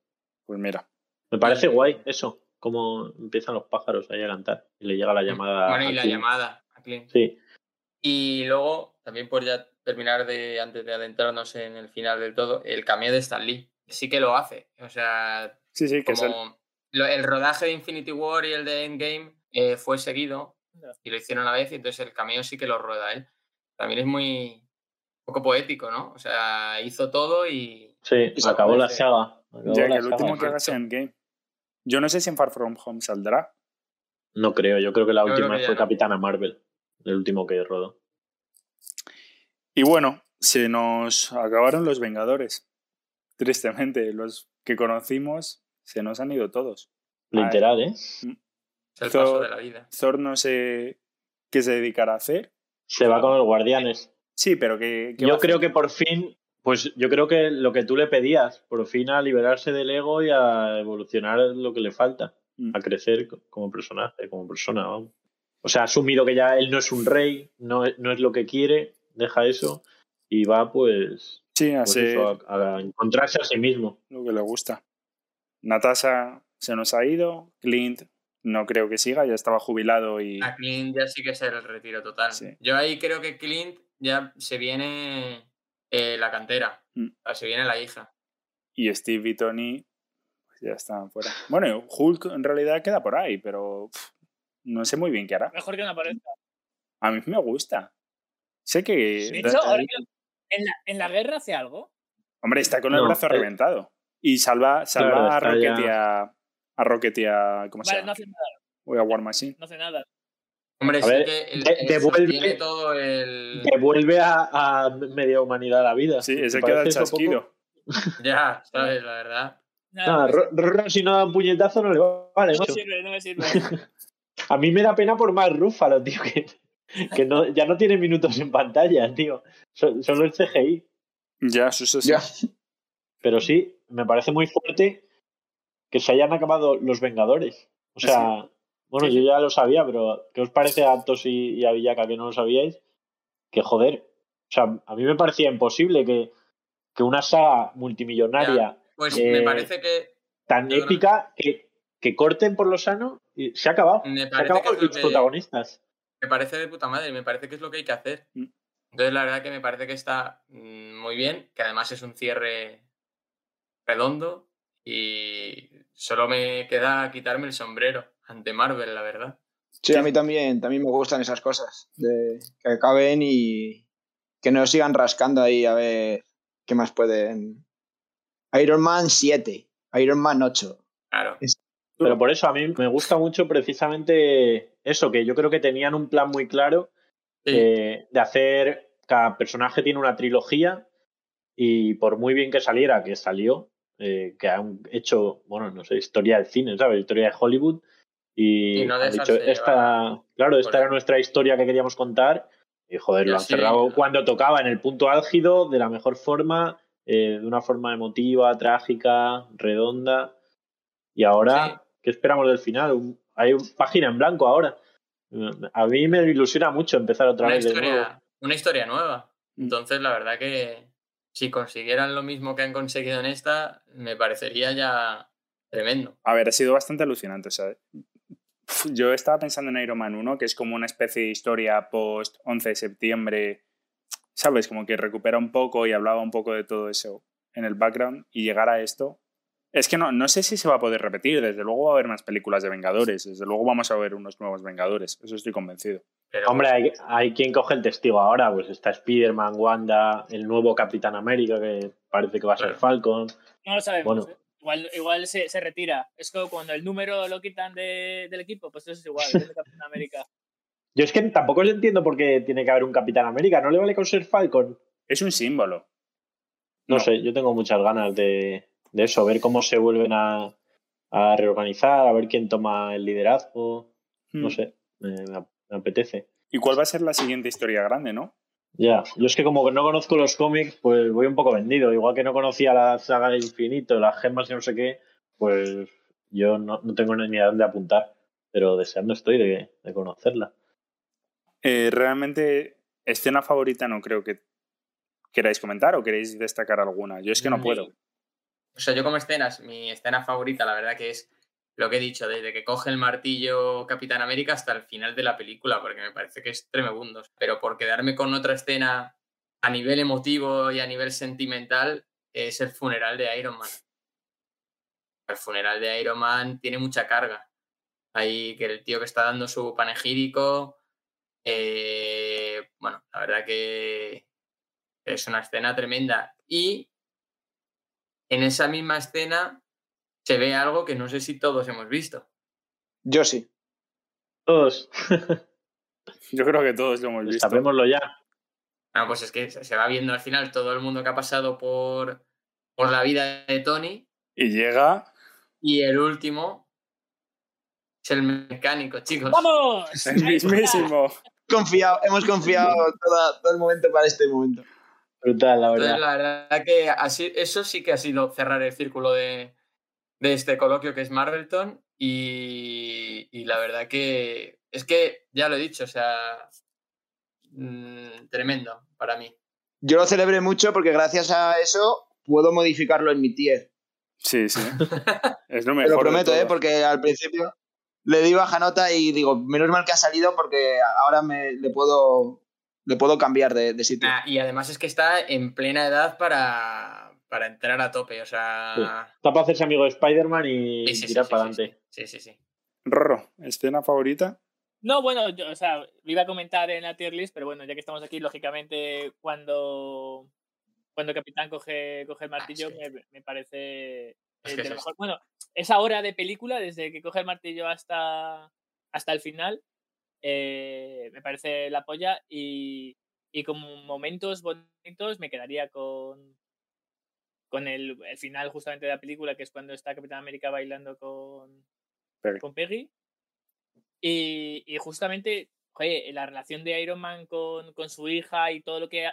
Pues mira, Me parece guay eso, cómo empiezan los pájaros ahí a cantar y le llega la llamada. Bueno, y a la llamada a. Sí, Y luego, también por ya terminar de, antes de adentrarnos en el final del todo, el cameo de Stan Lee. Sí que lo hace. O sea, sí, sí, que es el- como lo- el rodaje de Infinity War y el de Endgame eh, fue seguido y lo hicieron a la vez y entonces el cameo sí que lo rueda él. También es muy poco poético, ¿no? O sea, hizo todo y sí, Y se acabó la saga. acabó ya la el saga. último que hagas en Endgame. Yo no sé si en Far From Home saldrá. No creo, yo creo que la Yo última que fue no. Capitana Marvel, el último que rodó. Y bueno, se nos acabaron los Vengadores. Tristemente, los que conocimos se nos han ido todos. Literal, ¿eh? es el Thor- paso de la vida. Thor no sé qué se dedicará a hacer. Se va con los guardianes. Sí, pero que. Yo creo que por fin, pues yo creo que lo que tú le pedías, por fin a liberarse del ego y a evolucionar lo que le falta, Mm. a crecer co- como personaje, como persona, vamos. O sea, ha asumido que ya él no es un rey, no, es- no es lo que quiere, deja eso y va pues, Sí, a pues eso, a, a encontrarse a sí mismo. lo que le gusta. Natasha se nos ha ido. Clint no creo que siga, ya estaba jubilado y. A Clint ya sí que es el retiro total. Sí. Yo ahí creo que Clint ya se viene eh, la cantera. Mm. O se viene la hija. Y Steve y Tony pues ya están fuera. Bueno, Hulk en realidad queda por ahí, pero pff, no sé muy bien qué hará. Mejor que no aparezca. A mí me gusta. Sé que. De hecho, ahora que- en la, en la guerra hace algo. Hombre, está con el No, brazo eh. reventado. Y salva, salva Claro, a Rocket y a. A Rocket y a. ¿Cómo se Vale, llama? no hace nada. O a War Machine. No hace nada. Hombre, A sí ver, que el, de- el devuelve- todo el. Devuelve a, a media humanidad a la vida. Sí, ¿Te ese queda chasquido. Ya, ¿sabes? La verdad. Nada, Nada, no, Ro- Ro- si no da un puñetazo no le vale. me macho. sirve, no me sirve. A mí me da pena por más Rúfalo, tío, que, que no, ya no tiene minutos en pantalla, tío. So- Solo el CGI. Ya, eso es así. Ya. Pero sí, me parece muy fuerte que se hayan acabado los Vengadores. O sea, bueno, yo ya lo sabía, pero ¿qué os parece a Atos y, y a Villaca que no lo sabíais? Que joder, o sea, a mí me parecía imposible que, que una saga multimillonaria Pues Eh, me parece que. tan épica que, que corten por lo sano y se ha acabado. Me Se ha parece que acabado es lo los que- protagonistas. Me parece de puta madre, me parece que es lo que hay que hacer. Mm. Entonces, la verdad que me parece que está mm, muy bien, que además es un cierre redondo y solo me queda quitarme el sombrero ante Marvel, la verdad. Sí, a mí también, también me gustan esas cosas. De que acaben y que no sigan rascando ahí a ver qué más pueden. Iron Man 7, Iron Man 8. Claro. Pero por eso a mí me gusta mucho precisamente eso, que yo creo que tenían un plan muy claro Sí. eh, de hacer, cada personaje tiene una trilogía y por muy bien que saliera, que salió, eh, que han hecho, bueno, no sé, historia del cine, ¿sabes? Historia de Hollywood. Y, Y no han dicho, esta, claro, esta era nuestra historia que queríamos contar. Y joder, Y lo han cerrado cuando tocaba, en el punto álgido, de la mejor forma, eh, de una forma emotiva, trágica, redonda. Y ahora. ¿Qué esperamos del final? Un- hay una página en blanco ahora. A mí me ilusiona mucho empezar otra Una vez de nuevo. historia, una historia nueva. Mm. Entonces, la verdad que si consiguieran lo mismo que han conseguido en esta, me parecería ya tremendo. A ver, ha sido bastante alucinante. Uf, yo estaba pensando en Iron Man 1, que es como una especie de historia post 11 de septiembre, ¿sabes? Como que recupera un poco y hablaba un poco de todo eso en el background y llegar a esto, Es que no, no sé si se va a poder repetir. Desde luego va a haber más películas de Vengadores. Desde luego vamos a ver unos nuevos Vengadores. Eso estoy convencido. Pero, Hombre, hay, hay quien coge el testigo ahora. Pues está Spider-Man, Wanda, el nuevo Capitán América, que parece que va a ser. Falcon. No lo sabemos. Bueno. ¿eh? Igual, igual se, se retira. Es como cuando el número lo quitan de- del equipo, pues eso es igual. es de Capitán América. Yo es que tampoco entiendo por qué tiene que haber un Capitán América. ¿No le vale con ser Falcon? Es un símbolo. No, No. sé, yo tengo muchas ganas de, de eso, ver cómo se vuelven a, a reorganizar, a ver quién toma el liderazgo. No Hmm. sé, me, apetece. ¿Y cuál va a ser la siguiente historia grande, no? Ya, yo es que como no conozco los cómics, pues voy un poco vendido. Igual que no conocía la saga del infinito, las gemas y no sé qué, pues yo no, no tengo ni a dónde apuntar. Pero deseando estoy de, de conocerla. Eh, realmente, escena favorita no creo que queráis comentar o queréis destacar alguna. Yo es que no Mm, puedo. O sea, yo como escenas, mi escena favorita, la verdad que es lo que he dicho, desde que coge el martillo Capitán América hasta el final de la película, porque me parece que es tremebundo. Pero por quedarme con otra escena a nivel emotivo y a nivel sentimental, es el funeral de Iron Man. El funeral de Iron Man tiene mucha carga. Ahí que el tío que está dando su panegírico. eh, bueno, la verdad que es una escena tremenda. Y en esa misma escena se ve algo que no sé si todos hemos visto. Yo sí. Todos, Yo creo que todos lo hemos visto. sabémoslo ya. Ah, pues es que se va viendo al final todo el mundo que ha pasado por, por la vida de Tony Y llega y el último es el mecánico, chicos. ¡Vamos! el mismísimo. Confiado, hemos confiado toda- todo el momento para este momento. Brutal, la verdad. Entonces, la verdad que así, eso sí que ha sido cerrar el círculo de, de este coloquio que es Marvelton y, y la verdad que es que ya lo he dicho, o sea, mm, tremendo para mí. Yo lo celebré mucho porque gracias a eso puedo modificarlo en mi tier. Sí, sí. Es lo Te mejor. lo de prometo. ¿eh? porque al principio le di baja nota y digo, menos mal que ha salido porque ahora me, le, puedo, le puedo cambiar de, de sitio. Nah, y además es que está en plena edad para, para entrar a tope, o sea... Está para hacerse amigo de Spider-Man y sí, sí, sí, tirar sí, para sí, adelante. sí, sí, sí. Rorro, escena favorita. No, bueno, yo, o sea, lo iba a comentar en la tier list, pero bueno, ya que estamos aquí, lógicamente, cuando, cuando Capitán coge, coge el martillo, sí. me, me parece Es que de lo mejor. Bueno, esa hora de película, desde que coge el martillo hasta, hasta el final, eh, me parece la polla y, y como momentos bonitos me quedaría con con el, el final justamente de la película, que es cuando está Capitán América bailando con, Peggy. con Peggy. Y, y justamente, la relación de Iron Man con, con su hija y todo lo que...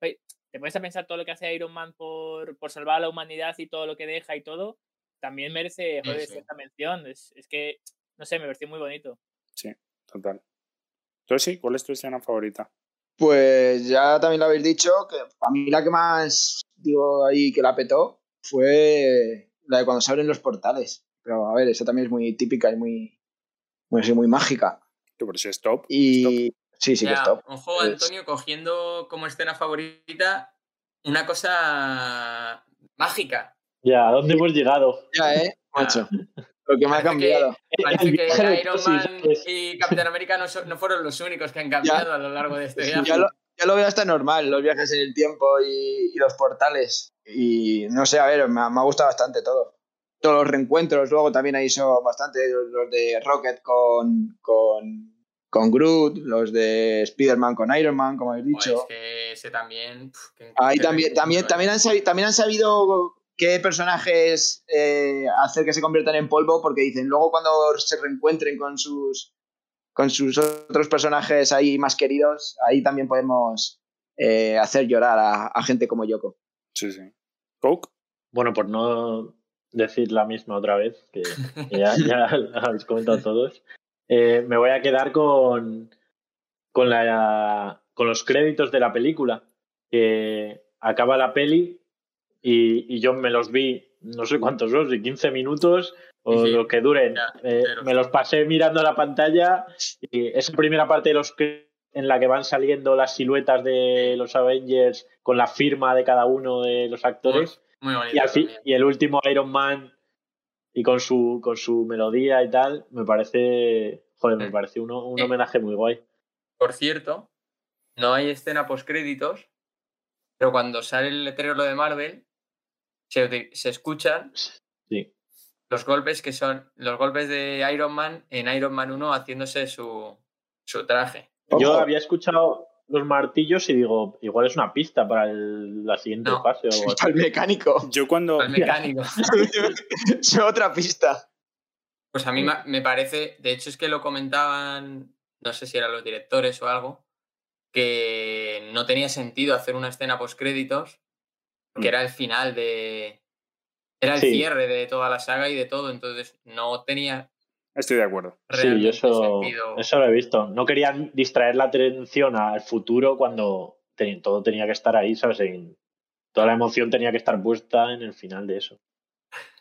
joder, te pones a pensar todo lo que hace Iron Man por, por salvar a la humanidad y todo lo que deja y todo, también merece, joder, sí. cierta mención. Es, es que, no sé, me pareció muy bonito. Sí, total. Entonces sí, ¿cuál es tu escena favorita? Pues ya también lo habéis dicho, que a mí la que más, digo, ahí que la petó fue la de cuando se abren los portales. Pero a ver, esa también es muy típica y muy, muy, muy mágica. Tú, pero si es top. Y sí, sí que es top. Ojo, Es- Antonio, cogiendo como escena favorita una cosa mágica. Ya, ¿a dónde hemos llegado? Ya, ¿eh? Macho. Lo que me ha Parece que- cambiado. Parece que Iron Man y Capitán América no, no fueron los únicos que han cambiado a lo largo de este viaje. Ya lo, ya lo veo hasta normal, los viajes en el tiempo y, y los portales. Y no sé, a ver, me, ha- me ha gustado bastante todo. Todos los reencuentros, luego también ahí son bastante los, de Rocket con, con, con Groot, los de Spider-Man con Iron Man, como habéis dicho. es que ese también. Ahí también, también, ¿eh? también, han sabido, también han sabido qué personajes eh, hacer que se conviertan en polvo, porque dicen, luego cuando se reencuentren con sus, con sus otros personajes ahí más queridos, ahí también podemos eh, hacer llorar a, a gente como Yoko. Sí, sí. Coke. Bueno, por no decir la misma otra vez, que, ya, ya la habéis comentado todos, eh, me voy a quedar con, con, la, con los créditos de la película. Que acaba la peli y, y yo me los vi, no sé cuántos son, si 15 minutos o Sí, lo que duren. Ya, Eh, me los pasé mirando la pantalla y esa primera parte de los en la que van saliendo las siluetas de los Avengers con la firma de cada uno de los actores. Muy bonito. Y, al fin- y el último Iron Man y con su, con su melodía y tal, me parece, joder, me parece uno- un Eh. homenaje muy guay. Por cierto, no hay escena postcréditos, pero cuando sale el letrero de Marvel, se, escuchan Sí. los golpes que son los golpes de Iron Man en Iron Man 1 haciéndose su, su traje. Yo Ojo. había escuchado los martillos y digo, igual es una pista para el- la siguiente No. fase o. Al mecánico. Yo cuando... Al mecánico. es otra pista. Pues a mí me parece, de hecho es que lo comentaban, no sé si eran los directores o algo, que no tenía sentido hacer una escena postcréditos, que era el final de... Era el Sí. cierre de toda la saga y de todo, entonces no tenía Estoy de acuerdo. Sí, yo eso, sentido. eso lo he visto. No querían distraer la atención al futuro cuando todo tenía que estar ahí, ¿sabes? En- toda la emoción tenía que estar puesta en el final de eso.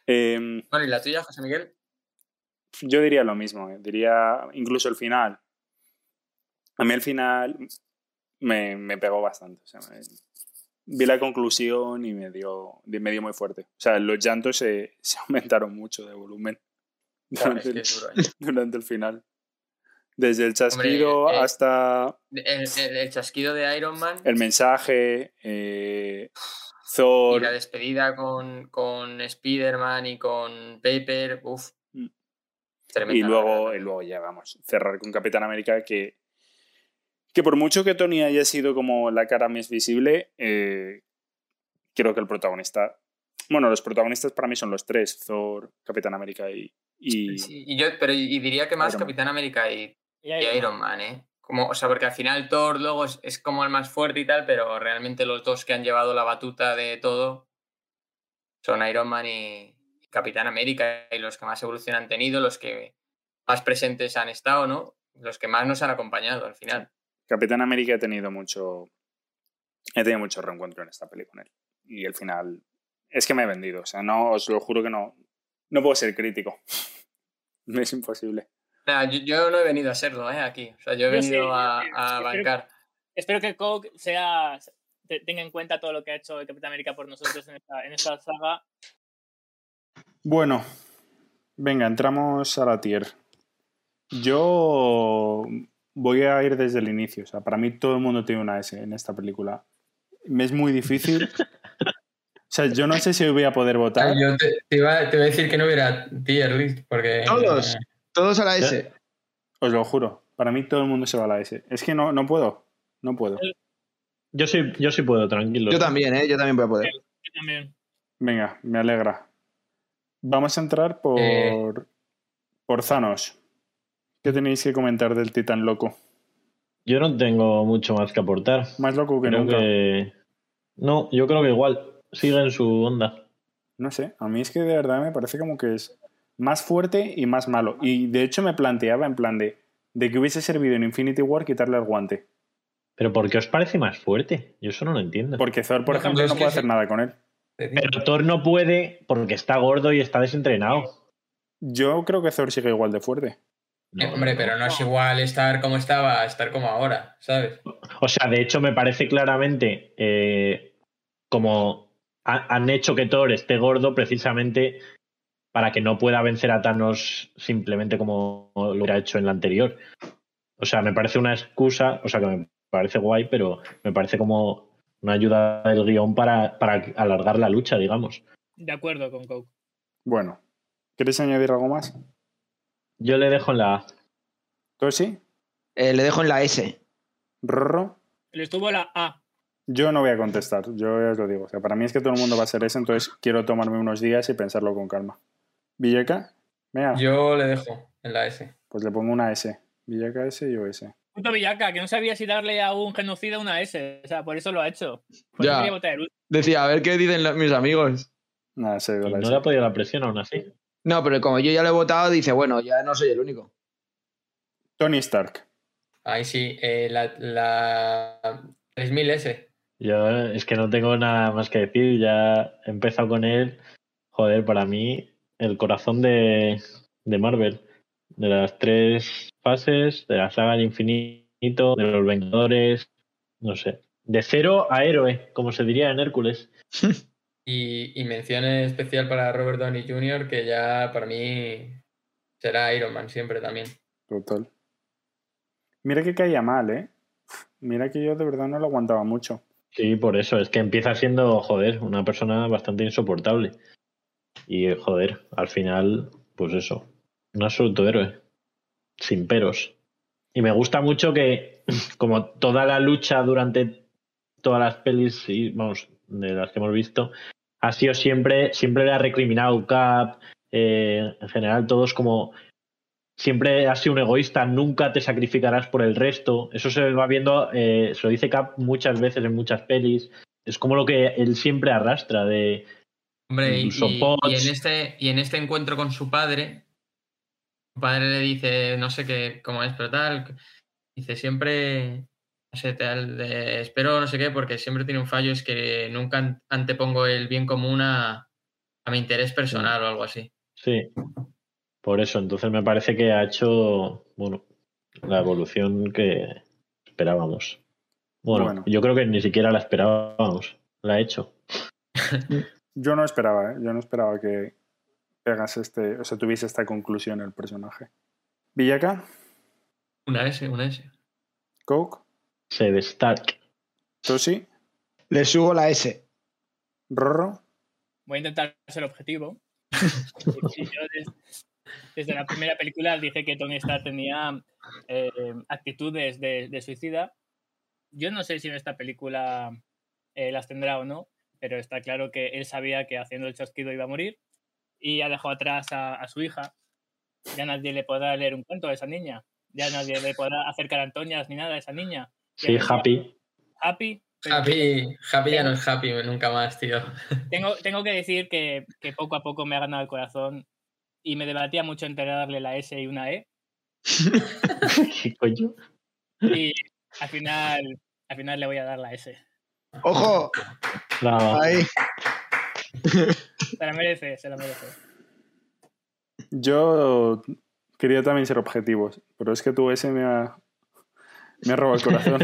Em, Bueno, ¿y la tuya, José Miguel? yo diría lo mismo, eh, diría incluso el final. A mí el final me, me pegó bastante. o sea, me- vi la conclusión y me dio, me dio muy fuerte. O sea, los llantos se, se aumentaron mucho de volumen Claro, durante, es que el, es ¿eh? durante el final. Desde el chasquido eh, hasta El, chasquido de Iron Man el mensaje, eh, y Thor, la despedida con, con Spider-Man y con Paper, uff. Mm. Tremenda, y luego, y luego ya vamos, cerrar con Capitán América que, que por mucho que Tony haya sido como la cara más visible, eh, creo que el protagonista, bueno, los protagonistas para mí son los tres, Thor, Capitán América y... y Sí, y yo, pero y diría que más Iron Man. Capitán América y, Y y Iron Man, ¿eh? Como, o sea, porque al final Thor luego es, es como el más fuerte y tal, pero realmente los dos que han llevado la batuta de todo son Iron Man y, y Capitán América, y los que más evolución han tenido, los que más presentes han estado, ¿no? Los que más nos han acompañado al final. Capitán América he tenido mucho... He tenido mucho reencuentro en esta peli con él. Y el final... Es que me he vendido. O sea, no, os lo juro que no... No puedo ser crítico. es imposible. Yo, yo no he venido a serlo, ¿eh? Aquí. O sea, yo he Yo sí, venido yo a, sí. a Espero- bancar. Espero que Coke sea, te- tenga en cuenta todo lo que ha hecho el Capitán América por nosotros en esta, en esta saga. Bueno, venga, entramos a la tier. Yo voy a ir desde el inicio. O sea, para mí todo el mundo tiene una S en esta película. Me es muy difícil. O sea, yo no sé si voy a poder votar. Ah, yo te, te iba, te iba a decir que no hubiera tier list, porque. Todos. eh, Todos a la S. Os lo juro. Para mí todo el mundo se va a la S. Es que no, no puedo. No puedo. Yo sí, yo sí puedo, tranquilo. Yo también, ¿eh? Yo también voy a poder. Yo también. Venga, me alegra. Vamos a entrar por, Eh. por Thanos. ¿Qué tenéis que comentar del titán loco? Yo no tengo mucho más que aportar. Más loco que Creo nunca. que- No, yo creo que igual. Sigue en su onda. No sé, a mí es que de verdad me parece como que es más fuerte y más malo. Y de hecho me planteaba en plan de, de que hubiese servido en Infinity War quitarle el guante. ¿Pero por qué os parece más fuerte? Yo eso no lo entiendo. Porque Thor, por ejemplo, no puede hacer nada con él. Pero Thor no puede porque está gordo y está desentrenado. Yo creo que Thor sigue igual de fuerte. Hombre, pero no es igual estar como estaba a estar como ahora, ¿sabes? O sea, de hecho, me parece claramente eh, como ha- han hecho que Thor esté gordo precisamente para que no pueda vencer a Thanos simplemente como lo hubiera hecho en la anterior. O sea, me parece una excusa, o sea, que me parece guay, pero me parece como una ayuda del guion para, para alargar la lucha, digamos. De acuerdo con Coke. Bueno, ¿queréis añadir algo más? Yo le dejo en la A. ¿Tú sí? Eh, le dejo en la S. ¿Rorro? Le estuvo la A. Yo no voy a contestar, yo ya os lo digo. O sea, para mí es que todo el mundo va a ser ese, entonces quiero tomarme unos días y pensarlo con calma. ¿Villeca? Venga, Yo le dejo en la S. pues le pongo una S. Villaca S y yo S. Puto Villaca, que no sabía si darle a un genocida una S. O sea, por eso lo ha hecho. Por Ya. eso quería votar el último. Decía, a ver qué dicen los- mis amigos. Nada, se dio no S. le ha podido la presión aún así. No, pero como yo ya lo he votado, dice, bueno, ya no soy el único. Tony Stark. Ahí sí, eh, la, la 3000S. Yo es que no tengo nada más que decir. Ya he empezado con él. Joder, para mí, el corazón de, de Marvel. De las tres fases, de la saga del infinito, de los Vengadores. No sé. De cero a héroe, como se diría en Hércules. Y, y mención especial para Robert Downey Jr., que ya para mí será Iron Man siempre también. Total. Mira que caía mal, ¿eh? Mira que yo de verdad no lo aguantaba mucho. Sí, por eso, es que empieza siendo, joder, una persona bastante insoportable. Y, joder, al final, pues eso, un absoluto héroe, sin peros. Y me gusta mucho que, como toda la lucha durante todas las pelis, y, vamos, de las que hemos visto, ha sido siempre, siempre le ha recriminado Cap, eh, en general todos como siempre has sido un egoísta, nunca te sacrificarás por el resto. Eso se va viendo, eh, se lo dice Cap muchas veces en muchas pelis. Es como lo que él siempre arrastra de. Hombre, y, y en este, y en este encuentro con su padre, su padre le dice, no sé qué, cómo es, pero tal, dice siempre, no sé, tal, de, espero no sé qué, porque siempre tiene un fallo, es que nunca an- antepongo el bien común a, a mi interés personal o algo así. Sí. Por eso, entonces me parece que ha hecho, bueno, la evolución que esperábamos. Bueno, Bueno. yo creo que ni siquiera la esperábamos. La ha hecho. Yo no esperaba, ¿eh? Yo no esperaba que pegas este, o sea, tuviese esta conclusión el personaje. Villaca, Una S, una S. Coke, Se de Stark. Tosi, Le subo la S. Rorro. Voy a intentar ser objetivo. Yo des- desde, la primera película dije que Tony Stark tenía eh, actitudes de, de suicida. Yo no sé si en esta película eh, las tendrá o no, pero está claro que él sabía que haciendo el chasquido iba a morir y ha dejado atrás a, a su hija. Ya nadie le podrá leer un cuento a esa niña. Ya nadie le podrá acercar antoñas ni nada a esa niña. Sí, Happy. Happy. Happy, Happy ya no es Happy nunca más, tío. tengo, tengo que decir que, que poco a poco me ha ganado el corazón y me debatía mucho entre darle la S y una E. ¿Qué coño? Y al final, al final le voy a dar la S. ¡Ojo! Bravo. Ahí. Se la merece, se la merece. Yo quería también ser objetivos, pero es que tú ese me ha, me ha robado el corazón.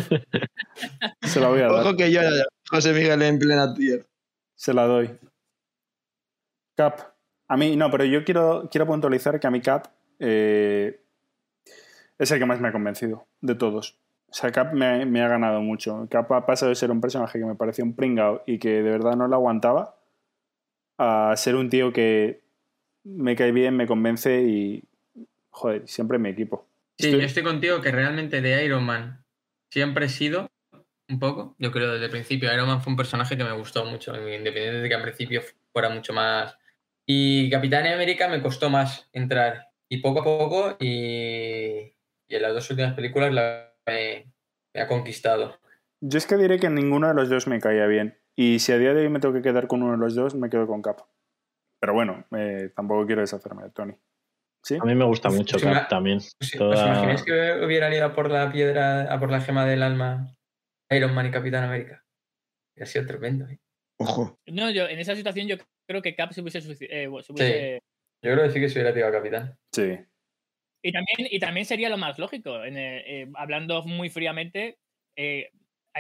Se la voy a dar. Ojo que yo, José Miguel, en plena tier. Se la doy. Cap. A mí, no, pero yo quiero, quiero puntualizar que a mi Cap eh, es el que más me ha convencido de todos. O sea, Cap me, me ha ganado mucho. Cap ha pasado de ser un personaje que me parecía un pringao y que de verdad no lo aguantaba a ser un tío que me cae bien, me convence y, joder, siempre en mi equipo. Sí, Estoy- yo estoy contigo que realmente de Iron Man siempre he sido un poco, yo creo desde el principio, Iron Man fue un personaje que me gustó mucho, independiente de que al principio fuera mucho más... Y Capitán América me costó más entrar, y poco a poco, y, y en las dos últimas películas la, me, me ha conquistado. Yo es que diré que ninguno de los dos me caía bien. Y si a día de hoy me tengo que quedar con uno de los dos, me quedo con Cap. Pero bueno, eh, tampoco quiero deshacerme de Tony. ¿Sí? A mí me gusta mucho Cap también. ¿Os, os Toda- imagináis que hubieran ido a por la piedra, a por la gema del alma Iron Man y Capitán América? Ha sido tremendo. ¿eh? Ojo. No, yo en esa situación yo creo que Cap se hubiese, eh, se hubiese- Yo creo que sí que se hubiera tirado a Capitán. Sí. Y también, y también sería lo más lógico. en, eh, hablando muy fríamente, eh,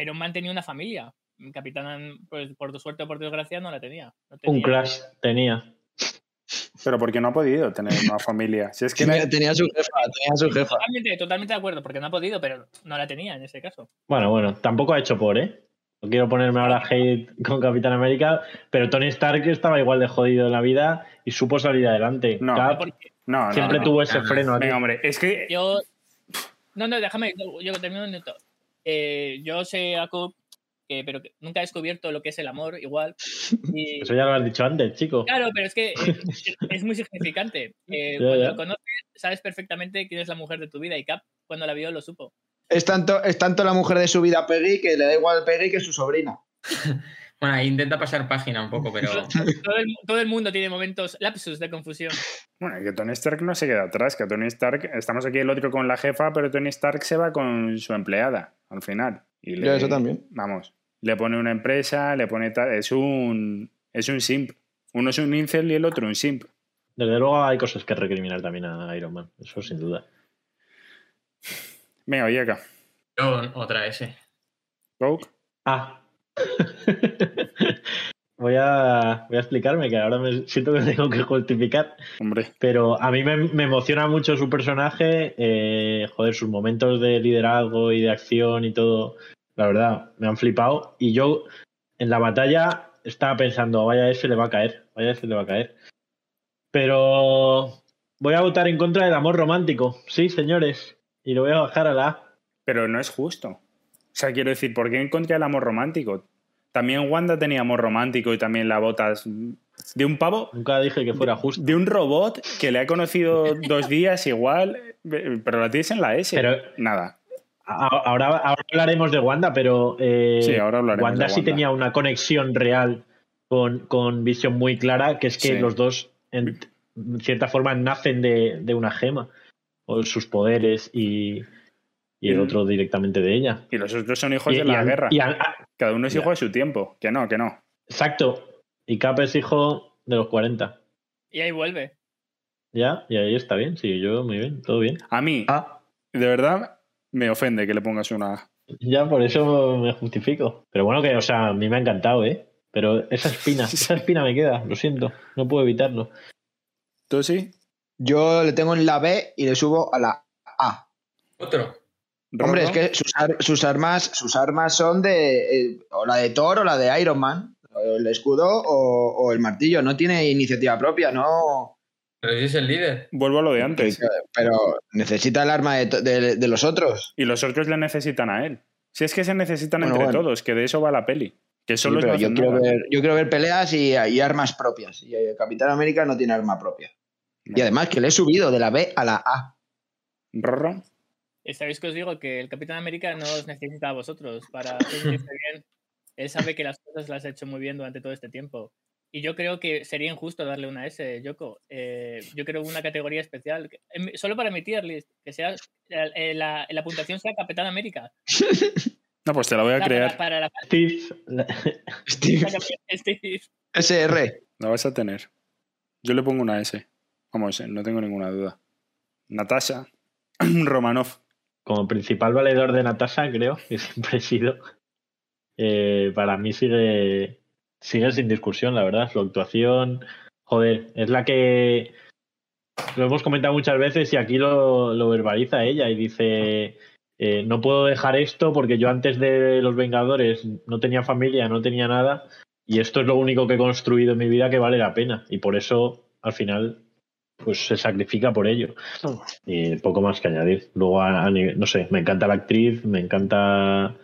Iron Man tenía una familia. Capitán, pues por tu suerte o por desgracia, no la tenía. No Un tenía- crash tenía. Pero porque no ha podido tener una familia. Si es que Tenía, tenía su jefa, tenía su jefa. Totalmente, totalmente de acuerdo, porque no ha podido, pero no la tenía en ese caso. Bueno, bueno, tampoco ha hecho por, ¿eh? No quiero ponerme ahora hate con Capitán América, pero Tony Stark estaba igual de jodido en la vida y supo salir adelante. No. Cap no, no, siempre no. tuvo ese no, no. freno aquí. Venga, hombre, es que yo. No, no, déjame, yo termino un minuto. Eh, yo sé algo que, pero que nunca he descubierto lo que es el amor, igual. Y, Eso ya lo has dicho antes, chico. Claro, pero es que eh, es muy significante. Eh, Ya, cuando ya. lo conoces, sabes perfectamente quién es la mujer de tu vida y Cap, cuando la vio, lo supo. Es tanto, es tanto la mujer de su vida Peggy que le da igual Peggy que su sobrina. Bueno, ahí intenta pasar página un poco, pero Todo el, todo el mundo tiene momentos lapsus de confusión. Bueno, y que Tony Stark no se queda atrás, que Tony Stark, estamos aquí el otro con la jefa, pero Tony Stark se va con su empleada al final. Y le, Ya, eso también. Vamos, le pone una empresa, le pone tal, es un es un simp. Uno es un incel y el otro un simp. Desde luego hay cosas que recriminar también a Iron Man, eso sin duda. Venga, oye acá. yo otra S. Coke. Ah. voy a, voy a explicarme, que ahora me siento que tengo que justificar. Hombre, Pero a mí me, me emociona mucho su personaje, eh, joder, sus momentos de liderazgo y de acción y todo, la verdad, me han flipado. Y yo en la batalla estaba pensando, vaya ese le va a caer, vaya ese le va a caer. Pero voy a votar en contra del amor romántico, sí, señores, y lo voy a bajar a la A. pero no es justo. O sea, quiero decir, ¿por qué en contra del amor romántico? También Wanda tenía amor romántico y también la botas de un pavo, Nunca dije que fuera justo. de un robot que le ha conocido dos días igual, pero la tienes en la S. Pero- Nada. Ahora, ahora hablaremos de Wanda, pero eh, Sí, ahora hablaremos Wanda de sí tenía una conexión real con, con Vision muy clara, que es que Sí. los dos, en cierta forma, nacen de, de una gema, o sus poderes y, y el Mm. otro directamente de ella. Y los otros son hijos Y- de y la guerra. y han- Cada uno es Ya. hijo de su tiempo. Que no, que no. exacto. Y Cap es hijo de los 40. Y ahí vuelve. Ya, y ahí está bien, sí, yo muy bien, todo bien. A mí, Ah, de verdad, me ofende que le pongas una A. ya por eso me justifico. Pero bueno, que, o sea, a mí me ha encantado, ¿eh? Pero esa espina, esa espina me queda, lo siento, no puedo evitarlo. ¿Tú sí? Yo le tengo en la B y le subo a la A. Otro. Hombre, es que sus, ar- sus armas sus armas son de eh, o la de Thor o la de Iron Man, o el escudo o, o el martillo. No tiene iniciativa propia, no. Pero si es el líder. Vuelvo a lo de antes. Pero necesita el arma de, de- de los otros. Y los otros le necesitan a él. Si es que se necesitan Bueno, entre bueno. todos, que de eso va la peli. Que Sí, solo pero no yo, quiero ver, yo quiero ver peleas y, y armas propias. Y eh, Capitán América no tiene arma propia. Y además que le he subido de la B a la A. Rorro. ¿Sabéis que os digo que el Capitán América no os necesita a vosotros para bien? Él sabe que las cosas las ha hecho muy bien durante todo este tiempo. Y yo creo que sería injusto darle una S, Yoko. Eh, yo creo una categoría especial, que- solo para mi tier list, que sea eh, la, la puntuación sea Capitán América. No, pues te la voy a La- crear. Para, para la, Steve, Steve, para Steve. SR. La vas a tener. Yo le pongo una S. Vamos, eh, no tengo ninguna duda. Natasha. Romanov. como principal valedor de Natasha, creo, que siempre he sido, eh, para mí sigue, sigue sin discusión, la verdad. Su actuación, joder, es la que lo hemos comentado muchas veces y aquí lo, lo verbaliza ella y dice, eh, no puedo dejar esto porque yo antes de los Vengadores no tenía familia, no tenía nada y esto es lo único que he construido en mi vida que vale la pena y por eso al final pues se sacrifica por ello. Y poco más que añadir. Luego, a, a nivel- no sé, me encanta la actriz, me encanta.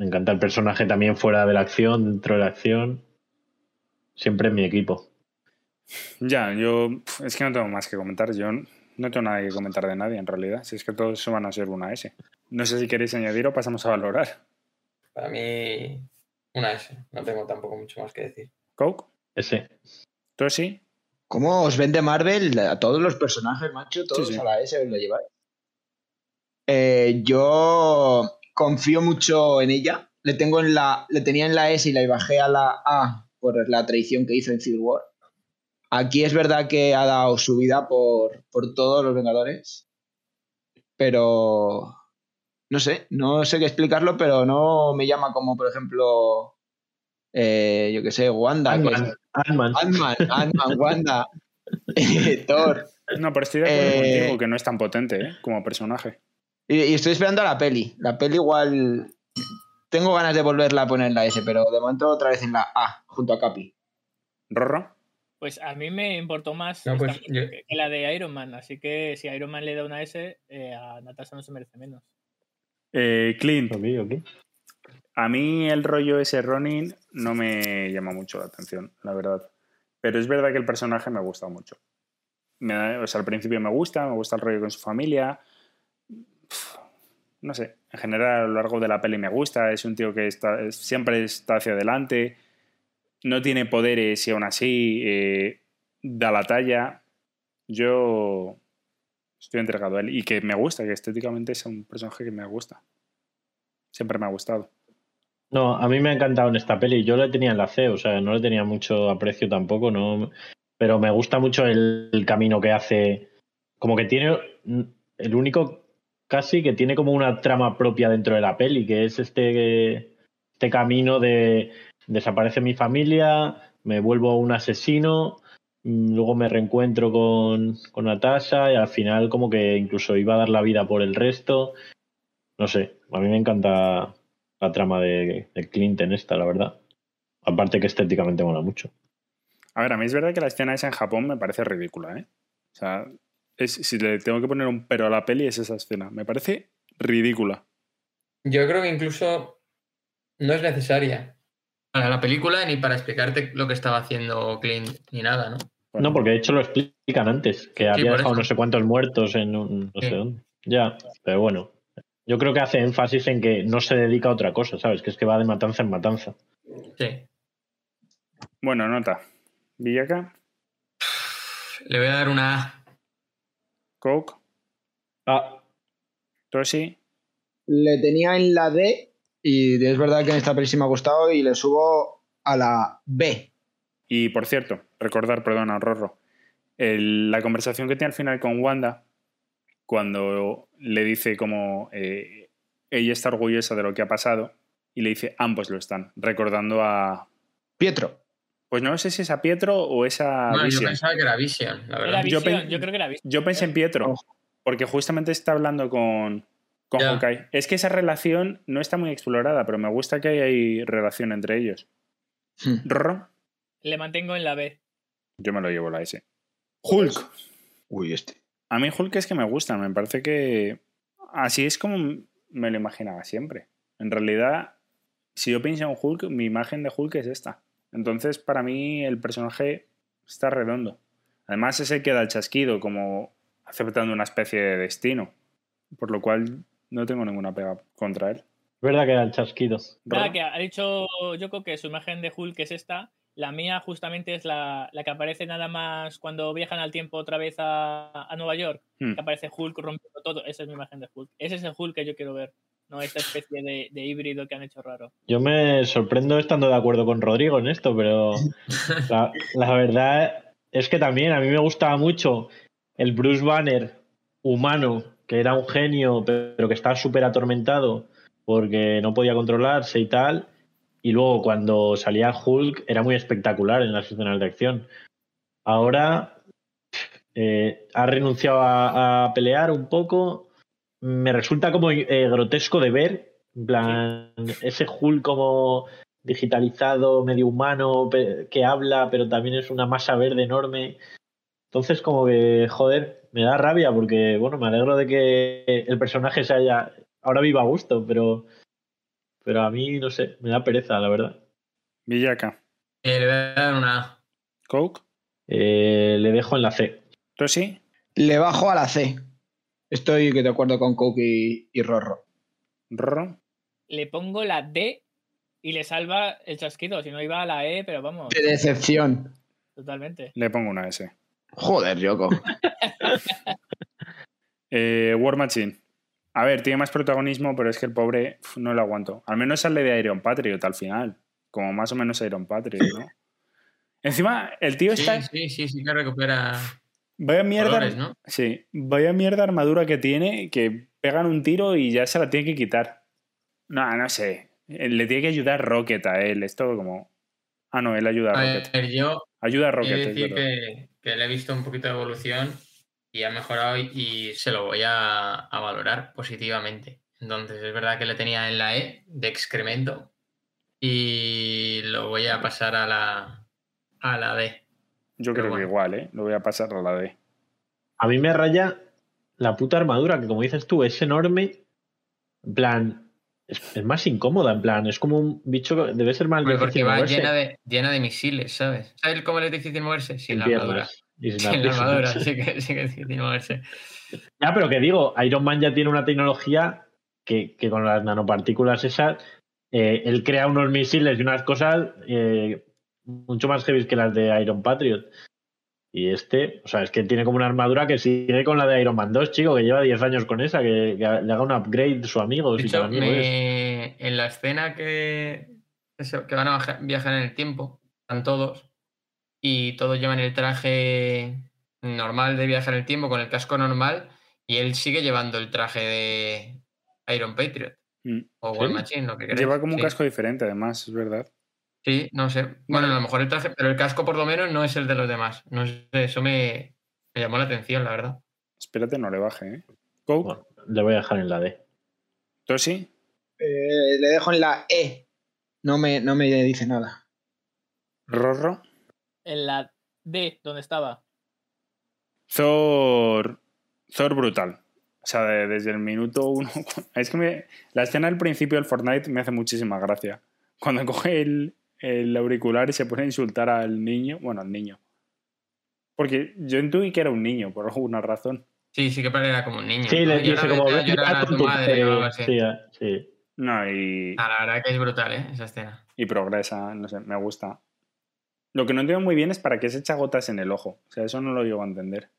Me encanta el personaje también fuera de la acción, dentro de la acción. Siempre en mi equipo. Ya, yo. Es que no tengo más que comentar. Yo no tengo nada que comentar de nadie en realidad. Si es que todos van a ser una S. No sé si queréis añadir o pasamos a valorar. Para mí, una S. No tengo tampoco mucho más que decir. Coke. Ese. ¿Tú sí? ¿Cómo os vende Marvel a todos los personajes, macho? Todos Sí, sí. a la S os lo lleváis. Eh, yo confío mucho en ella. Le tengo en la, le tenía en la S y la bajé a la A por la traición que hizo en Civil War. Aquí es verdad que ha dado su vida por, por todos los Vengadores. Pero no sé, no sé qué explicarlo, pero no me llama como, por ejemplo, eh, yo qué sé, Wanda. Ant-Man. Ant-Man. Wanda, Thor. No, pero estoy de acuerdo Eh, contigo que no es tan potente ¿eh? como personaje. Y, y estoy esperando a la peli. La peli igual... Tengo ganas de volverla a poner en la S, pero de momento otra vez en la A, junto a Capi. Rorro. Pues a mí me importó más No, pues, yo- que la de Iron Man, así que si Iron Man le da una S, eh, a Natasha no se merece menos. Eh, Clint. A mí el rollo ese Ronin no me llama mucho la atención, la verdad. Pero es verdad que el personaje me gusta mucho. Me da- o sea, al principio me gusta, me gusta el rollo con su familia. No sé, en general a lo largo de la peli me gusta. Es un tío que está, es- siempre está hacia adelante. No tiene poderes y aún así eh, da la talla. Yo estoy entregado a él y que me gusta, que estéticamente es un personaje que me gusta. Siempre me ha gustado. No, a mí me ha encantado en esta peli. Yo le tenía en la C, o sea, no le tenía mucho aprecio tampoco, no. Pero me gusta mucho el, camino que hace. Como que tiene el único casi que tiene como una trama propia dentro de la peli, que es este, este camino de, desaparece mi familia, me vuelvo un asesino, mm, luego me reencuentro con, con Natasha y al final como que incluso iba a dar la vida por el resto. No sé, a mí me encanta la trama de, de Clint en esta, la verdad. Aparte que estéticamente mola mucho. A ver, a mí es verdad que la escena esa en Japón me parece ridícula, ¿eh? O sea, es, si le tengo que poner un pero a la peli es esa escena. Me parece ridícula. Yo creo que incluso no es necesaria para la película ni para explicarte lo que estaba haciendo Clint ni nada, ¿no? No, porque de hecho lo explican antes, que había dejado eso. no sé cuántos muertos en un, no Sí. sé dónde. Ya, pero bueno. Yo creo que hace énfasis en que no se dedica a otra cosa, ¿sabes? Que es que va de matanza en matanza. Sí. Bueno, nota. Villaca, Le voy a dar una A. Coke, Ah, Toshi, Le tenía en la D y es verdad que en esta peli sí me ha gustado y le subo a la B. Y por cierto, recordar, perdona, Rorro, el- la conversación que tiene al final con Wanda, cuando le dice como eh, ella está orgullosa de lo que ha pasado, y le dice ambos lo están, recordando a. Pietro. Pues no sé si es a Pietro o es a Bueno, yo Vision. pensaba que era Vision, la Era verdad. Yo creo que era visión. Yo pensé en Pietro, porque justamente está hablando con, con. Hawkeye. Es que esa relación no está muy explorada, pero me gusta que hay, hay relación entre ellos. Hmm. Rorro, Le mantengo en la B. yo me lo llevo la S. Hulk. Uy, este. A mí Hulk es que me gusta, me parece que así es como me lo imaginaba siempre. En realidad, si yo pienso en Hulk, mi imagen de Hulk es esta. Entonces, para mí el personaje está redondo. Además, ese queda el chasquido, como aceptando una especie de destino. Por lo cual, no tengo ninguna pega contra él. es verdad que era el chasquido. Rorro. que ha dicho Yoko que su imagen de Hulk es esta. La mía justamente es la, la que aparece nada más cuando viajan al tiempo otra vez a, a Nueva York. Hmm. Que aparece Hulk rompiendo todo. Esa es mi imagen de Hulk. Ese es el Hulk que yo quiero ver. No esta especie de, híbrido que han hecho raro. Yo me sorprendo estando de acuerdo con Rodrigo en esto, pero la, verdad es que también a mí me gustaba mucho el Bruce Banner humano, que era un genio, pero que estaba súper atormentado porque no podía controlarse y tal. Y luego cuando salía Hulk era muy espectacular en las escenas de acción. Ahora eh, ha renunciado a pelear un poco. Me resulta como eh, grotesco de ver. En plan, ese Hulk como digitalizado, medio humano, que habla, pero también es una masa verde enorme. Entonces, como que, joder, me da rabia porque, bueno, me alegro de que el personaje se haya. Ahora viva a gusto, pero. Pero a mí, no sé, me da pereza, la verdad. Villaca. Eh, le voy a dar una A. Coke. Eh, le dejo en la C. Toshi. Le bajo a la C. Estoy de acuerdo con Coke y, y Rorro. Rorro. Le pongo la D y le salva el chasquido. Si no iba a la E, pero vamos, De decepción. totalmente. Le pongo una S. Joder, Yoko. Eh, War Machine. A ver, tiene más protagonismo, pero es que el pobre no lo aguanto. Al menos sale de Iron Patriot al final. Como más o menos Iron Patriot, ¿no? Encima, el tío Sí, está. sí, sí, sí que recupera Vaya mierda. colores, ¿no? Sí, vaya mierda armadura que tiene que pegan un tiro y ya se la tiene que quitar. No, no sé. Eh, Le tiene que ayudar Rocket a él. Es todo como. Ah, no, él ayuda a A Rocket. ver, yo Ayuda a Rocket. decir que, que le he visto un poquito de evolución y ha mejorado y, y se lo voy a, a valorar positivamente. Entonces, es verdad que le tenía en la E de excremento y lo voy a pasar a la, a la D. Yo pero creo que igual, ¿eh? Lo voy a pasar a la D. A mí me raya la puta armadura, que como dices tú, es enorme. En plan, es, es más incómoda, en plan, es como un bicho que debe ser más Hombre, porque difícil va moverse. llena de, llena de misiles, ¿sabes? ¿Sabes cómo es difícil moverse? Sin Sin la piernas armadura. y sin Sin la armadura, sí que, sí que es difícil moverse. Ya, pero que digo, Iron Man ya tiene una tecnología que, que con las nanopartículas esas, eh, él crea unos misiles y unas cosas eh, mucho más heavy que las de Iron Patriot. Y este, o sea, es que tiene como una armadura que sigue con la de Iron Man 2, chico, que lleva 10 años con esa, que, que le haga un upgrade su amigo. De si hecho, tu amigo es. me- en la escena que, eso, que van a viajar en el tiempo, están todos, y todos llevan el traje normal de viajar en el tiempo con el casco normal, y él sigue llevando el traje de Iron Patriot Mm. o War ¿Sí? Machine, lo que queráis. Lleva como un sí. casco diferente, además, es verdad. Sí, no sé. Bueno, a lo mejor el traje, pero el casco por lo menos no es el de los demás. No sé, eso me, me llamó la atención, la verdad. Espérate, no le baje, ¿eh? Coke, Bueno, le voy a dejar en la D. Tosi, Eh, le dejo en la E. No me, no me dice nada. Rorro, En la D, donde estaba. Thor. Thor brutal. O sea, de- desde el minuto uno. Es que me- la escena al principio del Fortnite me hace muchísima gracia. Cuando coge el, el auricular y se pone a insultar al niño. Bueno, al niño. Porque yo intuí que era un niño, por alguna razón. Sí, sí que parecía como un niño. Sí, ¿no? le dice como, vete a "Ve llorar a a con tu madre o algo padre". así. Sí, ah, sí. No, y, Ah, la verdad que es brutal, ¿eh? Esa escena. y progresa, no sé, me gusta. Lo que no entiendo muy bien es para qué se echa gotas en el ojo. O sea, eso no lo llego a entender.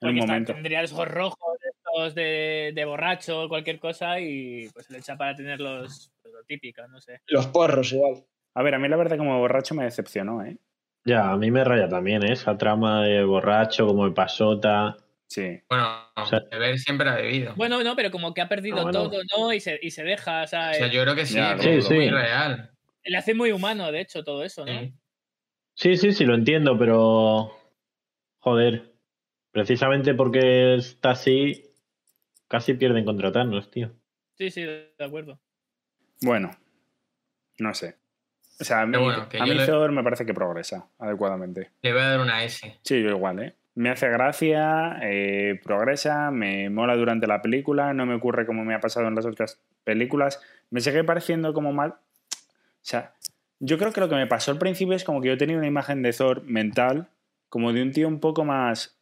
En un está- momento. tendría los ojos rojos, estos de, de borracho o cualquier cosa, y pues le echa para tener los lo típico, no sé. Los porros igual. A ver, a mí la verdad como borracho me decepcionó, ¿eh? Ya, a mí me raya también, ¿eh? Esa trama de borracho, como de pasota. Sí. Bueno, sea- beber siempre ha bebido. Bueno, no, pero como que ha perdido Ah, bueno. todo, ¿no? Y se, y se deja, o sea, o sea, yo creo que sí, Ya, sí, es muy sí. real. le hace muy humano, de hecho, todo eso, ¿no? Sí. Sí, sí, sí, lo entiendo, pero. Joder. Precisamente porque está así, casi pierden contra Thanos, tío. Sí, sí, de acuerdo. Bueno, no sé. O sea, a mí, Pero bueno, a mí le- Thor me parece que progresa adecuadamente. Le voy a dar una S. Sí, yo igual, ¿eh? Me hace gracia, eh, progresa, me mola durante la película, no me ocurre como me ha pasado en las otras películas. Me sigue pareciendo como mal. O sea, yo creo que lo que me pasó al principio es como que yo tenía una imagen de Thor mental, como de un tío un poco más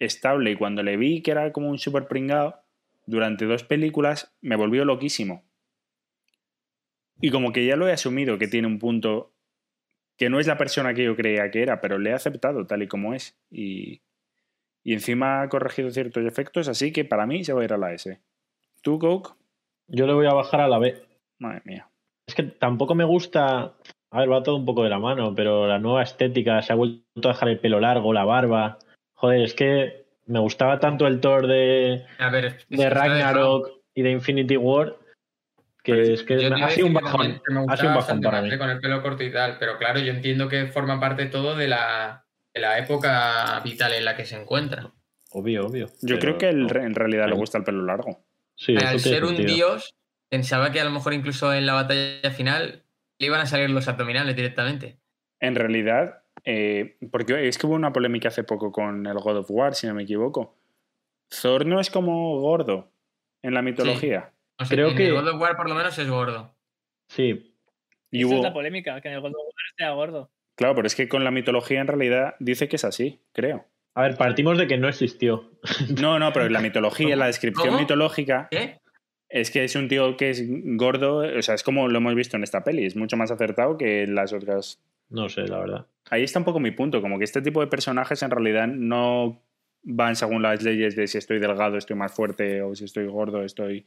estable, y cuando le vi que era como un super pringado, durante dos películas me volvió loquísimo. Y como que ya lo he asumido que tiene un punto que no es la persona que yo creía que era, pero le he aceptado tal y como es. Y, y encima ha corregido ciertos efectos, así que para mí se va a ir a la S. ¿Tú, Coke? Yo le voy a bajar a la B. Madre mía. Es que tampoco me gusta. A ver, va todo un poco de la mano, pero la nueva estética, se ha vuelto a dejar el pelo largo, la barba. Joder, es que me gustaba tanto el Thor de, A ver. Ragnarok y de Infinity War, que Pero es que ha sido un bajón. Ha sido un bajón bastante para. Con el pelo corto y tal, pero claro, yo entiendo que forma parte todo de la, de la época vital en la que se encuentra. Obvio, obvio. Yo pero creo que él no. re- en realidad le gusta el pelo largo. Sí, Al ser un sentido. dios, pensaba que a lo mejor incluso en la batalla final le iban a salir los abdominales directamente. En realidad, eh, porque es que hubo una polémica hace poco con el God of War, si no me equivoco. Thor no es como gordo en la mitología. O sea, Creo en que- el God of War por lo menos es gordo. Sí, Y Esa hubo, es la polémica, que en el Golden War sea gordo. claro, pero es que con la mitología en realidad dice que es así, creo. A ver, partimos de que no existió. No, no, pero en la mitología, en la descripción ¿Cómo? mitológica, ¿Qué? es que es un tío que es gordo, o sea, es como lo hemos visto en esta peli, es mucho más acertado que en las otras. No sé, la verdad. Ahí está un poco mi punto, como que este tipo de personajes en realidad no van según las leyes de si estoy delgado, estoy más fuerte, o si estoy gordo, estoy...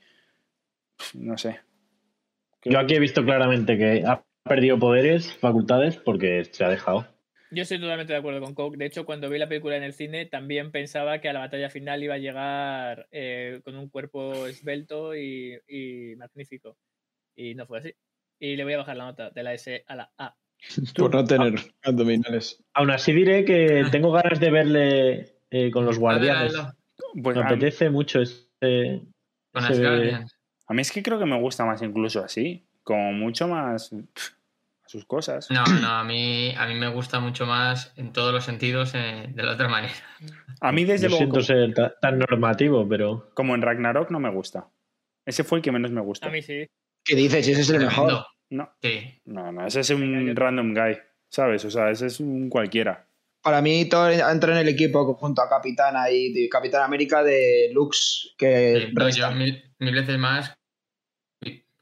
No sé. Yo aquí he visto claramente que ha perdido poderes, facultades, porque se ha dejado. Yo estoy totalmente de acuerdo con Coke. De hecho, cuando vi la película en el cine, también pensaba que a la batalla final iba a llegar eh, con un cuerpo esbelto y, y magnífico. Y no fue así. Y le voy a bajar la nota de la S a la A. Por no tener abdominales. Aún así diré que tengo ganas de verle eh, con los guardianes. Me apetece mucho este. Con ese- Asgardians. A mí es que creo que me gusta más incluso así, como mucho más pff, a sus cosas. No, no, a mí, a mí me gusta mucho más en todos los sentidos eh, de la otra manera. A mí desde Yo luego, siento como, ser ta- tan normativo, pero. como en Ragnarok no me gusta. Ese fue el que menos me gustó. A mí sí. ¿Qué dices? Ese es el mejor. No, Sí. no, no, ese es un random guy, ¿sabes? O sea, ese es un cualquiera. Para mí, Thor entra en el equipo junto a Capitana y de Capitán América de Lux, que Sí, no, yo mil, mil veces más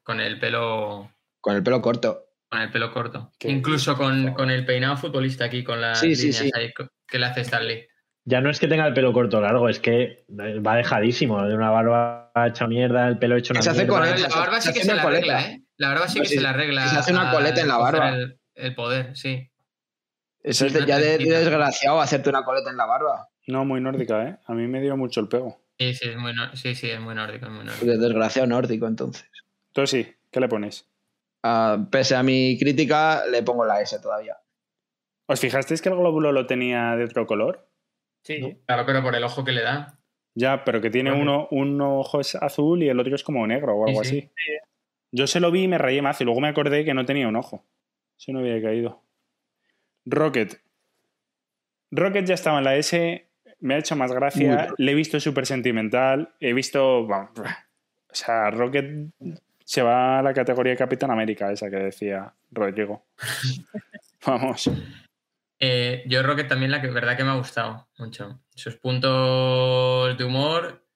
con el pelo con el pelo corto. con el pelo corto. Qué Incluso con, con el peinado futbolista aquí, con las Sí, líneas sí. ahí que le hace Stanley. Ya no es que tenga el pelo corto o largo, es que va dejadísimo. De una barba hecha mierda, el pelo hecho una Se hace mierda. él. la barba se sí que se una la arregla, coleta. ¿eh? La barba sí Pues que se la arregla. se hace una a coleta en la barba. El, el poder, sí. Eso es de- ya de, desgraciado hacerte una coleta en la barba. No, muy nórdica, ¿eh? A mí me dio mucho el pego. Sí, sí, es muy, sí, sí, es muy nórdico, es muy nórdico. De desgraciado nórdico, entonces. Entonces sí, ¿qué le pones? ah, pese a mi crítica, le pongo la S todavía. ¿Os fijasteis que el glóbulo lo tenía de otro color? Sí. Claro, pero por el ojo que le da. Ya, pero que tiene uno, un ojo es azul y el otro es como negro o algo Sí, sí. así. Yo se lo vi y me rayé más y luego me acordé que no tenía un ojo. Eso no había caído. Rocket. Rocket ya estaba en la S, me ha hecho más gracia, le he visto súper sentimental, he visto... o sea, Rocket se va a la categoría de Capitán América, esa que decía Rodrigo. Vamos. Eh, yo Rocket también la que verdad que me ha gustado mucho. Sus puntos de humor,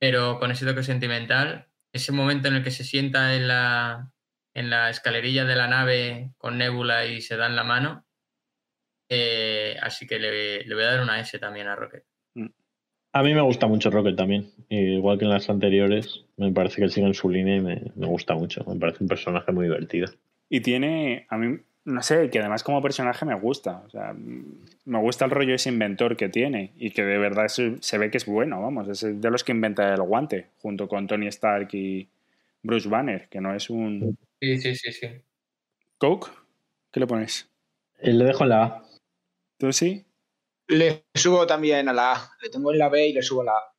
pero con ese toque sentimental. Ese momento en el que se sienta en la, en la escalerilla de la nave con Nebula y se dan la mano. Eh, así que le, le voy a dar una S también a Rocket. A mí me gusta mucho Rocket también. Igual que en las anteriores, me parece que sigue en su línea y me, me gusta mucho. Me parece un personaje muy divertido. Y tiene, a mí, no sé, que además como personaje me gusta. O sea, me gusta el rollo ese inventor que tiene y que de verdad se, se ve que es bueno, vamos. Es de los que inventa el guante, junto con Tony Stark y Bruce Banner, que no es un... Sí, sí, sí, sí. ¿Coke? ¿Qué le pones? Eh, Le dejo en la A. ¿Tú sí? Le subo también a la A. Le tengo en la B y le subo a la A.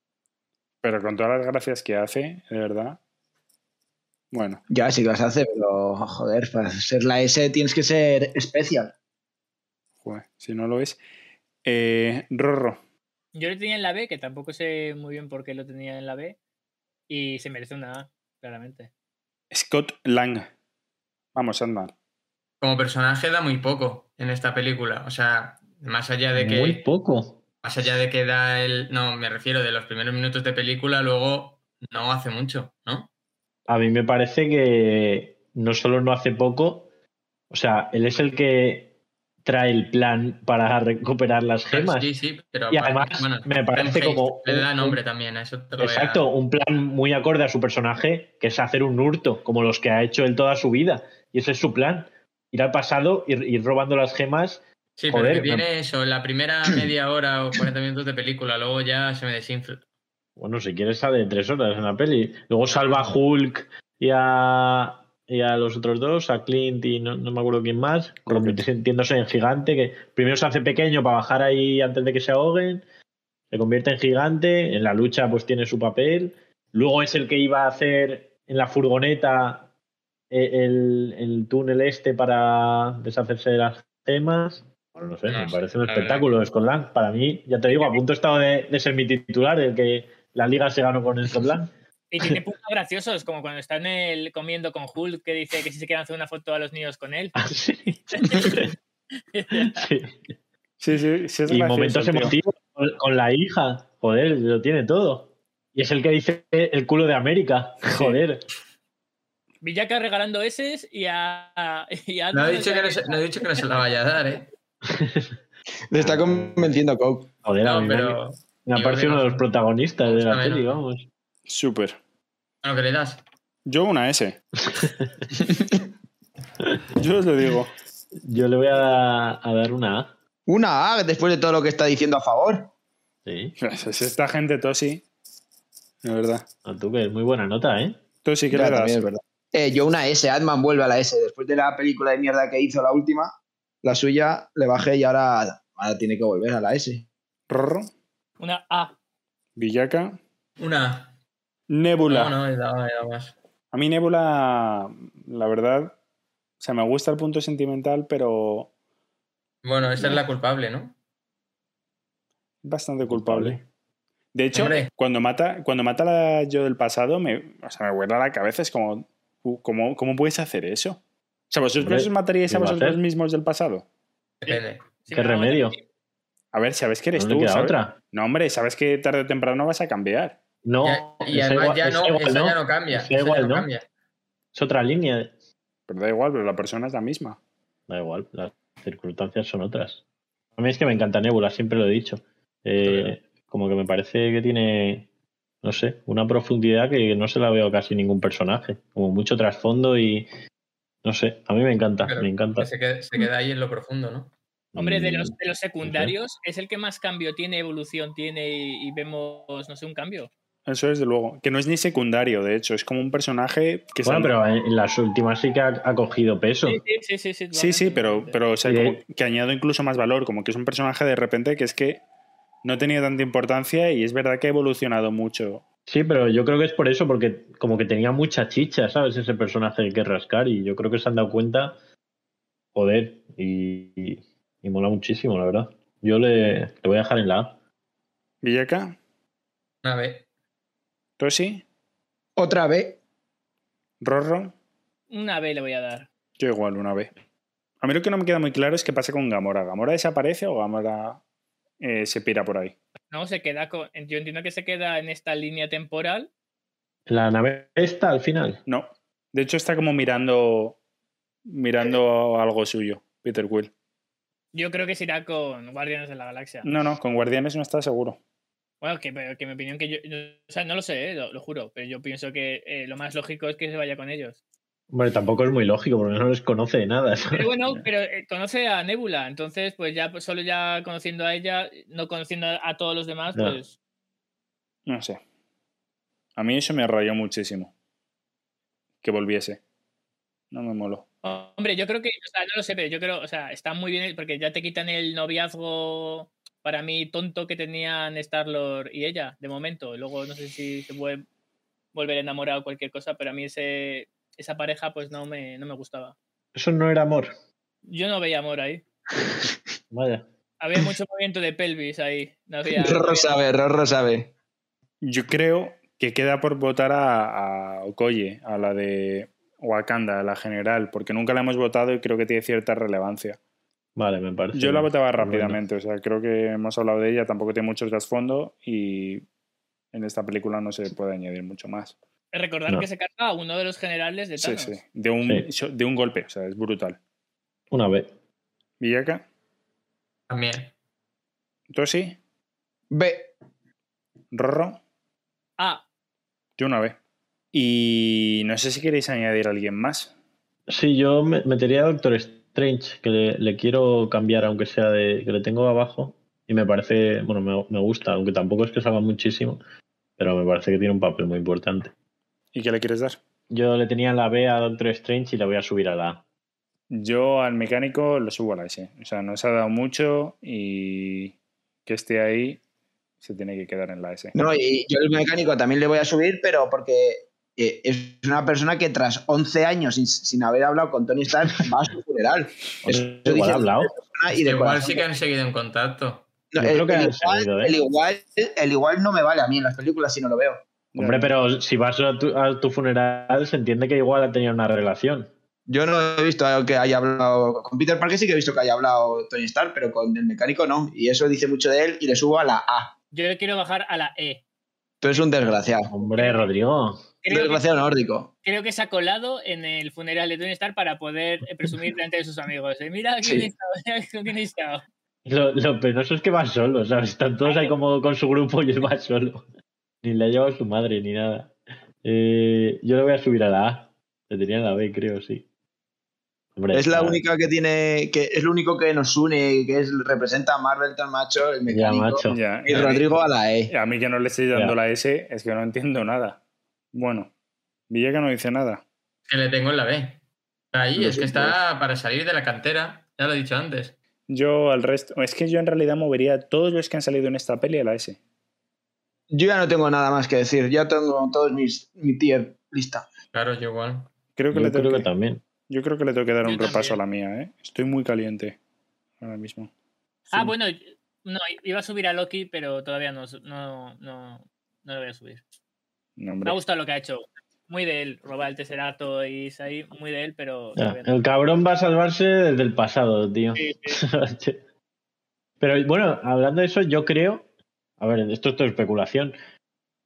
Pero con todas las gracias que hace, de verdad. Bueno, Ya sí que las hace, pero joder, para ser la S tienes que ser especial. joder, si no lo es. Eh, Rorro. Yo lo tenía en la B, que tampoco sé muy bien por qué lo tenía en la B. Y se merece una A, claramente. Scott Lang. Vamos, anda. Como personaje da muy poco en esta película. O sea, más allá de que. Muy poco. Más allá de que da el. No, me refiero de los primeros minutos de película, luego no hace mucho, ¿no? A mí me parece que no solo no hace poco, o sea, él es el que trae el plan para recuperar las gemas. Sí, sí, pero Y además me parece como Le da nombre también, a eso te lo voy a- Exacto, un plan muy acorde a su personaje, que es hacer un hurto, como los que ha hecho él toda su vida. Y ese es su plan. Ir al pasado, ir, ir robando las gemas. Sí, Joder, pero que me- tiene eso, la primera media hora o 40 minutos de película, luego ya se me desinfla. Bueno, si quieres sale tres horas en la peli. Luego salva a Hulk y a, y a los otros dos, a Clint y no, no me acuerdo quién más, convirtiéndose en gigante, que primero se hace pequeño para bajar ahí antes de que se ahoguen, se convierte en gigante, en la lucha pues tiene su papel, luego es el que iba a hacer en la furgoneta eh, el, el túnel este para deshacerse de las gemas. Bueno, no sé, No me parece un espectáculo Scott Lang. Para mí, ya te digo, a punto he estado de, de ser mi titular, el que la liga se ganó con Scott Lang. Y tiene puntos graciosos, como cuando está en el comiendo con Hulk, que dice que si se quieren hacer una foto a los niños con él. Ah, sí. Sí. Sí, sí, sí es Y gracioso, momentos tío. emotivos con, con la hija. Joder, lo tiene todo. Y es el que dice el culo de América. Joder. Villaca regalando S y a. Y a No he dicho que no se, no he dicho que no se la vaya a dar, ¿eh? Le está convenciendo Coke. Joder, No, pero. me, uno no. de los protagonistas de la peli, vamos. Súper. Bueno, ¿qué le das? Yo una S. Yo os lo digo. Yo le voy a, a dar una A. Una A después de todo lo que está diciendo a favor. Sí. Es esta gente tosi. De verdad. A tú, que es muy buena nota, ¿eh? Tosi, ¿qué Ya, le das? también es verdad. Eh, yo una S, Adman vuelve a la S. Después de la película de mierda que hizo la última, la suya le bajé y ahora, ahora tiene que volver a la S. Rorro, Una A. Villaca, Una. Nebula. No, no, he dado, he dado más. A mí Nebula, la verdad, o sea, me gusta el punto sentimental, pero Bueno, esa es la culpable, ¿no? bastante culpable. De hecho, Hombre. cuando mata, cuando mata a la yo del pasado, me, o sea, me vuela la cabeza. Es como, uh, ¿cómo, cómo puedes hacer eso? O sea, ¿vosotros os mataríais ¿qué a vosotros mismos del pasado? Depende. ¿Qué remedio? A ver, sabes que eres No tú. queda ¿sabes? otra. No, hombre, sabes que tarde o temprano vas a cambiar. No, Ya- y esa además igual- ya no, igual esa no. ya no cambia. Esa esa ya igual no no. cambia. Es otra línea. Pero da igual, pero la persona es la misma. Da igual, las circunstancias son otras. A mí es que me encanta Nebula, siempre lo he dicho. Eh, como que me parece que tiene, no sé, una profundidad que no se la veo a casi ningún personaje. Como mucho trasfondo y. No sé, a mí me encanta, Pero me encanta. que se, queda, se queda ahí en lo profundo, ¿no? Hombre, de Mm, los, de los secundarios, es el que más cambio tiene, evolución tiene y, y vemos, no sé, un cambio. Eso desde luego. Que no es ni secundario, de hecho, es como un personaje que Bueno, sale- pero en las últimas sí que ha, ha cogido peso. Sí, sí, sí, sí, sí, Sí, sí, pero, pero o sea, como que añado incluso más valor, como que es un personaje de repente que es que no tenía tanta importancia y es verdad que ha evolucionado mucho. Sí, pero yo creo que es por eso, porque como que tenía mucha chicha, ¿sabes? Ese personaje que rascar y yo creo que se han dado cuenta, joder, y, y, y mola muchísimo, la verdad. Yo le, le voy a dejar en la A. Villaca, Una vez. Tosi, Otra vez. Rorro, Una B le voy a dar. yo igual una vez. A mí lo que no me queda muy claro es qué pasa con Gamora. ¿Gamora desaparece o Gamora eh, se pira por ahí? No, se queda con. Yo entiendo que se queda en esta línea temporal. La nave está al final. No. De hecho, está como mirando mirando algo suyo, Peter Quill. Yo creo que se irá con Guardianes de la Galaxia. No, no, con Guardianes no está seguro. Bueno, que, pero que mi opinión que yo. yo- o sea, no lo sé, eh, lo, lo juro. Pero yo pienso que eh, lo más lógico es que se vaya con ellos. Hombre, tampoco es muy lógico, porque no les conoce de nada. ¿sabes? Pero bueno, pero eh, conoce a Nebula. Entonces, pues ya pues, solo ya conociendo a ella, no conociendo a, todos los demás, pues. No sé. A mí eso me rayó muchísimo. Que volviese. No me moló. Hombre, yo creo que, o sea, no lo sé, pero yo creo, o sea, está muy bien porque ya te quitan el noviazgo para mí tonto que tenían Star-Lord y ella, de momento. Luego no sé si se puede volver a enamorar o cualquier cosa, pero a mí ese, esa pareja pues no me, no me gustaba. Eso no era amor. Yo no veía amor ahí. Vaya. Había mucho movimiento de pelvis ahí. No había, no Rorro había- sabe, Rorro sabe. Yo creo que queda por votar a, a Okoye, a la de Wakanda, a la general, porque nunca la hemos votado y creo que tiene cierta relevancia. Vale, me parece. Yo la votaba bueno. rápidamente, o sea, creo que hemos hablado de ella, tampoco tiene mucho trasfondo y en esta película no se puede añadir mucho más. Recordar No. que se carga a uno de los generales de Sí, Thanos. sí, de un, de un golpe, o sea, es brutal. Una vez. Villaca, También. Tosi, B. Rorro, Ah, yo una vez. Y no sé si queréis añadir a alguien más. Sí, yo me- metería a Doctor Strange, que le, le quiero cambiar, aunque sea de. que le tengo abajo. Y me parece. Bueno, me, me gusta, aunque tampoco es que salga muchísimo. Pero me parece que tiene un papel muy importante. ¿Y qué le quieres dar? Yo le tenía la B a Doctor Strange y la voy a subir a la A. Yo al mecánico lo subo a la S. O sea, nos ha dado mucho y que esté ahí se tiene que quedar en la S. No, y yo el mecánico también le voy a subir, pero porque eh, es una persona que tras 11 años sin, sin haber hablado con Tony Stark va a su funeral. Eso Igual dice ha hablado. y de Igual corazón. sí que han seguido en contacto. No, Yo el, creo que el han igual, seguido, ¿eh? el, igual, el igual no me vale a mí en las películas si no lo veo. Hombre, pero si vas a tu, a tu funeral, se entiende que igual ha tenido una relación. Yo no he visto que haya hablado. Con Peter Parker sí que he visto que haya hablado Tony Stark, pero con el mecánico no. Y eso dice mucho de él y le subo a la A. yo le quiero bajar a la E. Tú eres un desgraciado. Hombre, Rodrigo. Un Creo que, desgraciado nórdico. creo que se ha colado en el funeral de Tony Stark para poder presumir delante de sus amigos. Eh, Mira quién Sí. he estado, quién he estado. Lo, lo penoso es que va solo, ¿sabes? Están todos ahí como con su grupo y él va solo. Ni le ha llevado su madre ni nada. Eh, yo le voy a subir a la A. Le tenía en la B, creo, sí. Hombre, Es la única que tiene. que es lo único que nos une, que es representa a Marvel tan macho, el Ya, mecánico. macho. Ya, Y Rodrigo a la E. A mí que no le estoy dando Ya. la S es que no entiendo nada. Bueno, Villaca no dice nada. Que le tengo en la B. Está ahí, Lo es que está para salir de la cantera. Ya lo he dicho antes. Yo al resto, es que yo en realidad movería a todos los que han salido en esta peli a la S. Yo ya no tengo nada más que decir. Ya tengo todos mis mi tier lista. Claro, yo igual. Creo que, Yo le tengo creo que que, también. yo creo que le tengo que dar Yo un repaso a la mía, ¿eh? Estoy muy caliente ahora mismo. Ah, Sí. bueno, no, iba a subir a Loki, pero todavía no, no, no, no lo voy a subir. No, Me ha gustado lo que ha hecho. Muy de él, robar el Tesserato y ahí, muy de él, pero Ya, todavía no. El cabrón va a salvarse desde el pasado, tío. Sí, sí. Pero bueno, hablando de eso, yo creo. A ver, esto es todo especulación.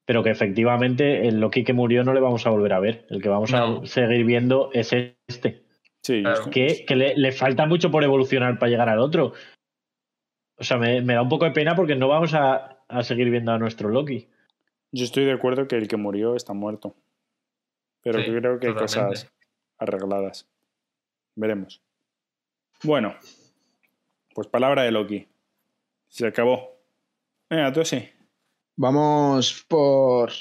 Pero que efectivamente el Loki que murió no le vamos a volver a ver. El que vamos No. a seguir viendo es este. Sí, Claro. que, que le, le falta mucho por evolucionar para llegar al otro. O sea, me, me da un poco de pena porque no vamos a, a seguir viendo a nuestro Loki. yo estoy de acuerdo que el que murió está muerto. Pero Sí, creo que hay cosas arregladas. Veremos. Bueno, pues palabra de Loki. Se acabó. Venga, tú sí. Vamos por,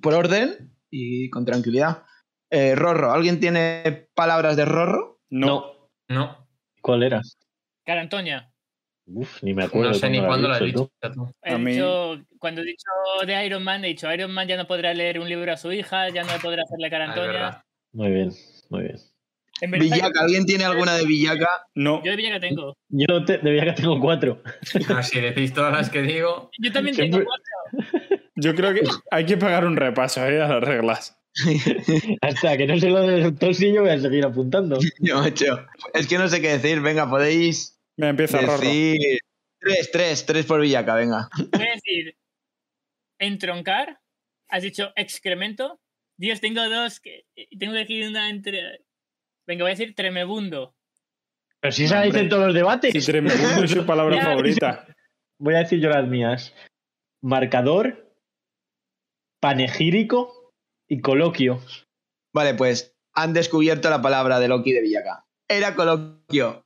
por orden y con tranquilidad. Eh, Rorro, ¿alguien tiene palabras de Rorro? No. No, ¿Cuál era? Cara Antonia. Uf, ni me acuerdo. no sé ni cuándo dicho tú. He mí- dicho- cuando he dicho de Iron Man, he dicho Iron Man ya no podrá leer un libro a su hija, ya no podrá hacerle cara a Ah, Antonia. Muy bien, muy bien. Villaca, ¿alguien tiene alguna de Villaca? No. Yo de Villaca tengo. Yo te, debía que tengo cuatro. Ah, si decís todas las que digo, Yo también Siempre- tengo cuatro. Yo creo que hay que pagar un repaso ¿eh? a las reglas. Hasta que no se lo del tosillo voy a seguir apuntando. Yo, macho. Es que no sé qué decir. Venga, podéis Me empieza Rorro. decir... Tres, tres, tres por Villaca, venga. Voy a decir entroncar. Has dicho excremento. Dios, tengo dos. Que, tengo que elegir una entre. Venga, voy a decir tremebundo. Pero si se la dicen todos los debates. Y tremendo es su palabra Ya, favorita. Voy a decir yo las mías. Marcador, panegírico y coloquio. Vale, pues han descubierto la palabra de Loki de Villaca. Era coloquio.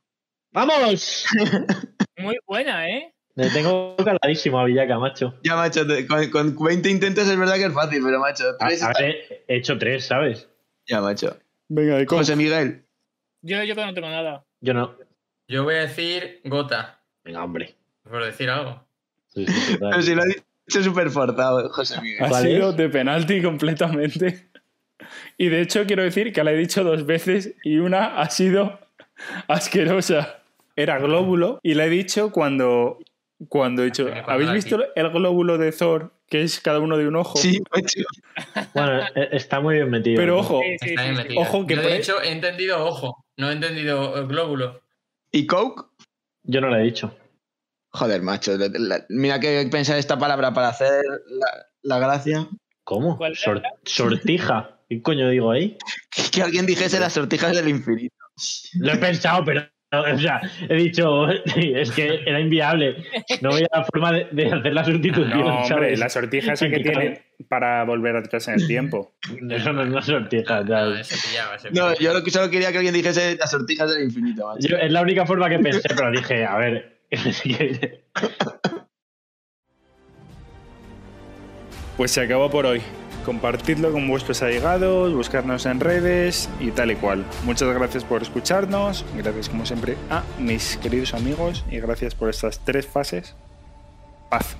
¡Vamos! Muy buena, ¿eh? Le tengo caladísimo a Villaca, macho. Ya, macho, te- con, con 20 intentos es verdad que es fácil, pero macho, tres a está- ver, he hecho tres, ¿sabes? Ya, macho. Venga, José Miguel. Yo, yo no tengo nada. Yo no. yo voy a decir gota, Venga, hombre. por decir algo. Sí, sí. Pero si lo ha dicho súper forzado, José Miguel. Ha ¿Cuál sido es? de penalti completamente. Y de hecho quiero decir que la he dicho dos veces y una ha sido asquerosa. Era glóbulo y la he dicho cuando, cuando he dicho, ¿habéis visto el glóbulo de Thor? Que es cada uno de un ojo. Sí, macho. Bueno, e- está muy bien metido. Pero ¿no? ojo, Sí, sí, Está sí, bien sí. metido. Ojo que Yo, de hecho, he entendido ojo, no he entendido eh, glóbulo. ¿Y Coke? Yo no lo he dicho. Joder, macho. la- la- mira que pensar esta palabra para hacer la, la gracia. ¿Cómo? ¿Cuál Sor- era? sortija. ¿Qué coño digo ahí? Que alguien dijese las sortijas del infinito. Lo he pensado, pero. O sea, he dicho. Es que era inviable. No había forma de, de hacer la sustitución. no, hombre, ¿sabes? la sortija esa que claro. tienen para volver atrás en el tiempo. Eso no es una sortija. No, pillaba, se No, yo lo que solo quería que alguien dijese las sortijas del infinito, macho. Yo- es la única forma que pensé, pero dije, a ver. Pues se acabó por hoy. Compartidlo con vuestros allegados, buscarnos en redes y tal y cual. Muchas gracias por escucharnos, gracias como siempre a mis queridos amigos y gracias por estas tres fases. Paz.